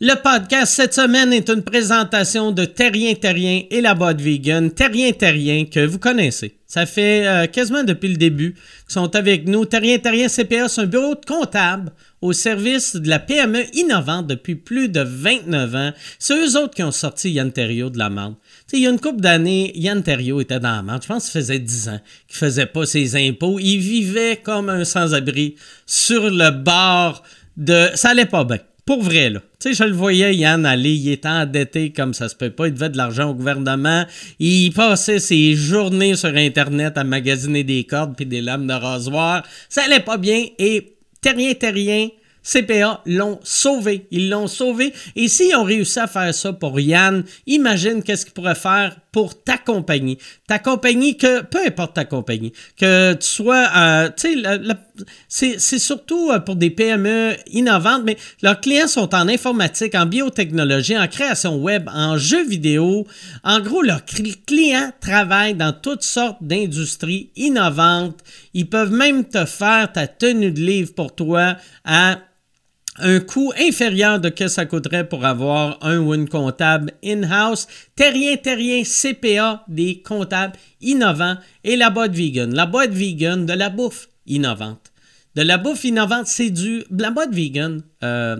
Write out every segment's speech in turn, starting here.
Le podcast cette semaine est une présentation de Terrien Terrien et la boîte vegan. Terrien Terrien que vous connaissez. Ça fait euh, quasiment depuis le début qu'ils sont avec nous. Terrien Terrien CPA, c'est un bureau de comptable au service de la PME innovante depuis plus de 29 ans. C'est eux autres qui ont sorti Yann Terriot de la merde. il y a une couple d'années, Yann Terriot était dans la merde. Je pense que ça faisait 10 ans qu'il faisait pas ses impôts. Il vivait comme un sans-abri sur le bord de... Ça allait pas bien. Pour vrai, là. Tu sais, je le voyais, Yann, aller, il était endetté comme ça se peut pas. Il devait de l'argent au gouvernement. Il passait ses journées sur Internet à magasiner des cordes puis des lames de rasoir. Ça allait pas bien et terrien, terrien, CPA l'ont sauvé. Ils l'ont sauvé. Et s'ils ont réussi à faire ça pour Yann, imagine qu'est-ce qu'ils pourraient faire pour ta compagnie. Ta compagnie, que peu importe ta compagnie, que tu sois, euh, tu sais, c'est surtout euh, pour des PME innovantes, mais leurs clients sont en informatique, en biotechnologie, en création web, en jeux vidéo. En gros, leurs clients travaillent dans toutes sortes d'industries innovantes. Ils peuvent même te faire ta tenue de livre pour toi à un coût inférieur de que ça coûterait pour avoir un ou une comptable in-house. Terrien, terrien, CPA, des comptables innovants et la boîte vegan. La boîte vegan de la bouffe innovante. De la bouffe innovante, c'est du... La boîte vegan, euh,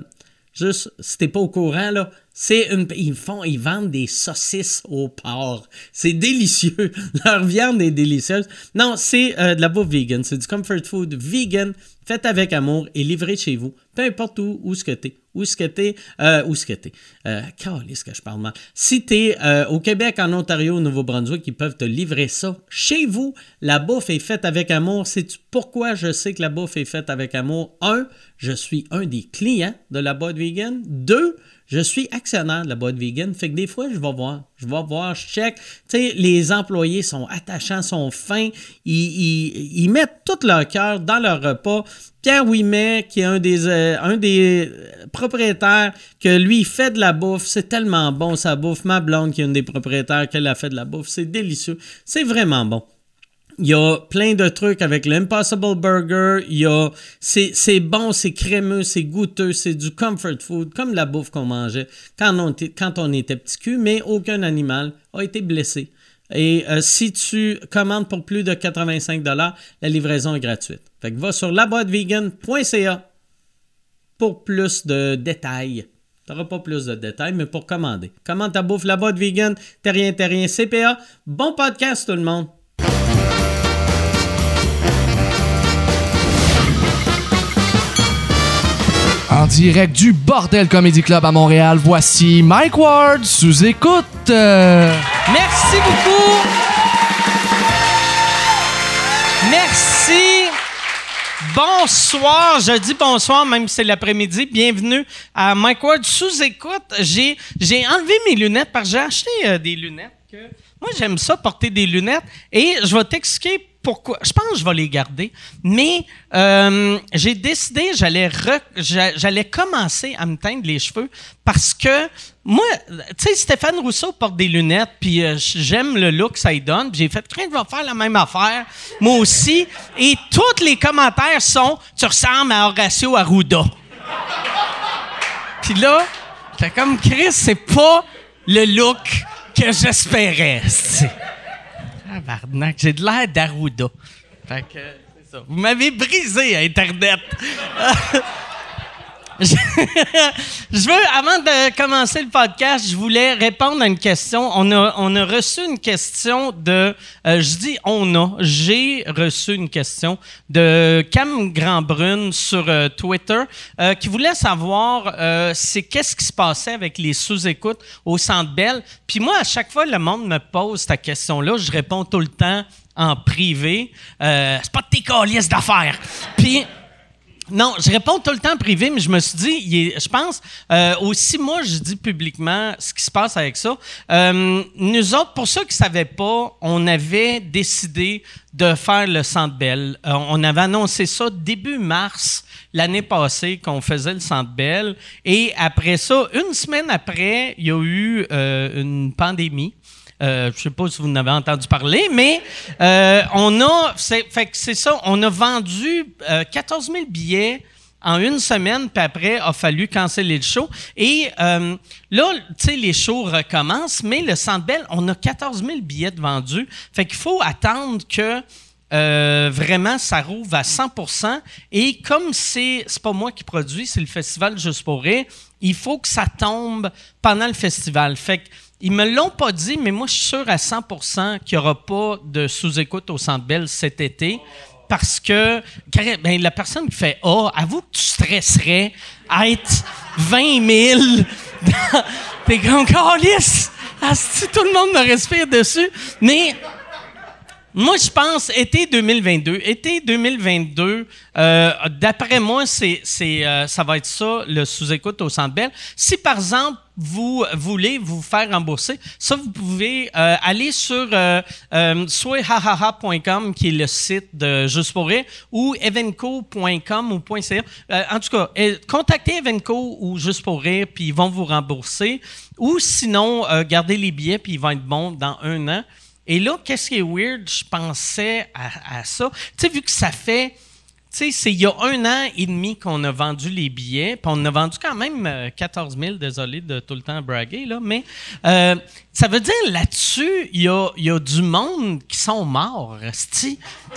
juste, si t'es pas au courant, là, c'est une, ils font, ils vendent des saucisses au porc. C'est délicieux. Leur viande est délicieuse. Non, c'est euh, de la bouffe vegan. C'est du comfort food vegan, fait avec amour et livré chez vous. Peu importe où, où ce que t'es. Où ce que t'es. Euh, où ce que t'es. Euh, ce que je parle mal. Si t'es euh, au Québec, en Ontario, au Nouveau-Brunswick, ils peuvent te livrer ça chez vous. La bouffe est faite avec amour. C'est pourquoi je sais que la bouffe est faite avec amour? Un, je suis un des clients de la boîte vegan. Deux, je suis actionnaire de la boîte vegan, fait que des fois, je vais voir. Je vais voir, je check. Tu sais, les employés sont attachants, sont fins. Ils, ils, mettent tout leur cœur dans leur repas. Pierre Ouimet, qui est un des, euh, un des propriétaires, que lui, fait de la bouffe. C'est tellement bon, sa bouffe. Ma blonde, qui est une des propriétaires, qu'elle a fait de la bouffe. C'est délicieux. C'est vraiment bon. Il y a plein de trucs avec l'Impossible Burger. Il y a, c'est, bon, c'est crémeux, c'est goûteux, c'est du comfort food, comme la bouffe qu'on mangeait quand on, était, petit cul, mais aucun animal a été blessé. Et euh, si tu commandes pour plus de 85 la livraison est gratuite. Fait que va sur laboitevegan.ca pour plus de détails. Tu n'auras pas plus de détails, mais pour commander. Commande ta bouffe, la boîte vegan, terrien, terrien, CPA. Bon podcast tout le monde! Direct du Bordel Comedy Club à Montréal, voici Mike Ward sous écoute. Merci beaucoup. Merci. Bonsoir, je dis bonsoir, même si c'est l'après-midi. Bienvenue à Mike Ward sous écoute. J'ai, enlevé mes lunettes parce que j'ai acheté euh, des lunettes. Moi, j'aime ça, porter des lunettes. Et je vais t'expliquer Je pense que je vais les garder. Mais euh, j'ai décidé, j'allais, j'allais commencer à me teindre les cheveux parce que moi, tu sais, Stéphane Rousseau porte des lunettes, puis euh, j'aime le look que ça y donne. J'ai fait, craindre va faire la même affaire, moi aussi. Et tous les commentaires sont, tu ressembles à Horacio Arruda. puis là, t'es comme Chris, c'est pas le look que j'espérais. J'ai de l'air d'Arruda. Fait que, c'est ça. Vous m'avez brisé, Internet. je veux, avant de commencer le podcast, je voulais répondre à une question. On a, on a reçu une question de, euh, je dis on a, j'ai reçu une question de Cam Grandbrune sur euh, Twitter euh, qui voulait savoir c'est qu'est-ce qui se passait avec les sous-écoutes au Centre Bell? Puis moi, à chaque fois, le monde me pose cette question-là, je réponds tout le temps en privé. c'est pas de tes calices d'affaires. Puis non, je réponds tout le temps privé, mais je me suis dit, je pense, euh, aussi moi, je dis publiquement ce qui se passe avec ça. Euh, nous autres, pour ceux qui ne savaient pas, on avait décidé de faire le Centre Bell. Euh, on avait annoncé ça début mars l'année passée qu'on faisait le Centre Bell. Et après ça, une semaine après, il y a eu une pandémie. Euh, je sais pas si vous en avez entendu parler, mais euh, on a, fait c'est ça, on a vendu 14 euh, 000 billets en une semaine, puis après, a fallu canceller le show. Et euh, là, tu sais, les shows recommencent, mais le Centre Bell, on a 14 000 billets vendus. Fait qu'il faut attendre que vraiment ça rouvre à 100% Et comme c'est c'est pas moi qui produis, c'est le festival Juste pour il faut que ça tombe pendant le festival. Fait que ils me l'ont pas dit, mais moi, je suis sûr à 100% qu'il n'y aura pas de sous-écoute au Centre Bell cet été parce que ben, la personne qui fait A, avoue que tu stresserais à être 20 000 dans tes grands calices. Si tout le monde me respire dessus. Mais moi, je pense été 2022. Été 2022, euh, d'après moi, c'est, euh, ça va être ça, le sous-écoute au Centre Bell. Si, par exemple, vous voulez vous faire rembourser, ça, vous pouvez euh, aller sur euh, euh, qui est le site de Juste pour rire, ou evenco.com ou .ca. Euh, en tout cas, contactez Evenco ou Juste pour rire, puis ils vont vous rembourser. Ou sinon, gardez les billets, puis ils vont être bons dans un an. Et là, qu'est-ce qui est weird? Je pensais à, ça. Tu sais, vu que ça fait sais, c'est il y a un an et demi qu'on a vendu les billets, puis on a vendu quand même 14 euh, 000, désolé de tout le temps braguer, là, mais euh, ça veut dire là-dessus, il y a, y a, du monde qui sont morts,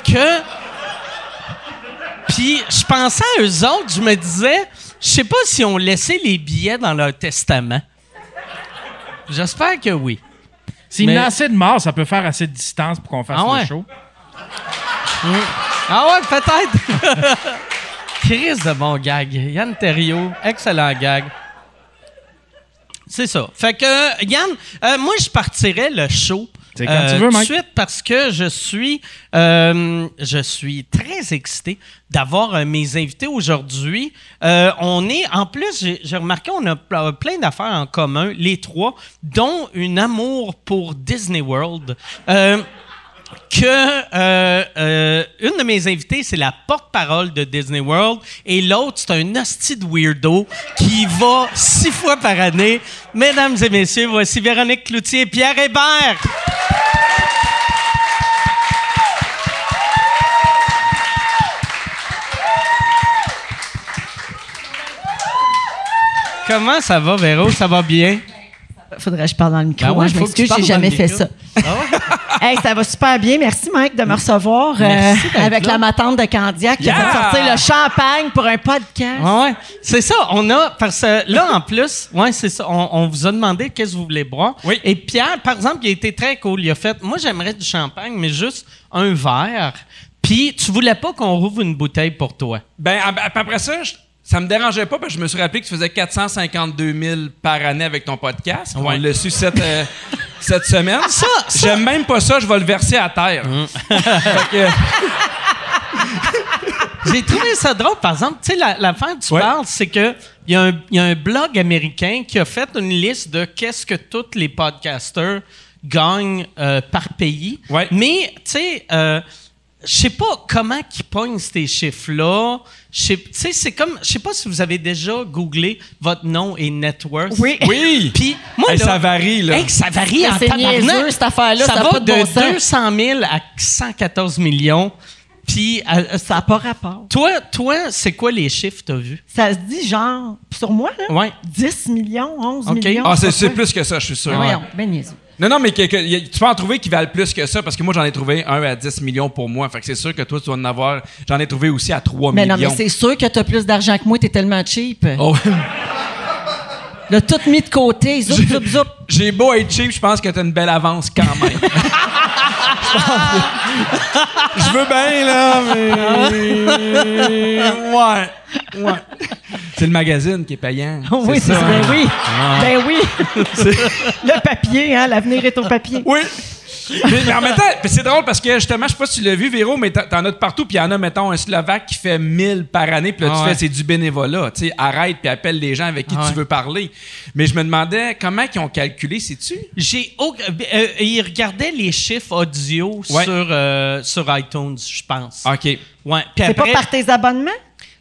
que... Puis je pensais à eux autres, je me disais, je sais pas si on laissait les billets dans leur testament. J'espère que oui. S'il a assez de morts, ça peut faire assez de distance pour qu'on fasse ah le show. Ah ouais, peut-être. Chris de bon gag. Yann Terriot, excellent gag. C'est ça. Fait que, Yann, euh, moi, je partirais le show. C'est quand tu veux, Mike. suite parce que je suis, euh, je suis très excité d'avoir euh, mes invités aujourd'hui. on est, en plus, j'ai remarqué, on a plein d'affaires en commun, les trois, dont une amour pour Disney World que euh, euh, une de mes invités, c'est la porte-parole de Disney World, et l'autre, c'est un hostie de weirdo qui va six fois par année. Mesdames et messieurs, voici Véronique Cloutier et Pierre Hébert. Comment ça va, Véro? Ça va bien? Faudrait que je parle dans le micro. Ben je m'excuse, j'ai jamais fait ça. Ah ça va super bien. Merci, Mike, de me recevoir euh, avec la matante de Candiac qui a fait sortir le champagne pour un podcast. ouais, c'est ça. On a, parce que là, en plus, ouais, c'est ça. On, vous a demandé qu'est-ce que vous voulez boire. Oui. Et Pierre, par exemple, il a été très cool. Il a fait, moi, j'aimerais du champagne, mais juste un verre. Puis, tu voulais pas qu'on rouvre une bouteille pour toi? Ben, après ça, je ça me dérangeait pas parce que je me suis rappelé que tu faisais 452 000 par année avec ton podcast. On l'a su cette, euh, cette semaine. Ça, J'aime même pas ça, je vais le verser à terre. Mm. J'ai trouvé ça drôle, par exemple. Tu sais, l'affaire que tu parles, c'est que il y, a un blog américain qui a fait une liste de qu'est-ce que tous les podcasters gagnent euh, par pays. Mais, tu sais, euh, je sais pas comment ils pognent ces chiffres-là. Tu sais, c'est comme, je sais pas si vous avez déjà googlé votre nom et net worth. Oui. Oui. Puis, moi, ça varie, là. ça varie en tabarnak. cette affaire-là. Ça, va de 200 000 à 114 millions. Puis, euh, ça n'a pas rapport. Toi, toi c'est quoi les chiffres que tu as vus? Ça se dit genre, sur moi, là, ouais. 10 millions, 11 millions. Ah, c'est plus que ça, je suis sûr. Ouais, ben non, non, mais tu peux en trouver qui valent plus que ça parce que moi, j'en ai trouvé un à 10 millions pour moi. Fait que c'est sûr que toi, tu vas en avoir. J'en ai trouvé aussi à 3 mais millions. Mais non, mais c'est sûr que tu as plus d'argent que moi, tu es tellement cheap. Oh. Là, tout mis de côté. Zoup, zoup, zoup. J'ai beau être cheap, je pense que tu as une belle avance quand même. je veux bien, là, mais. Ouais. Ouais. C'est le magazine qui est payant. oui, c'est ça. Ben oui. Ben oui. le papier, hein, l'avenir est au papier. Oui mais, en même temps, c'est drôle parce que justement, je sais pas si tu l'as vu, Véro, mais t'en as de partout. Puis il y en a, mettons, un Slovaque qui fait 1000 par année. Puis là, tu ah fais, c'est du bénévolat. Tu sais, arrête puis appelle les gens avec qui ah tu veux parler. Mais je me demandais comment ils ont calculé, sais-tu? J'ai. Euh, ils regardaient les chiffres audio sur, euh, sur iTunes, je pense. OK. Ouais. c'est pas par tes abonnements?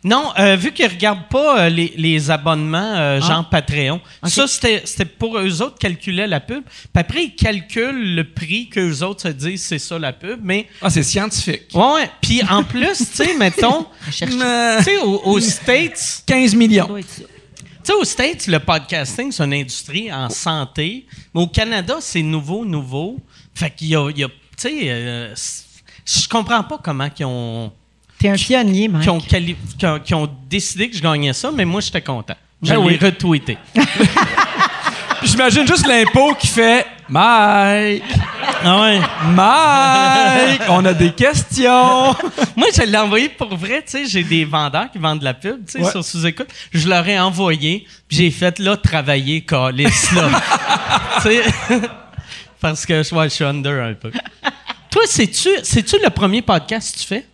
Non, euh, vu qu'ils ne regardent pas euh, les, abonnements euh, genre ah. Patreon, ça, c'était pour eux autres calculer la pub. Puis après, ils calculent le prix qu'eux autres se disent, c'est ça la pub. Mais... Ah, c'est scientifique. Ouais, Puis en plus, tu sais, mettons, tu sais, aux, States... 15 millions. Tu sais, aux States, le podcasting, c'est une industrie en santé. Mais au Canada, c'est nouveau, nouveau. Fait qu'il y a, tu sais, je comprends pas comment ils ont T'es un pionnier, Mike. Qui ont, décidé que je gagnais ça, mais moi, j'étais content. Je ben l'ai retweeté. J'imagine juste l'impôt qui fait Mike! Ah ouais. Mike! On a des questions! Moi, je l'ai envoyé pour vrai, tu sais. J'ai des vendeurs qui vendent de la pub, tu sais, sur sous-écoute. Je leur ai envoyé, puis j'ai fait, là, travailler, Calis, là. tu sais, parce que je suis under un peu. Toi, c'est-tu le premier podcast que tu fais?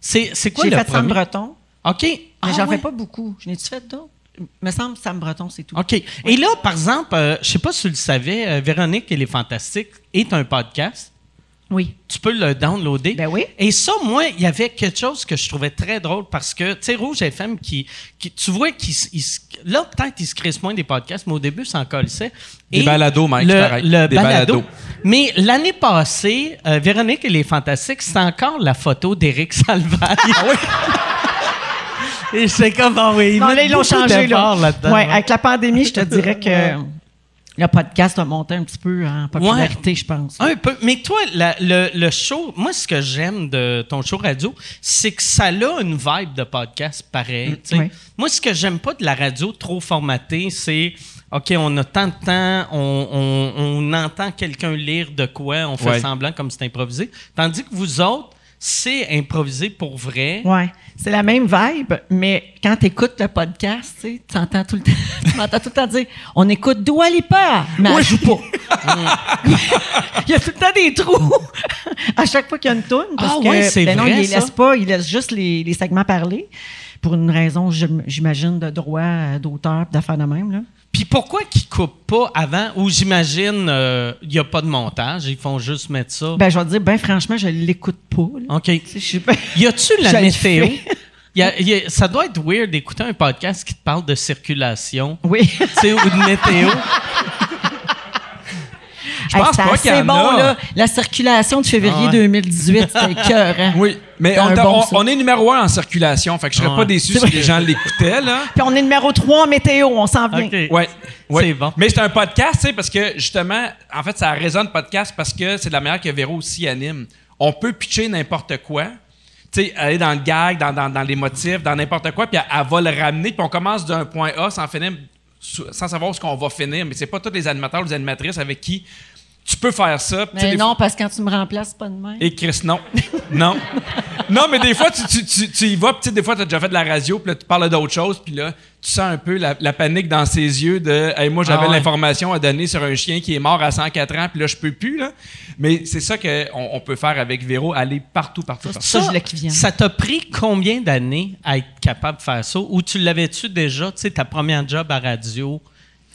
C'est quoi J'ai fait Sam Breton. OK. Mais ah j'en fais pas beaucoup. Je n'ai-tu fait d'autres? me semble Sam Breton, c'est tout. OK. Et là, par exemple, je euh, je sais pas si tu le savais, euh, Véronique, elle est fantastique, est un podcast. Oui. Tu peux le downloader. Ben oui. Et ça, moi, il y avait quelque chose que je trouvais très drôle parce que, tu sais, Rouge FM, qui, tu vois, qu'il là, peut-être qu'il se crisse moins des podcasts, mais au début, ça en colissait. Des balados, Mike, le, pareil. Le des balado. Mais l'année passée, euh, Véronique, elle est fantastique, c'est encore la photo d'Éric Salvaille. ah oui? Et c'est comme, ah oui, non, là, ils l'ont changé, là. ouais, avec la pandémie, je te dirais que le podcast a monté un petit peu en popularité, je pense. Un peu. Mais toi, le, show, moi, ce que j'aime de ton show radio, c'est que ça a une vibe de podcast pareil. Mm, moi, ce que j'aime pas de la radio trop formatée, c'est OK, on a tant de temps, on, entend quelqu'un lire de quoi, on fait semblant comme c'est improvisé. Tandis que vous autres, c'est improvisé pour vrai. Oui, c'est la même vibe, mais quand tu écoutes le podcast, tu entends tout le temps, tu m'entends tout le temps dire on écoute Dua Lipa, mais elle joue pas. il y a tout le temps des trous à chaque fois qu'il y a une toune parce ah, que c'est ben non, il les laisse pas, il laisse juste les, les segments parler pour une raison j'imagine de droit d'auteur d'affaires de même là. Puis pourquoi qu'ils coupent pas avant? Ou j'imagine, il euh, n'y a pas de montage, ils font juste mettre ça. Ben, je vais te dire, ben franchement, je l'écoute pas. OK. y a-tu la météo? ça doit être weird d'écouter un podcast qui te parle de circulation. Oui. ou de météo. Je pense pas qu'il y en bon, a. Là, la circulation de février 2018, c'était cœur. Oui, mais on, est numéro un en circulation, fait que je serais pas déçu si les gens l'écoutaient. Là. Puis on est numéro trois en météo, on s'en vient. Oui, ouais. C'est bon. Mais c'est un podcast, tu sais, parce que justement, en fait, ça résonne podcast parce que c'est de la manière que Véro aussi anime. On peut pitcher n'importe quoi. Tu sais, aller dans le gag, dans, dans, dans les motifs, dans n'importe quoi, puis elle, va le ramener, puis on commence d'un point A sans finir sans savoir où ce qu'on va finir, mais c'est pas tous les animateurs ou les animatrices avec qui tu peux faire ça. Mais non, parce que quand tu me remplaces, pas de même. Et Chris, non. non. Non, mais des fois, tu, tu, tu, y vas, puis des fois, tu as déjà fait de la radio, puis là, tu parles d'autre chose, puis là, tu sens un peu la, panique dans ses yeux de hey, moi, j'avais ah l'information à donner sur un chien qui est mort à 104 ans, puis là, je peux plus. Là. Mais c'est ça qu'on on peut faire avec Véro, aller partout, partout, partout. Ça, ça, ça t'a pris combien d'années à être capable de faire ça? Ou tu l'avais-tu déjà, tu sais, ta première job à radio?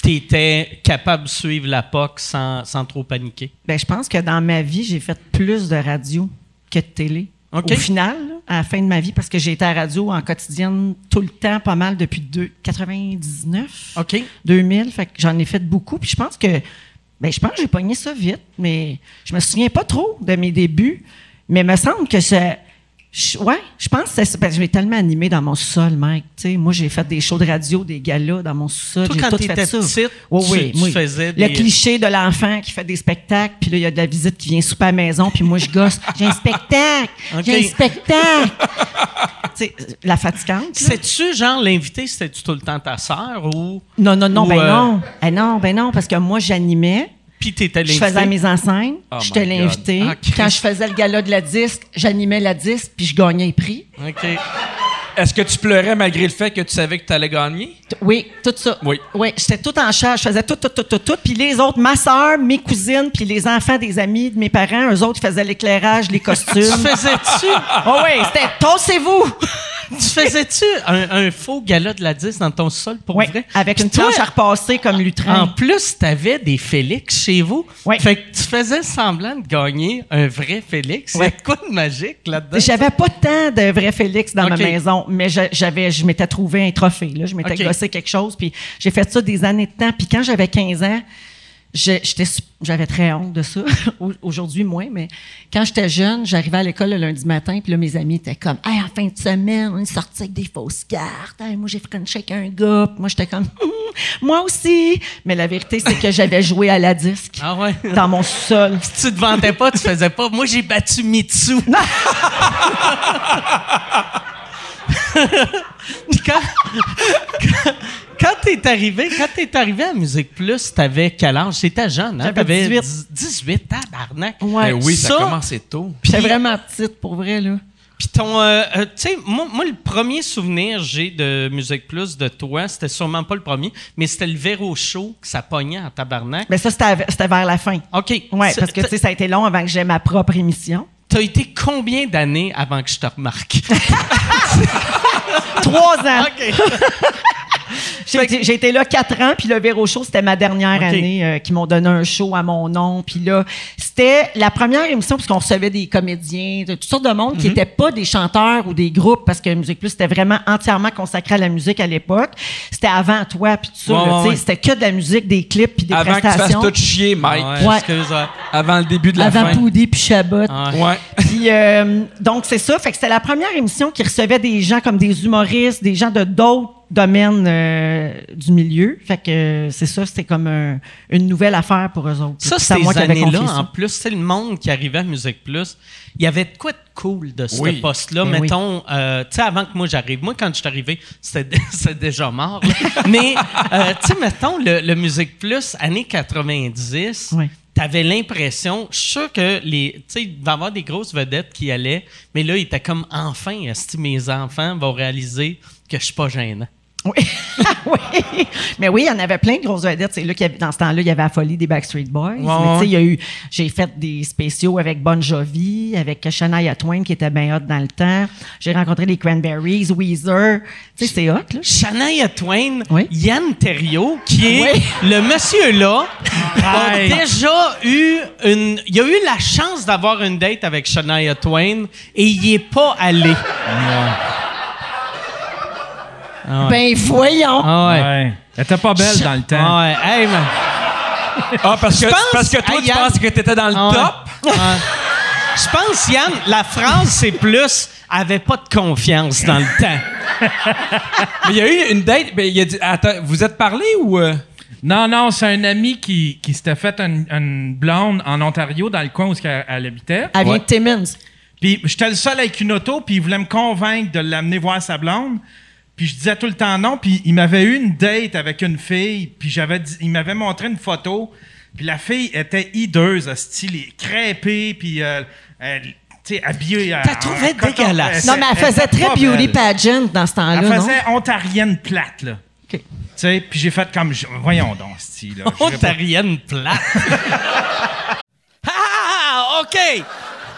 Tu étais capable de suivre la POC sans, sans trop paniquer? Ben, je pense que dans ma vie, j'ai fait plus de radio que de télé. Au final, à la fin de ma vie, parce que j'ai été à radio en quotidienne tout le temps, pas mal depuis 1999, OK. 2000. Fait que j'en ai fait beaucoup. Puis je pense que, ben, je pense que j'ai pogné ça vite, mais je me souviens pas trop de mes débuts. Mais il me semble que c'est oui, je pense que c'est Je vais tellement animé dans mon sol, Mike. moi, j'ai fait des shows de radio, des galas dans mon sol. Toi, quand tu étais petite, oui, tu, faisais des... Le cliché de l'enfant qui fait des spectacles, puis là, il y a de la visite qui vient souper à la maison, puis moi, je gosse. J'ai un spectacle! J'ai un spectacle! la fatigante. C'est-tu, genre, l'invité, c'était-tu tout le temps ta sœur ou... Non, non, non, ben euh, non. Eh non, ben non, parce que moi, j'animais. Je faisais mes enceintes, oh je te l'invité. Ah, Quand je faisais le gala de la disque, j'animais la disque, puis je gagnais les prix. OK. Est-ce que tu pleurais malgré le fait que tu savais que tu allais gagner? Oui, tout ça. Oui. Oui, j'étais tout en charge. Je faisais tout, tout, tout, tout, tout. Puis les autres, ma soeur, mes cousines, puis les enfants des amis de mes parents, eux autres faisaient l'éclairage, les costumes. tu faisais-tu? Oh oui, c'était « Tossez-vous! » tu faisais-tu un, faux gala de la 10 dans ton sol pour oui, vrai? avec une planche à repasser comme lutrin. En plus, tu avais des Félix chez vous. Oui. Fait que tu faisais semblant de gagner un vrai Félix. Oui. quoi de magique là-dedans? J'avais pas tant de vrais Félix dans ma maison, mais j'avais, je m'étais trouvé un trophée. Là. Je m'étais gossé quelque chose, puis j'ai fait ça des années de temps. Puis quand j'avais 15 ans, j'avais très honte de ça. Aujourd'hui, moins, mais quand j'étais jeune, j'arrivais à l'école le lundi matin, puis là, mes amis étaient comme, hey, en fin de semaine, on est sorti avec des fausses cartes. moi, j'ai fait avec un gars. moi, j'étais comme, moi aussi. Mais la vérité, c'est que j'avais joué à la disque. Ah ouais? Dans mon sol. Si tu te vantais pas, tu faisais pas. Moi, j'ai battu Mitsu. quand, quand, t'es arrivé, quand t'es arrivé à Musique Plus, t'avais quel âge? C'était jeune, hein? T'avais 18. 18, tabarnak. Ouais. Ben oui, ça, ça commençait tôt. J'étais vraiment petite, pour vrai, là. Puis ton, euh, euh, tu sais, moi, moi, le premier souvenir j'ai de Musique Plus de toi, c'était sûrement pas le premier, mais c'était le Véro Show que ça pognait en tabarnak. Mais ça, c'était vers la fin. OK. Oui, parce que, tu sais, ça a été long avant que j'aie ma propre émission. T'as été combien d'années avant que je te remarque? Trois ans. OK. J'ai été là quatre ans, puis le Véro Show, c'était ma dernière année euh, qui m'ont donné un show à mon nom. Puis là, c'était la première émission, puisqu'on recevait des comédiens, de toutes sortes de monde qui n'étaient mhm. pas des chanteurs ou des groupes, parce que Musique Plus, c'était vraiment entièrement consacré à la musique à l'époque. C'était avant toi, puis tout ça. C'était que de la musique, des clips, puis des avant prestations. Avant que tu fasses tout chier, Mike. Ouais. Avant le début de la fin. Avant Poudi puis Chabot. Ouais. Puis, euh, donc, c'est ça. Fait que c'était la première émission qui recevait des gens comme des humoristes, des gens de d'autres domaine euh, du milieu. Fait que euh, c'est ça, c'était comme une nouvelle affaire pour eux autres. Ça, ces années-là, en plus, c'est le monde qui arrivait à Musique Plus. Il y avait de quoi de cool de ce poste-là? Ben Mettons, euh, tu sais, avant que moi j'arrive, moi, quand je suis arrivé, c'était déjà mort. Mais, tu sais, mettons, le, le, Musique Plus, années 90, tu avais l'impression, je suis sûr que les, tu sais, il va y avoir des grosses vedettes qui allaient, mais là, il était comme enfin, si mes enfants vont réaliser que je suis pas gênant? Oui. oui. Mais oui, il y en avait plein de grosses vedettes. C'est là qu'il dans ce temps-là, il y avait la folie des Backstreet Boys. mais tu sais, il y a eu, j'ai fait des spéciaux avec Bon Jovi, avec Shania Twain qui était bien hot dans le temps. J'ai rencontré les Cranberries, Weezer. Tu sais, c'est hot, là. Shania Twain, Yann Terriot, qui est le monsieur-là, a déjà eu une, il a eu la chance d'avoir une date avec Shania Twain et il n'y est pas allé. Ah ben voyons. Ah ouais. Elle était pas belle dans le temps. Ah ouais. Hey, man. Ah, parce que, parce que toi, tu penses que t'étais dans le top? Je pense, Yann, la phrase, c'est plus « avait pas de confiance dans le temps ». Mais il y a eu une date... Il a dit, attends, vous êtes parlé ou... Euh? Non, non, c'est un ami qui, qui s'était fait une, blonde en Ontario, dans le coin où elle, habitait. Elle vient de Timmins. Puis j'étais le seul avec une auto, puis il voulait me convaincre de l'amener voir sa blonde. Puis je disais tout le temps non. Puis il m'avait eu une date avec une fille. Puis j'avais, il m'avait montré une photo. Puis la fille était hideuse, style crêpée, puis euh, tu sais, habillée. T'as trouvé dégueulasse. Non, mais elle faisait très beauty pageant dans ce temps-là. Elle faisait ontarienne plate, là. OK. Tu sais, puis j'ai fait comme. Voyons donc, style. Ontarienne plate. ah, OK!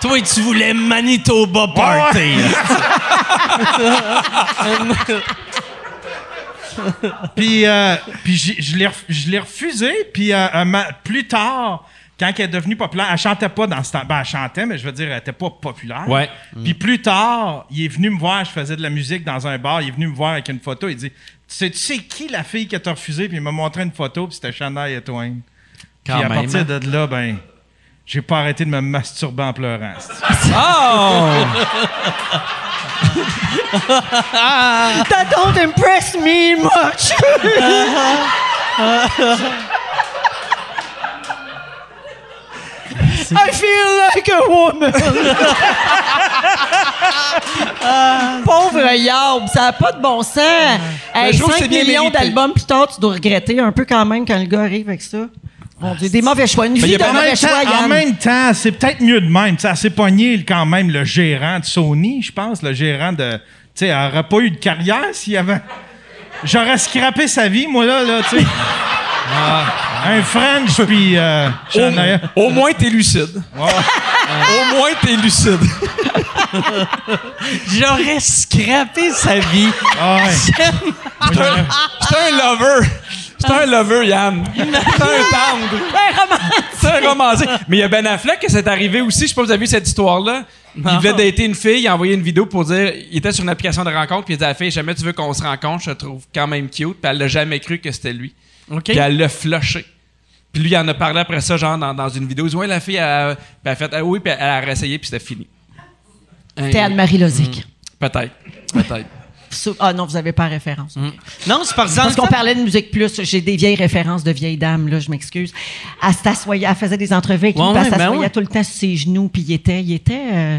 Toi, tu voulais Manitoba Party. puis euh, puis je l'ai refusé. Puis euh, plus tard, quand elle est devenue populaire, elle chantait pas dans ce temps. Ben, elle chantait, mais je veux dire, elle était pas populaire. Ouais. Puis plus tard, il est venu me voir, je faisais de la musique dans un bar, il est venu me voir avec une photo, il dit Tu sais, tu sais qui la fille qui t'a refusé Puis il m'a montré une photo, puis c'était Shania Twain. Puis à partir hein? de là, ben j'ai pas arrêté de me masturber en pleurant. Oh! That don't impress me much! I feel like a woman! Pauvre Yob, ça n'a pas de bon sens. Hey, je trouve que 5 c'est bien millions d'albums plus tard, tu dois regretter un peu quand même quand le gars arrive avec ça. Mon Dieu, des mauvais choix. Une y vie de mauvais même, temps, choix, en même temps, c'est peut-être mieux de même. Ça s'est pogné quand même le gérant de Sony, je pense, le gérant de. Tu sais, elle n'aurait pas eu de carrière s'il avait. J'aurais scrappé sa vie, moi, là, là, tu sais. Un French, puis. Euh, Au, au moins, t'es lucide. Au moins, t'es lucide. J'aurais scrappé sa vie. Ah ouais. C'est un lover. C'est un lover, Yann. C'est un tendre. Un romancier. Mais il y a Ben Affleck que c'est arrivé aussi. Je sais pas si vous avez vu cette histoire-là. Il voulait dater une fille. Il a envoyé une vidéo pour dire. Il était sur une application de rencontre. Puis il dit à la fille Jamais tu veux qu'on se rencontre. Je te trouve quand même cute. Puis elle l'a jamais cru que c'était lui. OK. Puis elle l'a flushé. Puis lui, il en a parlé après ça, genre dans, dans une vidéo. Il dit Ouais, la fille, elle, a- puis elle a fait Ah oui, puis elle a réessayé, puis c'était fini. T'es Anne-Marie Lozic. Peut-être. Peut-être. Ah non, vous n'avez pas référence. Non, c'est par Parce exemple. qu'on parlait de musique plus, j'ai des vieilles références de vieilles dames, là, je m'excuse. Elle s'assoyait, elle faisait des entrevues avec lui, Ouais, elle ouais, ben s'assoyait ouais. tout le temps sur ses genoux, puis il était, il était, euh,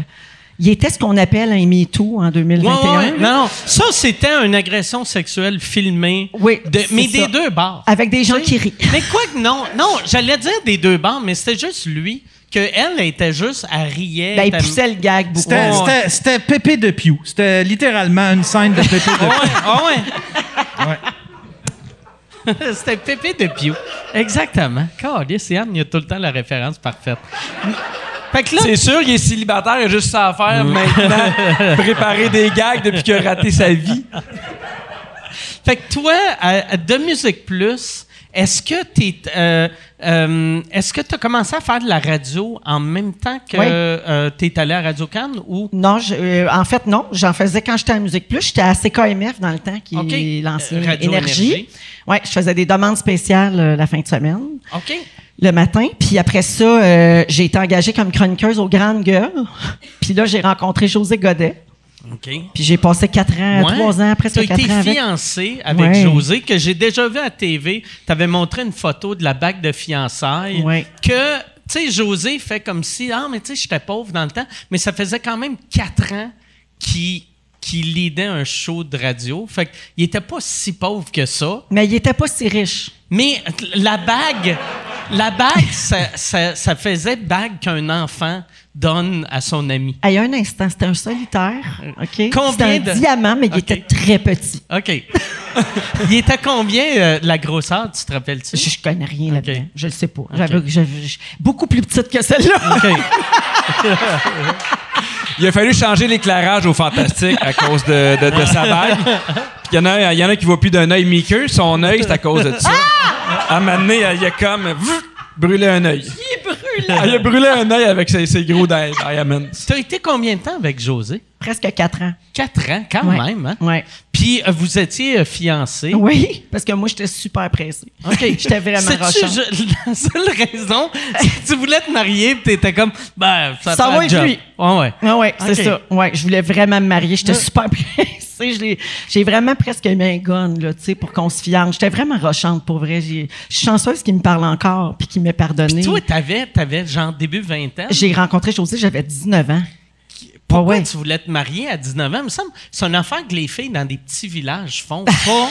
il était ce qu'on appelle un MeToo en 2021. Ouais, ouais, ouais. Non, non. Ça, c'était une agression sexuelle filmée. Oui, de- mais ça. des deux bords. Avec des gens qui rient. Mais quoi que non, non, j'allais dire des deux bords, mais c'était juste lui. Que elle était juste à rier. Ben, il elle- poussait le gag beaucoup. C'était, c'était, c'était Pépé de Pew. C'était littéralement une scène de Pépé de Ah Pew. ouais, ah ouais. Ouais. C'était Pépé de Pew. Exactement. Calice, Yann, il y a tout le temps la référence parfaite. Fait que là, C'est sûr, il est célibataire, il a juste ça à faire maintenant. Préparer des gags depuis qu'il a raté sa vie. fait que toi, à- à de Musique Plus, est-ce que tu est-ce que tu as commencé à faire de la radio en même temps que Oui. tu es allé à Radio Cannes ou? Non, je- euh, en fait, non. J'en faisais quand j'étais à Musique Plus. J'étais à CKMF dans le temps, qui OK. est l'ancienne Euh, Radio Énergie. Énergie. Ouais, je faisais des demandes spéciales euh, la fin de semaine. OK. le matin. Puis après ça, euh, j'ai été engagée comme chroniqueuse aux Grandes Gueules. Puis là, j'ai rencontré José Godet. OK. Puis j'ai passé quatre ans, Ouais. trois ans, presque T'as quatre été ans avec. fiancé avec Ouais. José, que j'ai déjà vu à TV. Tu avais montré une photo de la bague de fiançailles. Ouais. Que, tu sais, José fait comme si, ah, mais tu sais, j'étais pauvre dans le temps. Mais ça faisait quand même quatre ans qu'il qui leadait un show de radio. Fait qu'il était pas si pauvre que ça. Mais il était pas si riche. Mais la bague, la bague, ça, ça- ça faisait bague qu'un enfant donne à son ami. Il y a un instant, c'était un solitaire. OK? Combien C'était un de- diamant, mais il était très petit. OK. Il était combien euh, la grosseur, tu te rappelles-tu? Je, je connais rien là-dedans. Je le sais pas. J'avais- beaucoup plus petite que celle-là. OK. Il a fallu changer l'éclairage au Fantastique à cause de, de- de sa bague. Il y, en a, il y en a qui voient plus d'un œil Mickey. Son œil, c'est à cause de ça. À un moment donné, il a comme vf, brûlé un œil. Il brûle. il a brûlé un œil avec ses, ses gros di- diamonds. Tu as été combien de temps avec José? Presque quatre ans. Quatre ans, quand Ouais. même. Hein? Ouais. Puis euh, vous étiez euh, fiancés. Oui, parce que moi, j'étais super pressée. OK. J'étais vraiment rochante. La seule raison, c'est que tu voulais te marier et t'étais comme, ben, ça, Ça va être lui. Ouais, ouais. Ah ouais, c'est ça. Ouais, je voulais vraiment me marier. J'étais super pressée. J'ai vraiment presque mis un gun, là, tu sais, pour qu'on se fiance. J'étais vraiment rochante, pour vrai. Je suis chanceuse qu'il me parle encore puis qu'il m'ait pardonné. Toi, t'avais, t'avais genre début vingtaine. J'ai rencontré José, j'avais 19 ans. Pourquoi? Ah ouais. tu voulais te marier à 19 ans? Il me semble c'est une affaire que les filles dans des petits villages font pas.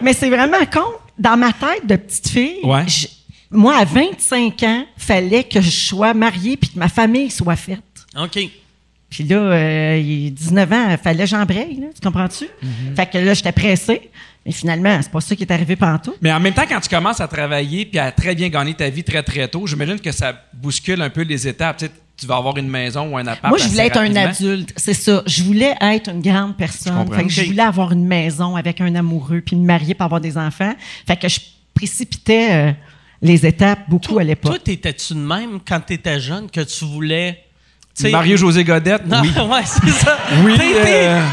Mais c'est vraiment con. Dans ma tête de petite fille, Ouais. je- moi, à 25 ans, fallait que je sois mariée puis que ma famille soit faite. OK. Puis là, euh, il- 19 ans, il fallait que j'embraye, tu comprends-tu? Fait que là, j'étais pressée. Mais finalement, c'est pas ça qui est arrivé partout. Mais en même temps, quand tu commences à travailler puis à très bien gagner ta vie très, très tôt, j'imagine que ça bouscule un peu les étapes. Tu, sais, tu vas avoir une maison ou un appart. Moi, je assez voulais être un adulte, c'est ça. Je voulais être une grande personne. comprends. Fait que je voulais avoir une maison avec un amoureux, puis me marier pour avoir des enfants. Fait que je précipitais euh, les étapes beaucoup à l'époque. Toi, t'étais-tu de même quand t'étais jeune que tu voulais Mario-José Godette, oui. ouais, c'est ça. Oui.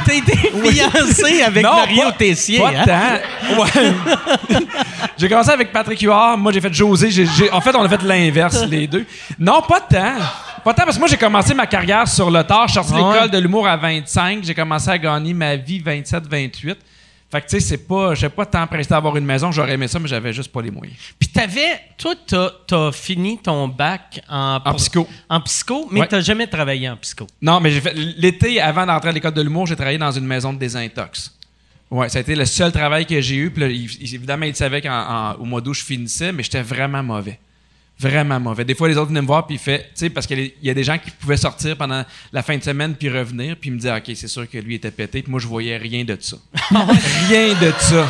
T'as été, euh, fiancé avec Mario Tessier. Pas hein? Ouais. j'ai commencé avec Patrick Huard. Moi, j'ai fait José. en fait, on a fait l'inverse, les deux. Non, pas tant. Pas tant, parce que moi, j'ai commencé ma carrière sur le tard. Je suis sorti de l'école de l'humour à 25. J'ai commencé à gagner ma vie 27-28. Fait que, tu sais, c'est pas. J'ai pas tant pressé d'avoir une maison. J'aurais aimé ça, mais j'avais juste pas les moyens. Puis, t'avais. Toi, t'as as fini ton bac en. En psycho. En psycho, mais t'as jamais travaillé en psycho. Non, mais j'ai fait. L'été, avant d'entrer à l'école de l'humour, j'ai travaillé dans une maison de désintox. Ouais, ça a été le seul travail que j'ai eu. Puis, évidemment, il savait qu'au mois d'août, je finissais, mais j'étais vraiment mauvais. Vraiment mauvais. Des fois, les autres venaient me voir, puis il fait, tu sais, parce qu'il y a des gens qui pouvaient sortir pendant la fin de semaine, puis revenir, puis me disaient, OK, c'est sûr que lui était pété, puis moi, je voyais rien de ça. rien de ça.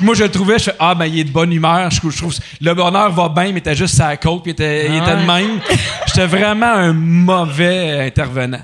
moi, je le trouvais, je fais, ah, ben, il est de bonne humeur, je, trouve, le bonheur va bien, mais était juste sa côte, puis il était, il était de même. J'étais vraiment un mauvais intervenant.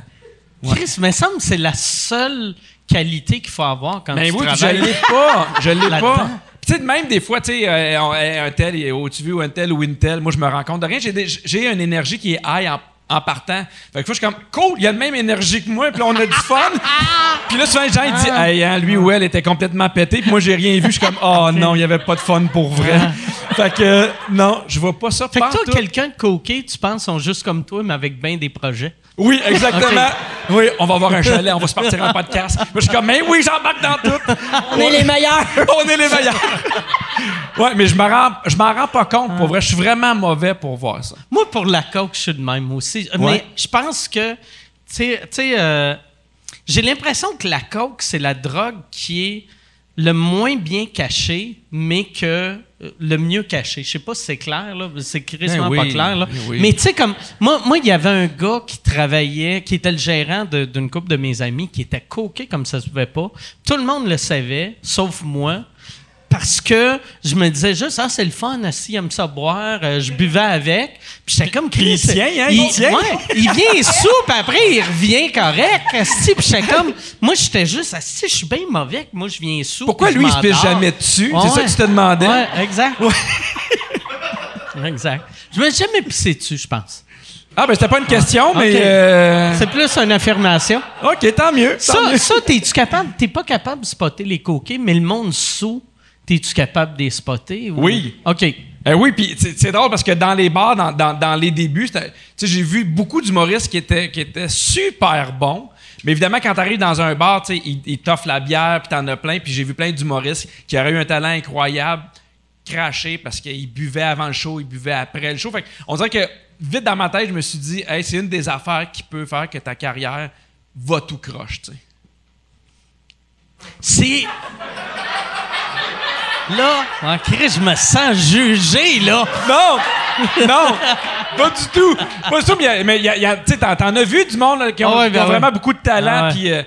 Chris, mais ça me semble que c'est la seule qualité qu'il faut avoir quand ben tu oui, travailles. Je l'ai pas. Je l'ai pas tu sais, même des fois, tu sais, euh, un tel, au-tu ou un tel ou une telle, moi, je me rends compte de rien. J'ai une énergie qui est high en, partant. Fait que je suis comme, cool, il y a la même énergie que moi, puis là, on a du fun. puis là, souvent, les gens, ils disent, ah. hey, hein, lui ou elle était complètement pété, puis moi, j'ai rien vu. Je suis comme, oh non, il n'y avait pas de fun pour vrai. Ah. fait que, non, je vois pas ça. Fait que toi, quelqu'un de coquet, tu penses, sont juste comme toi, mais avec bien des projets? Oui, exactement. Oui, on va avoir un chalet, on va se partir en podcast. je suis comme, mais oui, j'embarque dans tout. On est les meilleurs. on est les meilleurs. ouais, mais je m'en rends, je m'en rends pas compte. Pour vrai, je suis vraiment mauvais pour voir ça. Moi, pour la coke, je suis de même aussi. Mais je pense que, tu sais, euh, j'ai l'impression que la coke, c'est la drogue qui est le moins bien caché, mais que euh, le mieux caché. Je sais pas si c'est clair, là. C'est quasiment ben pas clair, là. Ben mais tu sais, comme, moi, moi, il y avait un gars qui travaillait, qui était le gérant d'une couple de mes amis, qui était coqué comme ça se pouvait pas. Tout le monde le savait, sauf moi parce que je me disais juste, ah, c'est le fun, si il aime ça boire, euh, je buvais avec. Puis j'étais comme Chris. Il tient, hein, il. Ouais, il vient sous, puis après, il revient correct. Puis j'étais comme, moi, j'étais juste, si je suis bien mauvais, moi, je viens sous. Pourquoi lui, il se pisse jamais dessus? c'est ça que tu te demandais? Ouais, exact. exact. Je me suis jamais pissé dessus, je pense. Ah, ben, c'était pas une question, mais. Euh, c'est plus une affirmation. OK, tant mieux. ça, ça t'es-tu capable? T'es pas capable de spotter les coquets, mais le monde sous es-tu capable de les spotter? Oui. OK. Eh oui, puis c'est drôle parce que dans les bars, dans, les débuts, j'ai vu beaucoup d'humoristes qui étaient, qui étaient super bons. Mais évidemment, quand tu arrives dans un bar, ils, ils t'offrent la bière, puis t'en as plein. Puis j'ai vu plein d'humoristes qui auraient eu un talent incroyable, craché parce qu'ils buvaient avant le show, ils buvaient après le show. Fait on dirait que vite dans ma tête, je me suis dit, hey, c'est une des affaires qui peut faire que ta carrière va tout croche. C'est. Là, en Christ, je me sens jugé, là. Non! Non! pas du tout! Pas du tout, mais tu t'en as vu du monde qui ont, ah ben vraiment beaucoup de talent, ah puis euh,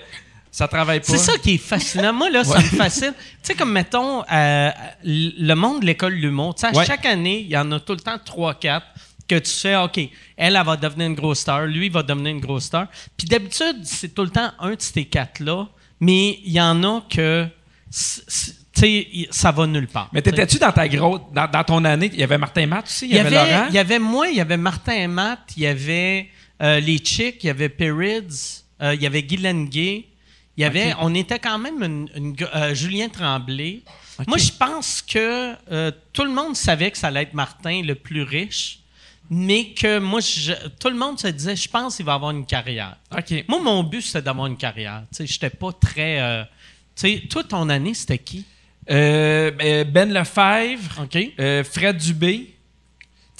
ça travaille pas. C'est ça qui est fascinant. Moi, là, ça me fascine. Tu sais, comme, mettons, euh, le monde de l'école de l'humour, tu sais, chaque année, il y en a tout le temps trois, quatre que tu sais, OK, elle, elle va devenir une grosse star, lui, il va devenir une grosse star. Puis d'habitude, c'est tout le temps un de ces quatre-là, mais il y en a que sais, ça va nulle part. Mais t'étais-tu dans ta grosse, dans, ton année, il y avait Martin et Matt aussi, il y, avait, Laurent? Il y avait moi, il y avait Martin et Matt, il y avait euh, les Chicks, il y avait Perrids, euh, il y avait Guylaine Gay, il y avait, on était quand même une, euh, Julien Tremblay. Moi, je pense que tout le monde savait que ça allait être Martin le plus riche, mais que moi, tout le monde se disait, je pense qu'il va avoir une carrière. Moi, mon but, c'était d'avoir une carrière. Je n'étais pas très... tu sais, toi, ton année, c'était qui? Euh, ben, ben Lefebvre, euh, Fred Dubé.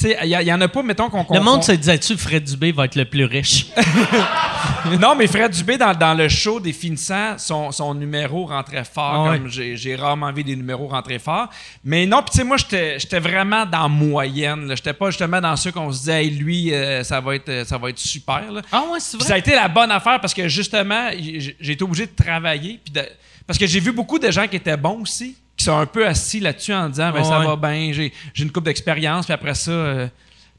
Il y, en a pas, mettons qu'on Le monde se disait-tu Fred Dubé va être le plus riche? non, mais Fred Dubé, dans, le show des finissants, son, numéro rentrait fort. Ah comme j'ai rarement vu des numéros rentrer fort. Mais non, puis tu sais, moi, j'étais vraiment dans moyenne. J'étais pas justement dans ceux qu'on se disait, lui, euh, ça, va être, ça va être super. Ah ouais, c'est vrai. ça a été la bonne affaire parce que justement, j'ai été obligé de travailler. Puis de, parce que j'ai vu beaucoup de gens qui étaient bons aussi, qui sont un peu assis là-dessus en disant ben, ça va bien, j'ai une coupe d'expérience, puis après ça, euh,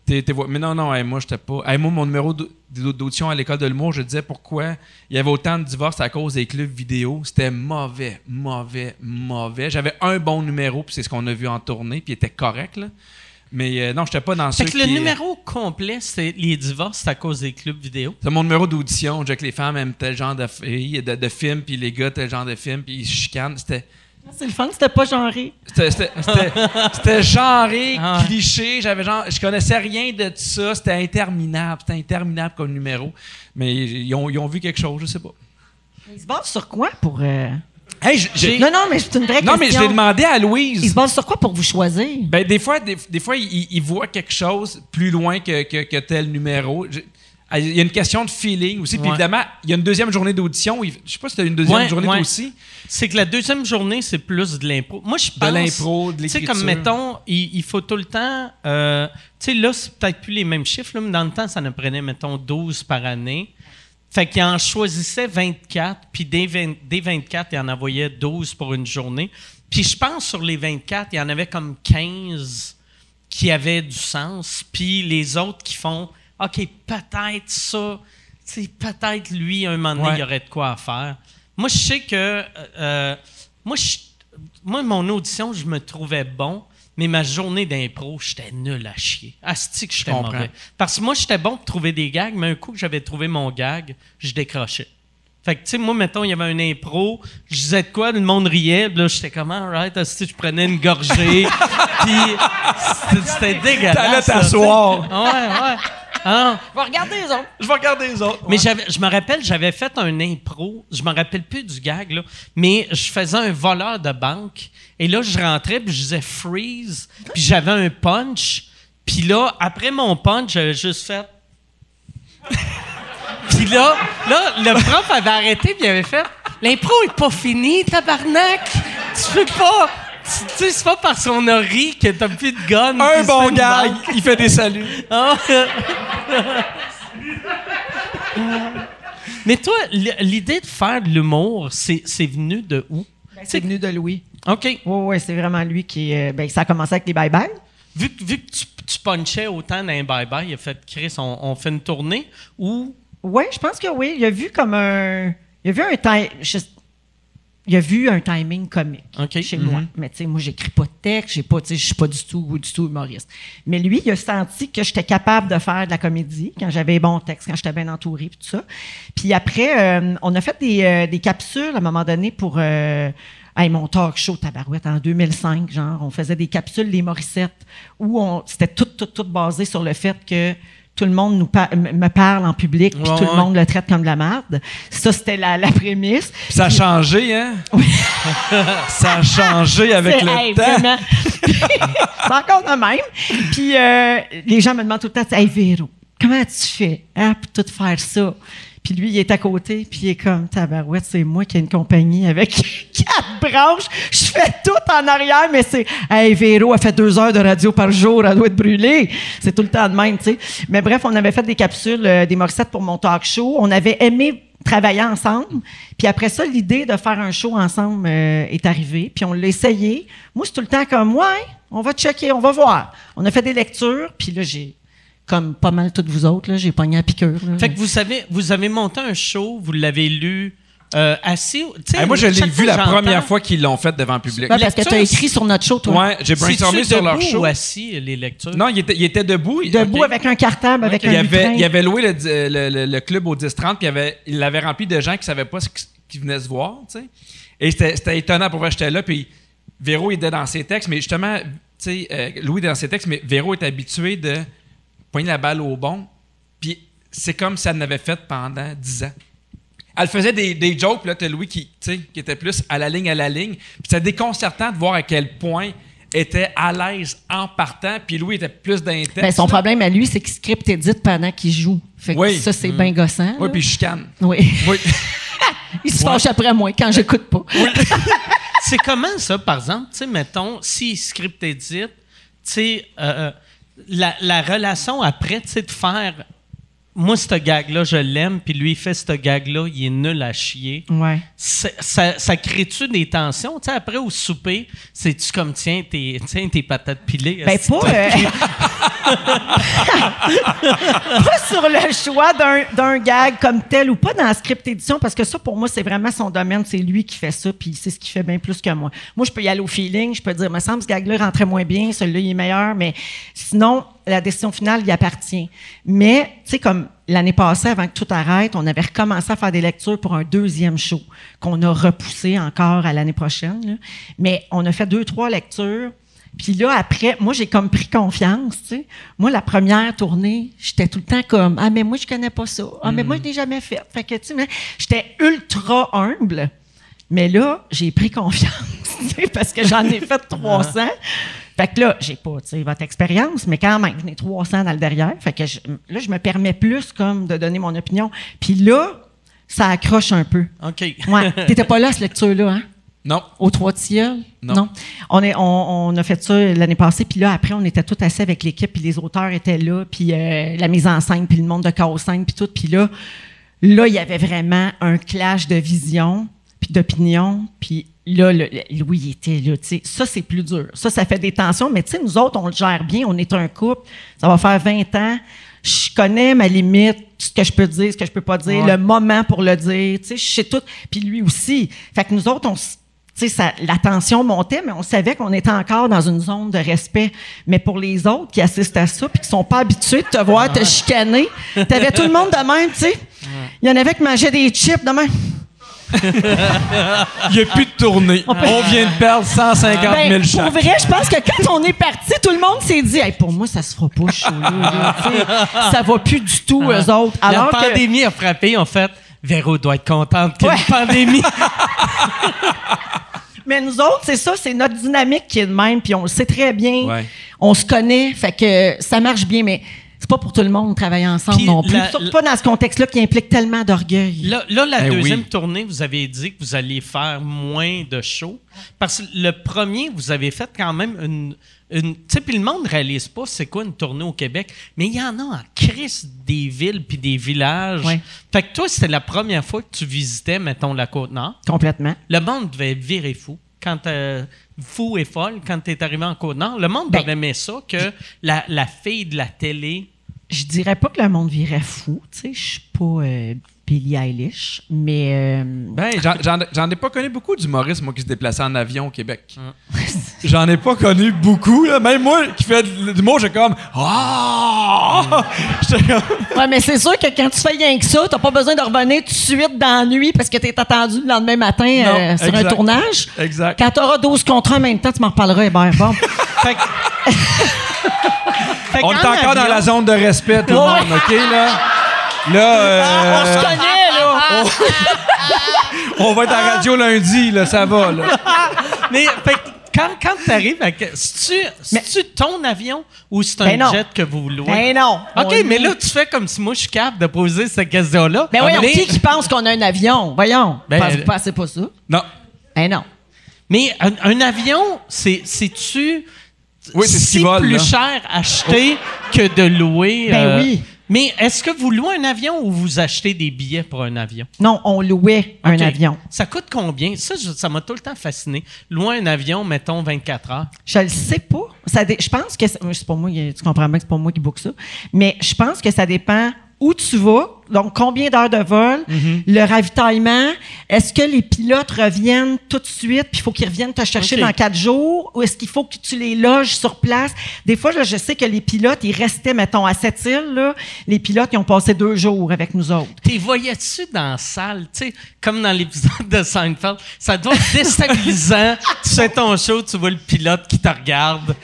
t'es, Mais non, non, moi, j'étais pas. moi, mon numéro d'audition à l'école de l'humour, je disais pourquoi il y avait autant de divorces à cause des clubs vidéo. C'était mauvais, mauvais, mauvais. J'avais un bon numéro, puis c'est ce qu'on a vu en tournée, puis il était correct, là. Mais euh, non, j'étais pas dans ce que le numéro complet, c'est les divorces à cause des clubs vidéo. C'est mon numéro d'audition. que les femmes aiment tel genre de, de, de film, puis les gars tel genre de film, puis ils se chicanent. C'était. C'est le fun, c'était pas genré. C'était genré, ah cliché. J'avais genre, je connaissais rien de ça. C'était interminable. C'était interminable comme numéro. Mais ils ont, ils ont, vu quelque chose, je sais pas. Ils se basent sur quoi pour. Euh, non, non, mais c'est une vraie question. Non, mais je l'ai demandé à Louise. Il se base sur quoi pour vous choisir? Ben, des fois, des, fois il, il, voit quelque chose plus loin que, que, tel numéro. Ah, il y a une question de feeling aussi. Puis évidemment, il y a une deuxième journée d'audition. Je sais pas si tu as une deuxième journée aussi. C'est que la deuxième journée, c'est plus de l'impro. Moi, je pense. De l'impro, de l'écriture. Tu sais, comme mettons, il, faut tout le temps. Euh, tu sais, là, c'est peut-être plus les mêmes chiffres, mais dans le temps, ça nous prenait, mettons, 12 par année. Fait qu'il en choisissait 24, puis des, 24, il en envoyait 12 pour une journée. Puis je pense sur les 24, il y en avait comme 15 qui avaient du sens, puis les autres qui font OK, peut-être ça, peut-être lui, un moment donné, il y aurait de quoi faire. Moi, je sais que. Euh, euh, moi, moi, mon audition, je me trouvais bon. Mais ma journée d'impro, j'étais nul à chier. Asti que j'étais mauvais. Parce que moi, j'étais bon pour trouver des gags, mais un coup que j'avais trouvé mon gag, je décrochais. Fait que, tu sais, moi, mettons, il y avait un impro, je disais de quoi, le monde riait, là, j'étais comme, alright, asti, je prenais une gorgée, puis c'était dégueulasse. T'allais t'asseoir. Ouais, ouais. Ah, je vais regarder les autres. Je vais regarder les autres. Mais je me rappelle, j'avais fait un impro, je me rappelle plus du gag, là, mais je faisais un voleur de banque et là, je rentrais, puis je disais freeze, puis j'avais un punch. Puis là, après mon punch, j'avais juste fait. puis là, là, le prof avait arrêté, puis il avait fait L'impro est pas fini, tabarnak! Tu peux pas. Tu sais, c'est pas parce qu'on a ri que t'as plus de gun. Un bon gars, il fait des saluts. Ah. Mais toi, l'idée de faire de l'humour, c'est venu de où? Ben, c'est venu de Louis. OK. Oui, oui, c'est vraiment lui qui. Euh, ben, ça a commencé avec les bye-bye. Vu, vu, que tu, tu, punchais autant dans bye-bye, il a fait Chris, on, fait une tournée ou? Oui, je pense que oui. Il a vu comme un. Il a vu un temps il a vu un timing comique chez moi. Mm-hmm. Mais tu sais, moi, j'écris pas de texte, j'ai pas, je suis pas du tout, du tout humoriste. Mais lui, il a senti que j'étais capable de faire de la comédie quand j'avais bon texte, quand j'étais bien entouré, tout ça. Puis après, euh, on a fait des, euh, des, capsules à un moment donné pour euh, mon talk show tabarouette en 2005, genre, on faisait des capsules les Morissettes où on, c'était tout, tout, tout basé sur le fait que tout le monde nous me parle en public, puis tout le monde le traite comme de la merde. Ça, c'était la, prémisse. ça a changé, hein? Oui. ça a changé avec le temps. c'est encore le même. Puis euh, les gens me demandent tout le temps, « Hey, Véro, comment tu fais hein, pour tout faire ça? » Puis lui, il est à côté, puis il est comme, tabarouette, c'est moi qui ai une compagnie avec quatre branches. Je fais tout en arrière, mais c'est, hey, Véro a fait deux heures de radio par jour, elle doit être brûlée. C'est tout le temps de même, tu sais. Mais bref, on avait fait des capsules, euh, des morcettes pour mon talk show. On avait aimé travailler ensemble. Puis après ça, l'idée de faire un show ensemble euh, est arrivée. Puis on l'a essayé. Moi, c'est tout le temps comme, ouais, on va checker, on va voir. On a fait des lectures, puis là, j'ai comme pas mal toutes vous autres, j'ai pogné à piqûre. Fait que vous savez, vous avez monté un show, vous l'avez lu euh, assis. moi, je l'ai vu la première fois qu'ils l'ont fait devant le public. parce que tu as écrit sur notre show, toi. Ouais, j'ai brainstormé sur leur show. ou assis, les lectures? Non, il était, il était debout. Debout avec un cartable, avec un il avait, il avait loué le, le, le, club au 10-30, puis il, avait, il l'avait rempli de gens qui ne savaient pas ce qui venaient se voir, tu sais. Et c'était étonnant pour moi, j'étais là, puis Véro était dans ses textes, mais justement, tu sais, euh, Louis était dans ses textes, mais Véro est habitué de poigner la balle au bon. Puis c'est comme si elle l'avait fait pendant dix ans. Elle faisait des, des jokes, puis là, t'as Louis qui, qui était plus à la ligne, à la ligne. Puis c'est déconcertant de voir à quel point était à l'aise en partant, puis Louis était plus d'intense. Ben, son problème à lui, c'est qu'il script édite pendant qu'il joue. Fait que ça, c'est bien gossant. Oui, puis je chicane. Oui. oui. Il se fâche après moi quand j'écoute pas. Oui. c'est comment ça, par exemple? Tu sais, mettons, si script édite, tu sais, euh, la, relation après, tu de faire moi, ce gag-là, je l'aime, puis lui, il fait ce gag-là, il est nul à chier. Ouais. Ça, ça crée-tu des tensions? Tu sais, après, au souper, c'est-tu comme, tiens, tes, tiens, tes patates pilées? Ben, pas, euh, pas sur le choix d'un gag comme tel ou pas dans la script édition, parce que ça, pour moi, c'est vraiment son domaine. C'est lui qui fait ça, puis c'est ce qui fait bien plus que moi. Moi, je peux y aller au feeling, je peux dire, me semble ce gag-là rentrait moins bien, celui-là, il est meilleur, mais sinon, la décision finale y appartient. Mais, tu sais, comme l'année passée, avant que tout arrête, on avait recommencé à faire des lectures pour un deuxième show qu'on a repoussé encore à l'année prochaine. Mais on a fait deux, trois lectures. Puis là, après, moi, j'ai comme pris confiance, tu sais. Moi, la première tournée, j'étais tout le temps comme, ah, mais moi, je connais pas ça. Ah, mais moi, je l'ai jamais fait. Fait que, tu sais, j'étais ultra humble. Mais là, j'ai pris confiance, parce que j'en ai fait 300. Fait que là, j'ai pas, tu sais, votre expérience, mais quand même, j'en ai 300 dans le derrière. Fait que là, je me permets plus comme de donner mon opinion. Puis là, ça accroche un peu. OK. ouais. T'étais pas là, cette lecture-là, hein? Non. Au Trois Tilleuls? Non. non. On, est, on, a fait ça l'année passée, puis là, après, on était tous assis avec l'équipe, puis les auteurs étaient là, puis euh, la mise en scène, puis le monde de Chaos 5, puis tout. Puis là, là, il y avait vraiment un clash de vision, puis d'opinion, puis là, le, Louis était là, tu sais. Ça, c'est plus dur. Ça, ça fait des tensions, mais tu sais, nous autres, on le gère bien, on est un couple, ça va faire 20 ans. Je connais ma limite, ce que je peux dire, ce que je peux pas dire, le moment pour le dire, tu sais, je sais tout. Puis lui aussi. Fait que nous autres, on tu sais, la tension montait, mais on savait qu'on était encore dans une zone de respect. Mais pour les autres qui assistent à ça, puis qui sont pas habitués de te voir te chicaner, t'avais tout le monde de même, tu sais. Il y en avait qui mangeaient des chips de même. Il n'y a plus de tournée. On, vient de perdre 150 000 ben, Pour vrai, je pense que quand on est parti, tout le monde s'est dit pour moi, ça se fera pas chaud. Ça va plus du tout, eux autres. Alors La pandémie a frappé, en fait. Véro doit être contente qu'il y ait une pandémie. Mais nous autres, c'est ça, c'est notre dynamique qui est de même, puis on le sait très bien. On se connaît, fait que ça marche bien, mais c'est pas pour tout le monde de travailler ensemble non plus. Surtout pas dans ce contexte-là qui implique tellement d'orgueil. Là, la eh deuxième tournée, vous avez dit que vous alliez faire moins de shows. Parce que le premier, vous avez fait quand même une. une tu sais, puis le monde ne réalise pas c'est quoi une tournée au Québec, mais il y en a en crise des villes puis des villages. Fait que toi, c'était la première fois que tu visitais, mettons, la Côte-Nord. Complètement. Le monde devait virer fou quand euh, fou et folle quand tu es arrivé en Côte-Nord. Le monde ben, devait aimer ça, que la, la, fille de la télé je dirais pas que le monde virait fou. Tu sais, je suis pas euh, Billie Eilish, mais. Euh, ben, j'en ai pas connu beaucoup d'humoristes, moi, qui se déplaçaient en avion au Québec. j'en ai pas connu beaucoup, là. Même moi, qui fais du mot, j'ai comme. Ah! ouais, mais c'est sûr que quand tu fais rien que ça, t'as pas besoin de revenir tout de suite dans la nuit parce que t'es attendu le lendemain matin euh, sur un tournage. Exact. Quand t'auras 12 contrats en même temps, tu m'en reparleras, ben, bon. fait on est encore dans la zone de respect, tout le monde, OK, là? Là, euh, on se connaît, là. On, va être à radio lundi, là, ça va, là. Mais, fait, quand, quand tu arrives, c'est-tu ton avion ou c'est un ben jet que vous louez? Ben non. OK, mais là, tu fais comme si moi, je suis capable de poser cette question-là. Ben voyons, qui qui pense qu'on a un avion? Voyons. Ben, pensez pas ça? Non. Ben non. Mais un, un avion, c'est-tu oui, c'est si plus cher acheter que de louer. Ben euh, oui. Mais est-ce que vous louez un avion ou vous achetez des billets pour un avion? Non, on louait un avion. Ça coûte combien? Ça, ça m'a tout le temps fasciné. Louer un avion, mettons, 24 heures. Je le sais pas. Ça je pense que... C'est pas moi, tu comprends bien que c'est pas moi qui book ça. Mais je pense que ça dépend où tu vas, donc combien d'heures de vol, mhm. le ravitaillement, est-ce que les pilotes reviennent tout de suite, puis il faut qu'ils reviennent te chercher dans quatre jours, ou est-ce qu'il faut que tu les loges sur place? Des fois, je sais que les pilotes, ils restaient, mettons, à cette île, là, les pilotes, ils ont passé deux jours avec nous autres. T'es voyais-tu dans la salle, tu sais, comme dans l'épisode de Seinfeld, ça doit être déstabilisant. tu fais ton show, tu vois le pilote qui te regarde.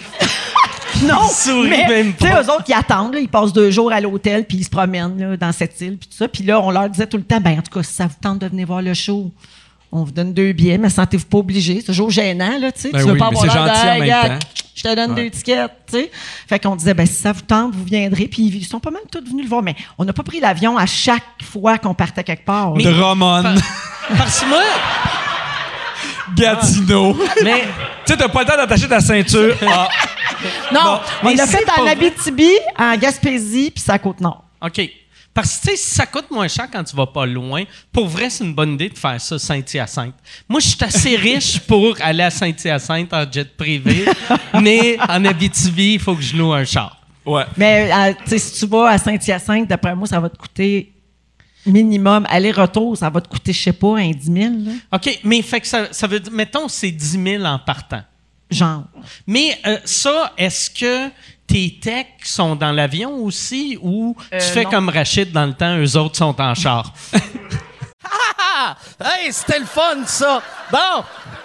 Non, mais même pas. eux autres, ils attendent, ils passent deux jours à l'hôtel, puis ils se promènent là, dans cette île, puis tout ça. Puis là, on leur disait tout le temps, ben en tout cas, si ça vous tente de venir voir le show, on vous donne deux billets, mais sentez-vous pas obligé. C'est toujours gênant, là, tu sais. Ben tu veux pas avoir l'air je te donne deux tickets, tu sais. Fait qu'on disait, ben si ça vous tente, vous viendrez. Puis ils sont pas même tous venus le voir. Mais on n'a pas pris l'avion à chaque fois qu'on partait quelque part. Mais, Drummond. parce que moi... Gatineau. Mais... tu sais, t'as pas le temps d'attacher ta ceinture. Ah. Non, on l'a fait en Abitibi, en Gaspésie, puis c'est à Côte-Nord. OK. Parce que, tu sais, si ça coûte moins cher quand tu vas pas loin, pour vrai, c'est une bonne idée de faire ça Saint-Hyacinthe. Moi, je suis assez riche pour aller à Saint-Hyacinthe en jet privé, mais en Abitibi, il faut que je loue un char. Ouais. Mais, euh, tu sais, si tu vas à Saint-Hyacinthe, d'après moi, ça va te coûter minimum aller-retour, ça va te coûter, je sais pas, un 10 000. Là. OK, mais fait que ça, ça veut dire, mettons, c'est 10 000 en partant. Genre. Mais euh, ça, est-ce que tes techs sont dans l'avion aussi ou tu Euh, fais non. comme Rachid dans le temps, eux autres sont en char? Ah! Hey, c'était le fun, ça! Bon!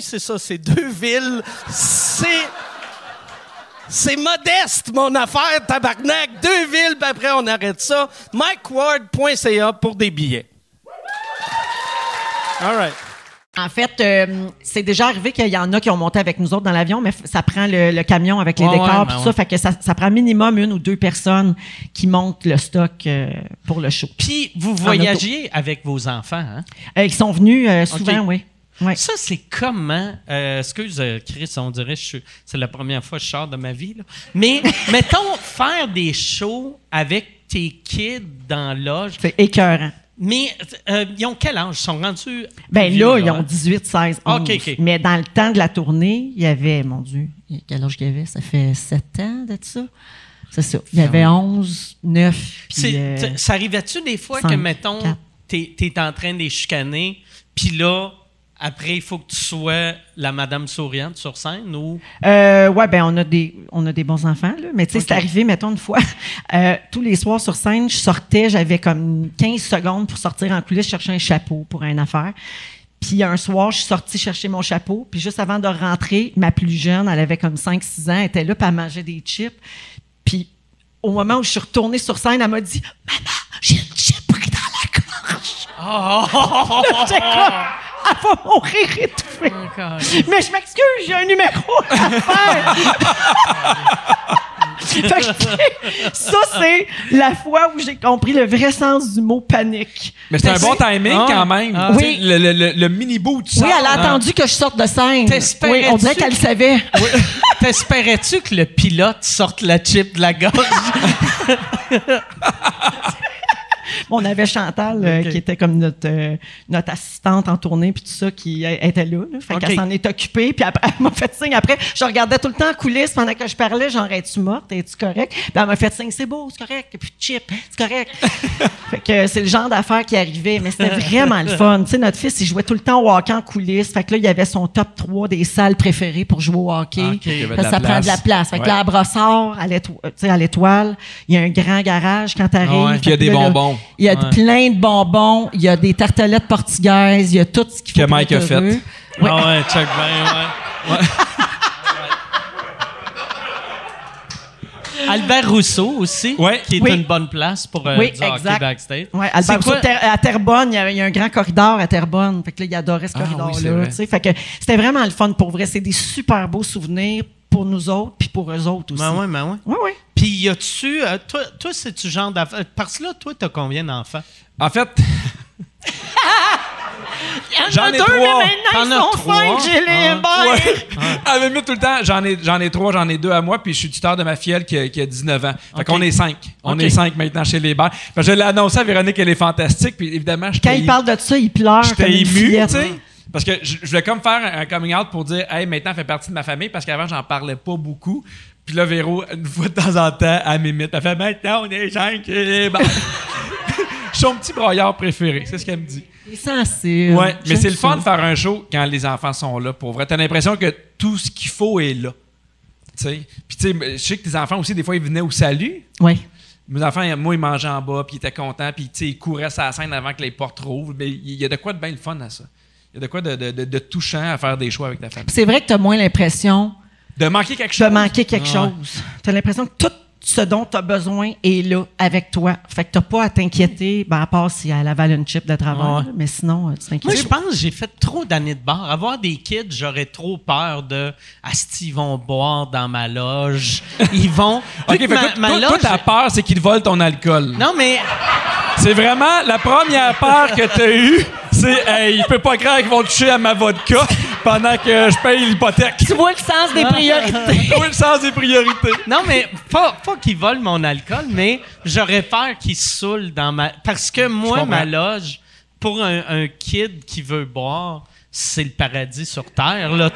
c'est ça, c'est deux villes. C'est. C'est modeste, mon affaire, tabarnak. Deux villes, puis après, on arrête ça. MikeWard.ca pour des billets. All right. En fait, euh, c'est déjà arrivé qu'il y en a qui ont monté avec nous autres dans l'avion, mais ça prend le, le camion avec les Ouais, décors ouais, ben tout ouais. ça. Fait que ça, ça prend minimum une ou deux personnes qui montent le stock euh, pour le show. Puis vous voyagez avec vos enfants, hein? Euh, ils sont venus souvent, oui. Ouais. Ça, c'est comment. Euh, excuse, euh, Chris, on dirait que c'est la première fois que je sors de ma vie. là. Mais mettons, faire des shows avec tes kids dans la loge. C'est écœurant. Mais euh, ils ont quel âge? Ils sont rendus. Ben vieux, là, ils ont hein? 18, 16, 11. Ok, ok. Mais dans le temps de la tournée, il y avait, mon Dieu, quel âge il y avait? Ça fait 7 ans d'être ça? C'est ça. Il y avait 11, 9. puis, euh, ça arrivait-tu des fois cinq, que, mettons, quatre. t'es es en train de les chicaner, puis là, après, il faut que tu sois la madame souriante sur scène ou? Euh, ouais, ben on a des on a des bons enfants là, mais tu sais c'est arrivé mettons une fois euh, tous les soirs sur scène, je sortais, j'avais comme 15 secondes pour sortir en coulisses chercher un chapeau pour une affaire. Puis un soir, je suis sortie chercher mon chapeau, puis juste avant de rentrer, ma plus jeune, elle avait comme 5 6 ans, elle était là puis elle mangeait des chips. Puis au moment où je suis retournée sur scène, elle m'a dit "Maman, j'ai le chip pris dans la gorge." Comme, elle va mourir étouffée. Mais je m'excuse, j'ai un numéro à faire. Que, ça, c'est la fois où j'ai compris le vrai sens du mot panique. Mais c'est un bon timing Ah. quand même. Ah. Tu sais, Oui. Le, le, le, le mini bout du Oui, elle a attendu que je sorte de scène. Oui, on dirait qu'elle le savait. T'espérais-tu que le pilote sorte la chip de la gorge? On avait Chantal, euh, qui était comme notre, euh, notre assistante en tournée, puis tout ça, qui euh, était là. là. Fait qu'elle s'en est occupée, puis après, elle m'a fait signe. Après, je regardais tout le temps en coulisses pendant que je parlais, genre, es-tu morte, es-tu correct? Puis elle m'a fait signe, c'est beau, c'est correct, puis chip, c'est correct. fait que c'est le genre d'affaires qui arrivait, mais c'était vraiment le fun. Tu sais, notre fils, il jouait tout le temps au hockey en coulisses. Fait que là, il y avait son top 3 des salles préférées pour jouer au hockey. Ça prend de la place. Fait que là, à Brossard, à l'étoile, il y a un grand garage quand t'arrives. Ah ouais. Puis il y a des bonbons. Il y a Ouais. plein de bonbons, il y a des tartelettes portugaises, il y a tout ce qu'il faut Que Mike a fait. Ouais. Ah ouais, check bien, ouais. Albert Rousseau aussi, Ouais. qui est Oui. une bonne place pour euh, Oui, du hockey exact. backstage. Ouais, Albert Rousseau, Ter- à Terrebonne, il y, a, il y a un grand corridor à Terrebonne. Fait que là, il adorait ce Ah oui, corridor-là. vrai. sais. fait que c'était vraiment le fun pour vrai. C'est des super beaux souvenirs pour nous autres, puis pour eux autres aussi. Ben ouais, ben ouais. Ouais, ouais. Puis y a-tu. euh, toi, toi c'est-tu genre d'affaires? Parce que là, toi, t'as combien d'enfants? En fait, Il y en J'en a ai deux, trois. mais maintenant, T'en ils sont trois. cinq, j'ai les à la limite, tout le temps, j'en ai, j'en ai trois, j'en ai deux à moi, puis je suis tuteur de ma fille qui a, qui a 19 ans. Fait Ok. qu'on est cinq. On est cinq maintenant chez les que je l'ai annoncé à Véronique, elle est fantastique, puis évidemment, je Quand il parle de ça, il pleure comme J'étais ému, tu sais. Parce que je, je voulais comme faire un, coming out pour dire, hey, maintenant, elle fait partie de ma famille, parce qu'avant, j'en parlais pas beaucoup. Puis là, Véro, une fois de temps en temps, elle m'imite. Elle fait, maintenant, on est cinq. Je suis son petit broyard préféré, c'est ce qu'elle me dit. Il est sensible. Ouais, mais c'est le fun de faire un show quand les enfants sont là, pour vrai. T'as l'impression que tout ce qu'il faut est là. Tu sais. Puis, tu sais, je sais que tes enfants aussi, des fois, ils venaient au salut. Oui. Mes enfants, moi, ils mangeaient en bas, puis ils étaient contents, puis ils couraient sur la scène avant que les portes rouvrent. Mais il y a de quoi de bien le fun à ça. Il y a de quoi de, de- de- de touchant à faire des choix avec ta famille. C'est vrai que tu as moins l'impression De manquer quelque de chose. manquer quelque chose. Tu as l'impression que tout ce dont tu as besoin est là avec toi. Fait que tu n'as pas à t'inquiéter, ben, à part si elle avale une chip de travail. Mais sinon, euh, tu t'inquiètes. Moi, je pense que j'ai fait trop d'années de bar. Avoir des kids, j'aurais trop peur de Asti, ils vont boire dans ma loge. Ils vont. OK, fait ma, toi, loge... ta peur, c'est qu'ils volent ton alcool. Non, mais. C'est vraiment la première peur que tu as eue. C'est, hey, il peut pas croire qu'ils vont toucher à ma vodka pendant que je paye l'hypothèque. Tu vois le sens des priorités. tu vois le sens des priorités. Non, mais pas, pas qu'ils volent mon alcool, mais j'aurais peur qu'ils saoulent dans ma. Parce que moi, ma loge, pour un, kid qui veut boire, c'est le paradis sur Terre. Là,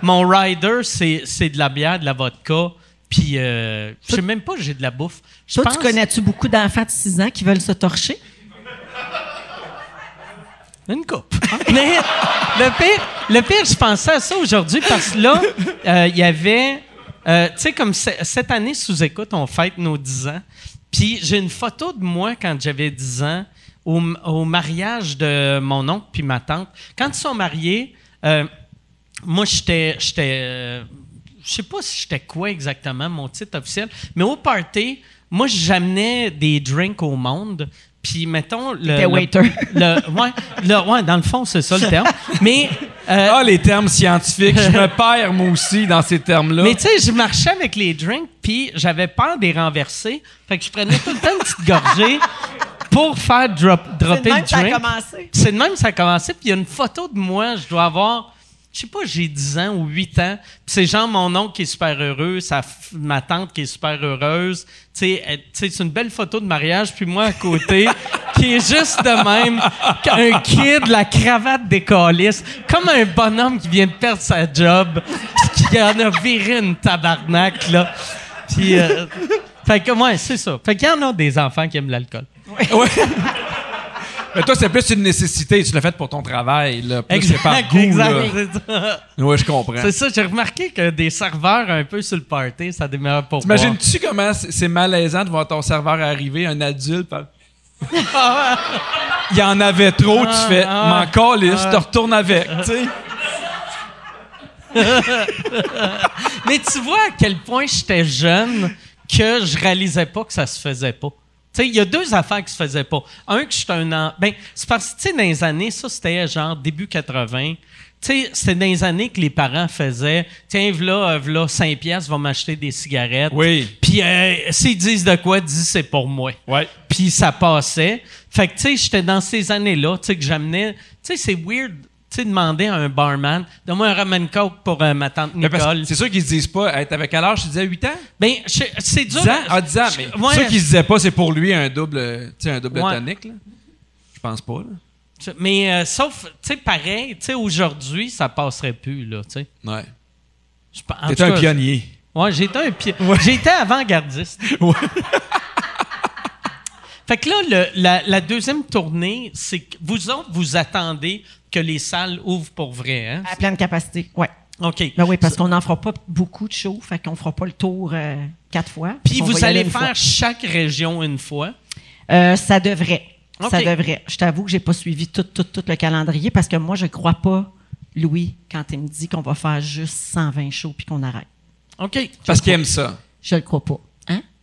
mon rider, c'est, de la bière, de la vodka. Puis, euh, je sais même pas j'ai de la bouffe. Toi, tu connais-tu beaucoup d'enfants de 6 ans qui veulent se torcher? Une coupe. Mais le pire, le pire, je pensais à ça aujourd'hui parce que là, euh, il y avait. Euh, tu sais, comme cette année, sous écoute, on fête nos 10 ans. Puis j'ai une photo de moi quand j'avais 10 ans au, mariage de mon oncle puis ma tante. Quand ils sont mariés, euh, moi, j'étais. j'étais je sais pas si j'étais quoi exactement, mon titre officiel, mais au party, moi, j'amenais des drinks au monde. Puis, mettons. Le, waiter. ouais, ouais, dans le fond, c'est ça le terme. Mais. Euh, ah, les termes scientifiques. Je me perds, moi aussi, dans ces termes-là. Mais tu sais, je marchais avec les drinks, puis j'avais peur des renverser. Fait que je prenais tout le temps une petite gorgée pour faire drop, dropper le drink. C'est de même ça a commencé. C'est de même ça a commencé. Puis il y a une photo de moi, je dois avoir je sais pas, j'ai 10 ans ou 8 ans, puis c'est genre mon oncle qui est super heureux, sa, ma tante qui est super heureuse. Tu sais, c'est une belle photo de mariage, puis moi à côté, qui est juste de même qu'un kid, la cravate des comme un bonhomme qui vient de perdre sa job, puis qui en a viré une tabarnak, là. Puis, euh, fait que, ouais, c'est ça. Fait qu'il y en a des enfants qui aiment l'alcool. Ouais. Mais toi, c'est plus une nécessité. Tu l'as fait pour ton travail, là. Plus c'est par goût, exact, Oui, je comprends. C'est ça. J'ai remarqué que des serveurs un peu sur le party, ça démarre pour moi. T'imagines-tu comment c'est malaisant de voir ton serveur arriver, un adulte, Il y en avait trop, tu ah, fais, ah, m'en calisse, je te retourne avec, tu sais. Mais tu vois à quel point j'étais jeune que je réalisais pas que ça se faisait pas il y a deux affaires qui se faisaient pas. Un, que j'étais un an. Ben, c'est parce que, tu sais, dans les années, ça, c'était genre début 80. Tu sais, c'était dans les années que les parents faisaient Tiens, voilà, voilà 5 piastres, va m'acheter des cigarettes. Oui. Puis, euh, s'ils disent de quoi, dis c'est pour moi. Ouais. Puis, ça passait. Fait que, tu sais, j'étais dans ces années-là, tu sais, que j'amenais. Tu sais, c'est weird sais, demander à un barman, donne-moi un ramen coke pour euh, ma tante Nicole. C'est sûr qu'ils se disent pas, hey, t'avais quel âge? Tu disais 8 ans? Ben, c'est dur. 10 ans? Ah, 10 ans, mais ouais, ceux qui se disaient pas, c'est pour lui un double, un double tonique, là. Je pense pas, là. Mais euh, sauf, tu sais, pareil, tu sais, aujourd'hui, ça passerait plus, là, tu sais. Ouais. T'étais un pionnier. Ouais, j'étais un pionnier. J'étais avant-gardiste. Ouais. Fait que là, la, la, deuxième tournée, c'est que vous autres, vous attendez que les salles ouvrent pour vrai. Hein? À pleine capacité, oui. OK. Ben oui, parce qu'on n'en fera pas beaucoup de shows, fait qu'on fera pas le tour euh, quatre fois. Puis vous allez faire chaque région une fois? Euh, ça devrait. Ça devrait. Je t'avoue que j'ai pas suivi tout, tout, tout le calendrier parce que moi, je crois pas, Louis, quand il me dit qu'on va faire juste 120 shows puis qu'on arrête. OK. parce qu'il aime ça. Je le crois pas.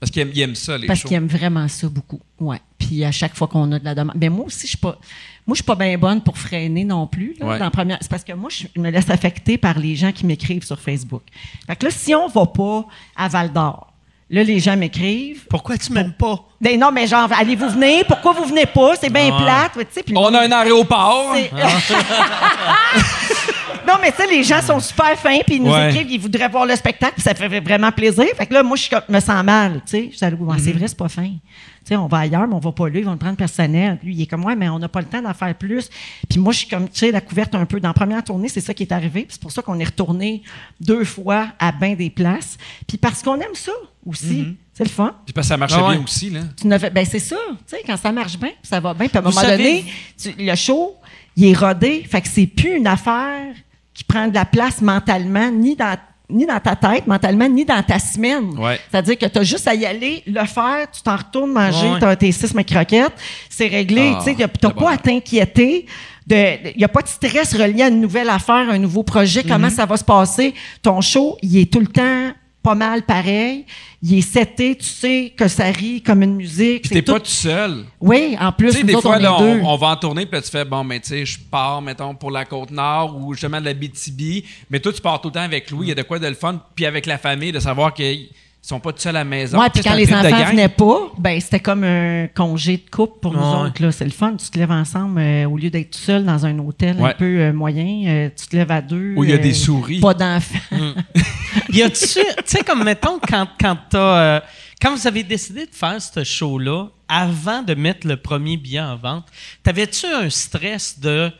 Hein? Parce qu'il aime, ça, les Parce qu'il aime vraiment ça beaucoup. Ouais. Puis à chaque fois qu'on a de la demande. Mais ben, moi aussi, je suis pas. Moi, je suis pas bien bonne pour freiner non plus. Là, première... C'est parce que moi, je me laisse affecter par les gens qui m'écrivent sur Facebook. Fait que là, si on va pas à Val d'Or, là, les gens m'écrivent. Pourquoi tu m'aimes pas? Ben non, mais genre, allez-vous venir? Pourquoi vous venez pas? C'est bien plate. on a un aéroport. non, mais tu sais, les gens sont super fins, puis ils nous écrivent, ils voudraient voir le spectacle, puis ça fait vraiment plaisir. Fait que là, moi, je me sens mal, tu sais. Je c'est mhm. vrai, c'est pas fin. Tu sais, on va ailleurs, mais on va pas là, ils vont le prendre personnel. Lui, il est comme, ouais, mais on n'a pas le temps d'en faire plus. Puis moi, je suis comme, tu sais, la couverte un peu. Dans la première tournée, c'est ça qui est arrivé. c'est pour ça qu'on est retourné deux fois à bien des places. Puis parce qu'on aime ça aussi. Mhm. C'est le fun. Puis parce que ça marchait ah bien aussi, là. Tu ben c'est ça. Tu sais, quand ça marche bien, ça va bien. Puis à un moment donné, le show, il est rodé. Fait que c'est plus une affaire qui prend de la place mentalement, ni dans ni dans ta tête mentalement, ni dans ta semaine. C'est-à-dire que tu as juste à y aller, le faire, tu t'en retournes manger as tes six croquettes, c'est réglé. Ah, tu n'as pas à t'inquiéter. Il n'y a pas de stress relié à une nouvelle affaire, un nouveau projet, comment mm-hmm. ça va se passer. Ton show, il est tout le temps pas mal pareil. Il est seté, tu sais que ça rit comme une musique. Puis t'es pas tout seul. Oui, en plus, tu sais, des fois, on, va en tourner, puis tu fais, bon, mais tu sais, je pars, mettons, pour la Côte-Nord ou justement de la BTB, mais toi, tu pars tout le temps avec Louis, il y a de quoi de le fun, puis avec la famille, de savoir que ils sont pas tout seuls à la maison. Oui, puis quand les enfants venaient pas, ben c'était comme un congé de couple pour nous autres. Là. C'est le fun. Tu te lèves ensemble euh, au lieu d'être tout seul dans un hôtel un peu euh, moyen. Euh, tu te lèves à deux. Où il y a des souris. Pas d'enfants. Mm. y a-tu, tu sais, comme mettons, quand, quand quand vous avez décidé de faire ce show-là, avant de mettre le premier billet en vente, t'avais-tu un stress de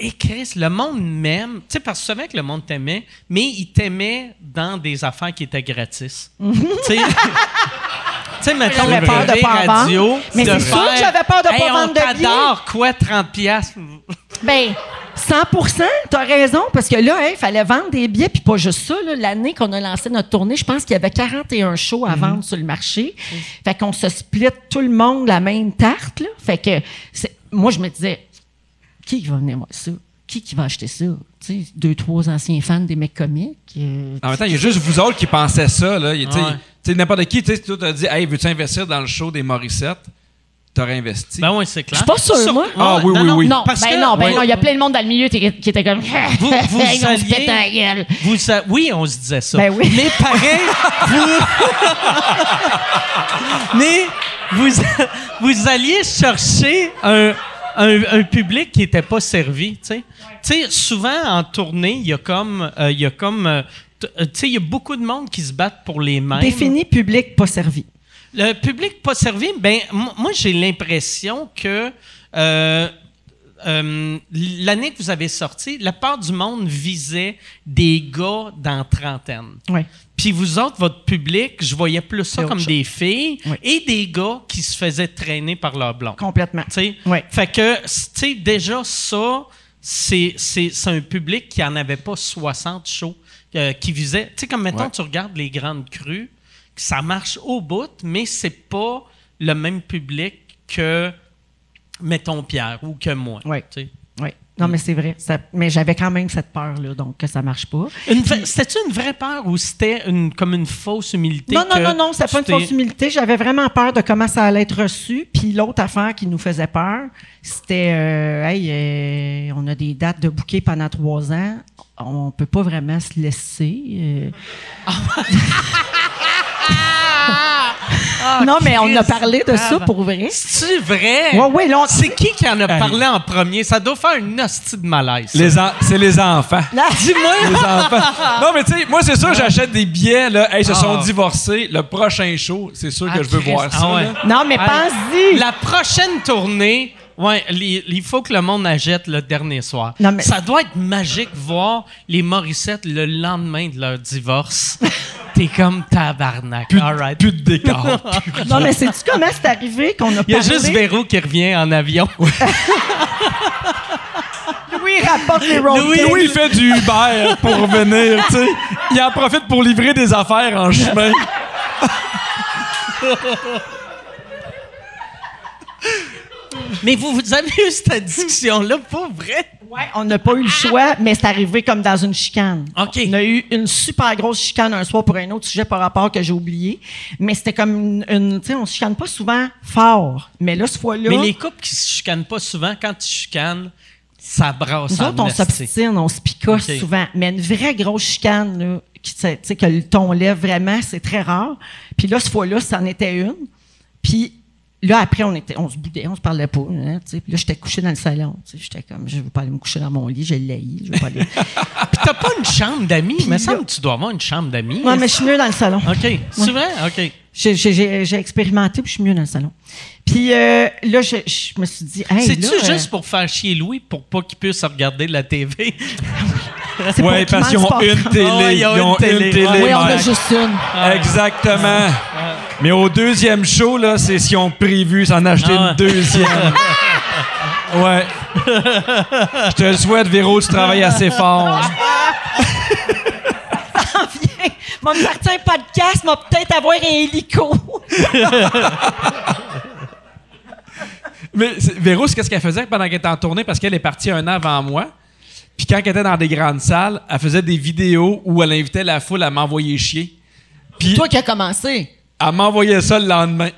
et Chris, le monde m'aime. Tu sais, parce que tu savais que le monde t'aimait, mais il t'aimait dans des affaires qui étaient gratis. tu sais, mettons, j'avais peur de pas radio. Mais c'est sûr que j'avais peur de pas vendre de billets. quoi, 30 pièces Ben, 100% as raison, parce que là, il fallait vendre des billets, puis pas juste ça. L'année qu'on a lancé notre tournée, je pense qu'il y avait 41 shows à mhm. vendre sur le marché. Fait qu'on se split tout le monde la même tarte. Là. Fait que moi, je me disais, qui va venir voir ça? Qui, qui va acheter ça? Tu sais, deux, trois anciens fans des mecs comiques. Euh, en même temps, il y a juste vous autres qui pensez ça. Là. Tu sais, n'importe qui, tu sais, tu as dit, hey, veux-tu investir dans le show des Morissette? T'aurais investi. Ben oui, c'est clair. Je suis pas sûr, moi. Ah oui, oui, oui. Non, ben non, ben non, il y a plein de monde dans le milieu qui était comme. Vous, vous alliez, vous, oui, on se disait ça. Ben oui. Mais pareil, vous. Mais vous, vous alliez chercher un un, public qui n'était pas servi, tu sais. souvent en tournée, il y a comme, euh, il y a comme, euh, euh, tu sais, il y a beaucoup de monde qui se battent pour les mêmes. Défini public pas servi. Le public pas servi, ben moi j'ai l'impression que l'année que vous avez sorti, la part du monde visait des gars dans trentaine. Oui. Puis vous autres, votre public, je voyais plus ça comme des filles et des gars qui se faisaient traîner par leur blond. Complètement. Oui. Fait que, tu sais, déjà ça, c'est un public qui en avait pas 60 shows, euh, qui visait. Tu sais, comme maintenant, tu regardes les grandes crues, ça marche au bout, mais c'est pas le même public que, mettons, Pierre ou que moi. Oui. Oui. Non, mais c'est vrai. mais j'avais quand même cette peur-là, donc que ça marche pas. C'était-tu une vraie peur ou c'était une, comme une fausse humilité? Non, non, non, non, c'était pas une fausse humilité. J'avais vraiment peur de comment ça allait être reçu. Puis l'autre affaire qui nous faisait peur, c'était, euh, hey, euh, on a des dates de bouquet pendant trois ans. On peut pas vraiment se laisser. Euh. Ah, non, mais on a parlé de ça pour vrai. C'est vrai? Oui, oui. C'est qui qui en a parlé en premier? Ça doit faire une hostie de malaise. Les c'est les enfants. Dis-moi. les enfants. Non, mais tu sais, moi, c'est sûr, j'achète des billets. Là, ils se sont ah. divorcés. Le prochain show, c'est sûr que je veux voir ça. Non, mais pense-y. La prochaine tournée, Ouais, il faut que le monde achète le dernier soir. Ça doit être magique voir les Morissette le lendemain de leur divorce. T'es comme tabarnak. Plus, right. plus de décor. non, mais sais-tu comment c'est arrivé qu'on a Il y a juste Véro qui revient en avion. Louis rapporte les Louis, Louis, il fait du Uber pour revenir, tu sais. Il en profite pour livrer des affaires en chemin. Mais vous, vous avez eu cette discussion-là, pas vrai? Oui, on n'a pas eu le choix, mais c'est arrivé comme dans une chicane. OK. On a eu une super grosse chicane un soir pour un autre sujet par rapport que j'ai oublié. Mais c'était comme une. tu sais, on se chicane pas souvent fort. Mais là, ce fois-là. Mais les couples qui se chicanent pas souvent, quand tu chicanes, ça brasse Nous autres, on s'obstine, on se picosse souvent. Mais une vraie grosse chicane, là, qui, tu sais, que le ton lève vraiment, c'est très rare. Puis là, ce fois-là, c'en était une. Puis Là, après, on, était, on se boudait, on se parlait pas. Hein, puis là, j'étais couché dans le salon. J'étais comme, je veux pas aller me coucher dans mon lit, j'ai l'ai. Je veux pas aller. puis t'as pas une chambre d'amis? Il me semble que tu dois avoir une chambre d'amis. Oui, mais je suis mieux dans le salon. OK. C'est vrai? OK. J'ai expérimenté, puis je suis mieux dans le salon. Puis euh, là, je, je, me suis dit, hey, C'est-tu euh, juste pour faire chier Louis, pour pas qu'il puisse regarder la TV? oui, parce qu'ils ont une télé. ils ont une télé. oui, on a juste une. Exactement. Mais au deuxième show, là, c'est ce qu'ils ont prévu, s'en acheter une deuxième. ouais. Je te le souhaite, Véro, tu travailles assez fort. Mon partir un podcast, m'a peut-être avoir un hélico. Mais Véro, qu'est-ce qu'elle faisait pendant qu'elle était en tournée? Parce qu'elle est partie un an avant moi. Puis quand elle était dans des grandes salles, elle faisait des vidéos où elle invitait la foule à m'envoyer chier. Puis toi qui as commencé. Elle m'envoyait ça le lendemain.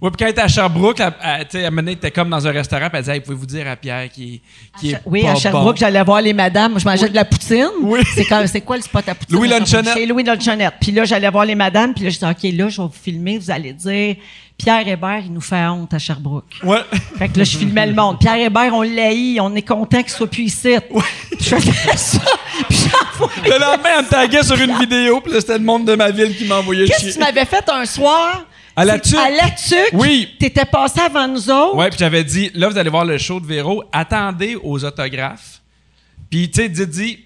Oui, puis quand elle était à Sherbrooke, elle, elle, elle, était comme dans un restaurant, puis elle disait Pouvez-vous dire à Pierre qui, qui est. Oui, à Sherbrooke, j'allais voir les madames. Je mangeais de la poutine. Oui. C'est, quoi le spot à poutine? Louis Lunchonette. C'est Louis Lunchonette. Puis là, j'allais voir les madames, puis là, je disais OK, là, je vais vous filmer, vous allez dire Pierre Hébert, il nous fait honte à Sherbrooke. Ouais. Fait que là, je filmais le monde. Pierre Hébert, on l'haït, on est content qu'il soit plus ici. Ouais. Je faisais ça. le lendemain, elle me taguait sur une vidéo, puis c'était le monde de ma ville qui m'envoyait chier. Qu'est-ce que tu m'avais fait un soir? À la tuque. À la tuque? Oui. T'étais passé avant nous autres? Oui, puis j'avais dit, là, vous allez voir le show de Véro, attendez aux autographes. Puis, tu sais, Didi,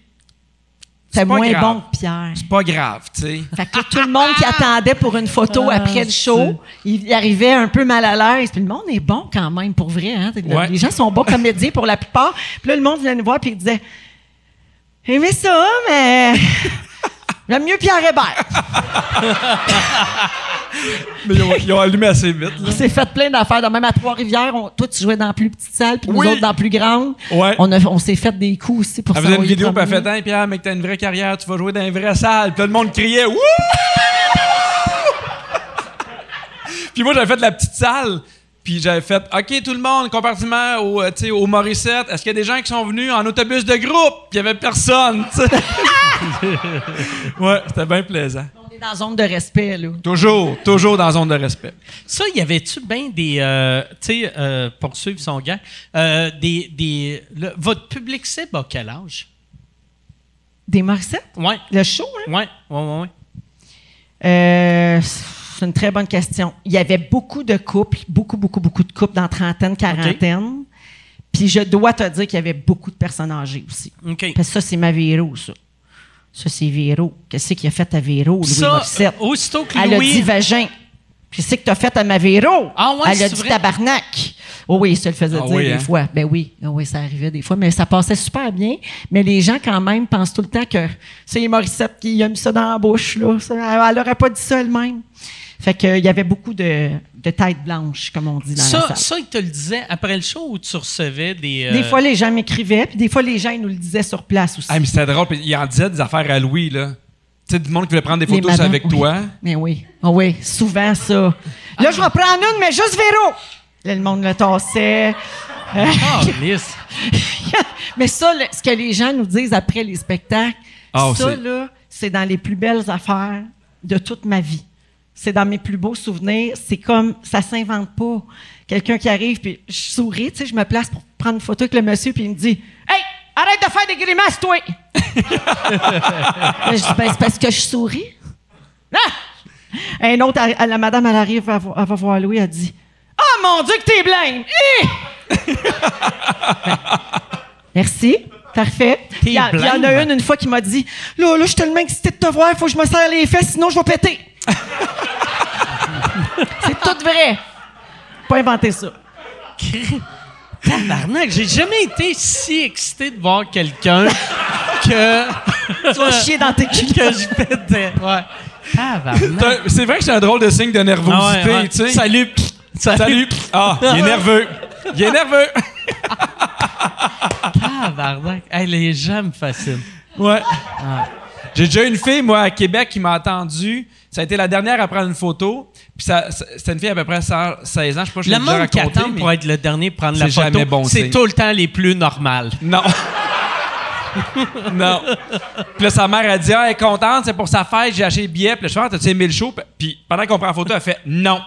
c'est moins bon que Pierre. C'est pas grave, tu sais. Fait que tout le monde qui attendait pour une photo ah, après le show, il arrivait un peu mal à l'aise. Puis le monde est bon quand même, pour vrai. Hein? Les gens sont bons comédiens pour la plupart. Puis là, le monde venait nous voir puis il disait Aimez ça, mais j'aime mieux Pierre Hébert. Mais ils ont, allumé assez vite. On s'est fait plein d'affaires. Même à Trois-Rivières, toi, tu jouais dans la plus petite salle, puis nous autres dans la plus grande. Ouais. On, on s'est fait des coups aussi pour ça. Elle faisait une vidéo, puis fait Pierre, mec, t'as une vraie carrière, tu vas jouer dans une vraie salle. Puis tout le monde criait Wouh! puis moi, j'avais fait la petite salle. Puis j'avais fait OK, tout le monde, compartiment au, euh, au Morissette. Est-ce qu'il y a des gens qui sont venus en autobus de groupe? Puis il n'y avait personne. ouais, c'était bien plaisant dans zone de respect, là. Toujours, toujours dans zone de respect. Ça, y avait-tu bien des. Euh, tu sais, euh, pour suivre son gars, euh, des. des votre public cible à quel âge? Des Morissette? Oui. Le show, hein? Oui, oui, oui. Ouais. C'est une très bonne question. Il y avait beaucoup de couples, beaucoup, beaucoup, beaucoup de couples dans trentaine, quarantaine. Puis je dois te dire qu'il y avait beaucoup de personnes âgées aussi. OK. Parce que ça, c'est ma Véro, ça. Ça, c'est Véro. Qu'est-ce qu'il a fait à Véro, Louis ça, Morissette? aussitôt que Elle a dit vagin. Qu'est-ce que tu as fait à ma Véro? Ah ouais, Elle a dit tabarnak. Oh oui, ça le faisait ah dire des hein? fois. Ben oui, oh oui, ça arrivait des fois, mais ça passait super bien. Mais les gens, quand même, pensent tout le temps que c'est Morissette qui a mis ça dans la bouche. Là. elle n'aurait pas dit ça elle-même. Fait qu'il y avait beaucoup de, de têtes blanches, comme on dit dans ça, la salle. Ça, il te le disait après le show ou tu recevais des... Des euh, fois, les gens m'écrivaient, puis des fois, les gens, ils nous le disaient sur place aussi. Ah, mais c'était drôle. Il en disait des affaires à Louis, là. Tu sais, du monde qui voulait prendre des photos avec toi. Mais oui. Oh oui, souvent ça. Là, je vais prendre une, mais juste Véro. Là, le monde le tassait. Ah, lisse. mais ça, ce que les gens nous disent après les spectacles, ah, ça, là, c'est dans les plus belles affaires de toute ma vie c'est dans mes plus beaux souvenirs. C'est comme, ça s'invente pas. Quelqu'un qui arrive, puis je souris, tu sais, je me place pour prendre une photo avec le monsieur, puis il me dit Hey, arrête de faire des grimaces, toi! je dis Ben, c'est parce que je souris. Ah! Un autre, la madame, elle arrive, elle va, voir Louis, elle dit Oh mon Dieu, que t'es blême! Merci. Parfait. Il y, en a une, une fois, qui m'a dit Là, là, je suis tellement excitée de te voir, il faut que je me serre les fesses, sinon je vais péter. c'est tout vrai. Pas inventé ça. Tabarnak, j'ai jamais été si excité de voir quelqu'un que. tu vas chier dans tes culottes. que je pétais. Ouais. C'est vrai que c'est un drôle de signe de nervosité, ah tu sais. Salut. Salut. Ah, il est nerveux. Il est nerveux. Tabarnak. Hey, les gens me fascinent. Ouais. Ah. J'ai déjà une fille, moi, à Québec, qui m'a attendu. Ça a été la dernière à prendre une photo. Puis ça, c'était une fille à peu près 16 ans. Je sais pas, je Le monde qui attend pour être le dernier pour prendre la photo, bon c'est tout le temps les plus normales. Non. non. Puis là, sa mère a dit Ah, elle est contente, c'est pour sa fête, j'ai acheté le billet. Puis là, je fais ah, T'as-tu aimé le show? Puis pendant qu'on prend la photo, elle fait Non.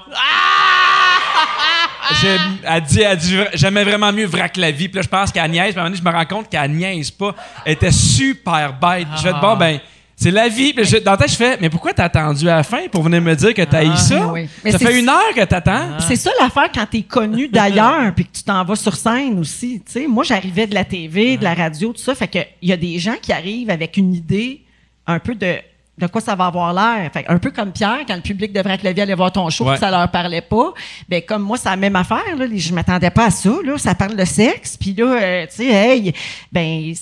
Elle dit, elle dit J'aimais vraiment mieux vrac la vie. Puis là, je pense qu'elle niaise. Puis à un moment donné, je me rends compte qu'elle niaise pas. Elle était super bête. Je vais Bon, ben c'est la vie. Je, dans ta je fais, mais pourquoi t'as attendu à la fin pour venir me dire que t'as eu ah, ça? ça fait une heure que t'attends. C'est ça l'affaire quand t'es connu d'ailleurs puis que tu t'en vas sur scène aussi. moi, j'arrivais de la TV, de la radio, tout ça. Fait que il y a des gens qui arrivent avec une idée un peu de de quoi ça va avoir l'air. Fait un peu comme Pierre, quand le public devrait être levé aller voir ton show, ouais. ça leur parlait pas. Ben comme moi, c'est la même affaire. Là, je m'attendais pas à ça. Là, ça parle de sexe. Puis là, euh, tu sais, hey, ben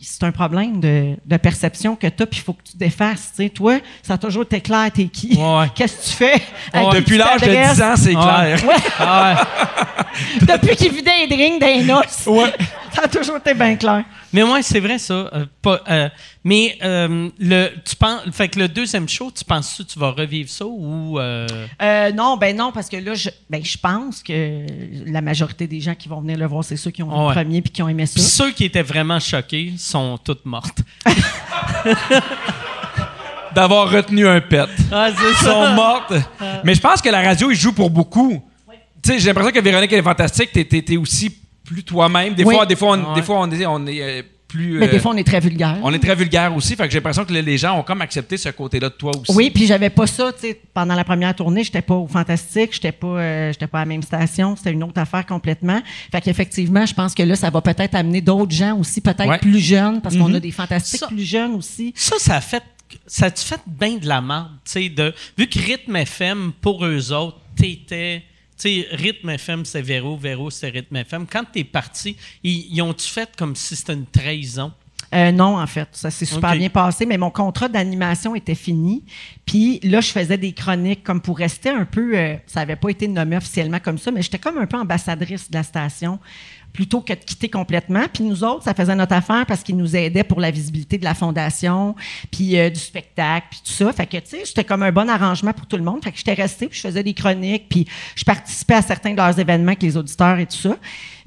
c'est un problème de, de perception que tu as. Puis il faut que tu défasses. sais, toi, ça a toujours été clair. T'es qui? Qu'est-ce que tu fais? Depuis l'âge de 10 ans, c'est clair. Depuis qu'il vidait les drinks des noces. ça a toujours été bien clair. Mais moi, c'est vrai ça. Euh, euh, mais euh, le, tu penses, fait que le deuxième show, tu penses que tu vas revivre ça ou Non, ben non, parce que là, je, ben, je pense que la majorité des gens qui vont venir le voir, c'est ceux qui ont vu le premier puis qui ont aimé ça. ceux qui étaient vraiment choqués sont toutes mortes. D'avoir retenu un pet. Ah, Ils sont mortes. Mais je pense que la radio, il joue pour beaucoup. Tu sais, j'ai l'impression que Véronique, elle est fantastique. T'es, es, aussi plus toi-même. Des, fois, des fois, on, des fois, on est, on est euh, plus. Mais des euh, fois, on est très vulgaire. On est très vulgaire aussi. Fait que j'ai l'impression que les gens ont comme accepté ce côté-là de toi aussi. Oui, puis j'avais pas ça. Tu sais, pendant la première tournée, j'étais pas au Fantastique, j'étais pas, euh, j'étais pas à la même station. C'était une autre affaire complètement. Fait qu'effectivement, je pense que là, ça va peut-être amener d'autres gens aussi, peut-être plus jeunes, parce qu'on mm-hmm. a des fantastiques plus jeunes aussi. Ça, ça a fait. Ça a fait bien de la merde, tu sais, de vu que Rythme FM pour eux autres, t'étais sais, Rythme FM, c'est Véro, Véro, c'est Rythme FM. Quand tu es parti, ils, ont-tu fait comme si c'était une trahison? Euh, non, en fait, ça s'est super bien passé, mais mon contrat d'animation était fini. Puis là, je faisais des chroniques comme pour rester un peu. Euh, ça n'avait pas été nommé officiellement comme ça, mais j'étais comme un peu ambassadrice de la station plutôt que de quitter complètement. Puis nous autres, ça faisait notre affaire parce qu'ils nous aidaient pour la visibilité de la fondation, puis euh, du spectacle, puis tout ça. Fait que, tu sais, c'était comme un bon arrangement pour tout le monde. Fait que j'étais restée, puis je faisais des chroniques, puis je participais à certains de leurs événements avec les auditeurs et tout ça.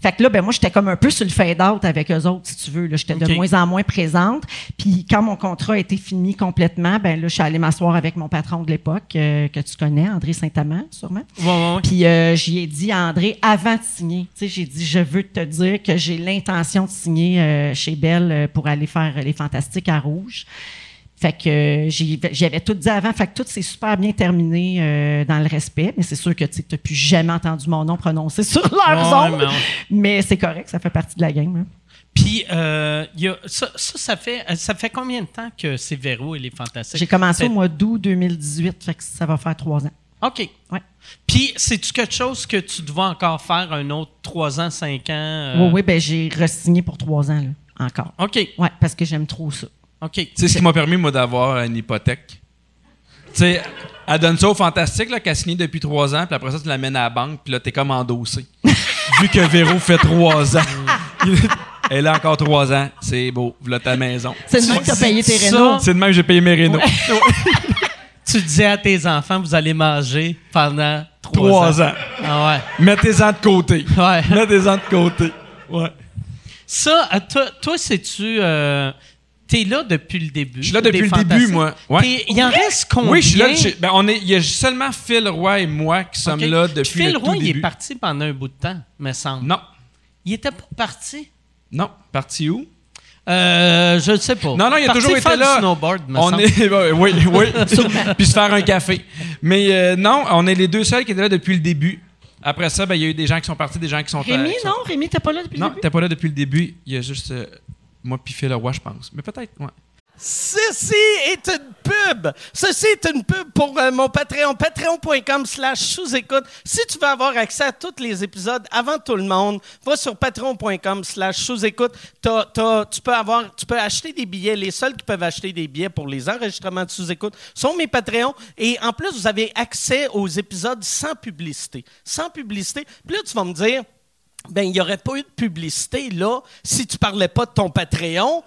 Fait que là, ben moi, j'étais comme un peu sur le fade-out avec eux autres, si tu veux. J'étais de moins en moins présente. Puis quand mon contrat a été fini complètement, ben là, je suis allée m'asseoir avec mon patron de l'époque, euh, que tu connais, André Saint-Amand, sûrement. Ouais, ouais, Puis euh, j'y ai dit à André, avant de signer, tu sais, j'ai dit, je veux te dire que j'ai l'intention de signer euh, chez Belle pour aller faire les Fantastiques à Rouge. Fait que j'avais tout dit avant. Fait que tout s'est super bien terminé euh, dans le respect. Mais c'est sûr que tu n'as plus jamais entendu mon nom prononcé sur leur zone. Mais, c'est correct, ça fait partie de la game. Hein. Puis, euh, ça, ça, fait, ça fait combien de temps que c'est Véro et les Fantastiques? J'ai commencé au mois d'août 2018, fait que ça va faire trois ans. OK. Ouais. Puis, c'est-tu quelque chose que tu dois encore faire un autre trois ans, cinq ans? Euh? Oui, oui, ben j'ai re-signé pour trois ans, là, encore. OK. Oui, parce que j'aime trop ça. OK. C'est ce qui m'a permis, moi, d'avoir une hypothèque. Tu sais, elle donne ça au fantastique, là, qu'elle a signé depuis trois ans, puis après ça, tu l'amènes à la banque, puis là, t'es comme endossé. Vu que Véro fait trois ans. Elle a encore trois ans. C'est beau. Voilà ta maison. C'est de même que tu as payé tes rénaux. C'est de même que j'ai payé mes rénaux. tu disais à tes enfants, vous allez manger pendant trois, ans. Ah ouais. Mettez-en de côté. Ouais. Mettez-en de côté. Ouais. Ça, toi, toi c'est-tu. Euh, T'es là depuis le début. Je suis là depuis le début, moi. Il en reste combien? Oui, je suis là. Ben, on est, il y a seulement Phil Roy et moi qui sommes là depuis le Phil Roy, il est parti pendant un bout de temps, me semble. Non. Il était pas parti? Non. Parti où? Euh, je ne sais pas. Non, non, il a toujours été là. snowboard, me on semble. Est, oui, oui. Puis se faire un café. Mais euh, non, on est les deux seuls qui étaient là depuis le début. Après ça, ben, il y a eu des gens qui sont partis, des gens qui sont... Rémi, euh, non? Rémi, t'es pas là depuis le début? Non, t'es pas là depuis le début. Il y a juste... Euh, moi puis le roi, je pense. Mais peut-être, ouais. Ceci est une pub. Ceci est une pub pour euh, mon Patreon. Patreon.com slash sous-écoute. Si tu veux avoir accès à tous les épisodes avant tout le monde, va sur patreon.com slash sous-écoute. Tu peux tu peux acheter des billets. Les seuls qui peuvent acheter des billets pour les enregistrements de sous-écoute sont mes Patreons. Et en plus, vous avez accès aux épisodes sans publicité. Sans publicité. Puis là, tu vas me dire, ben, il n'y aurait pas eu de publicité, là, si tu parlais pas de ton Patreon.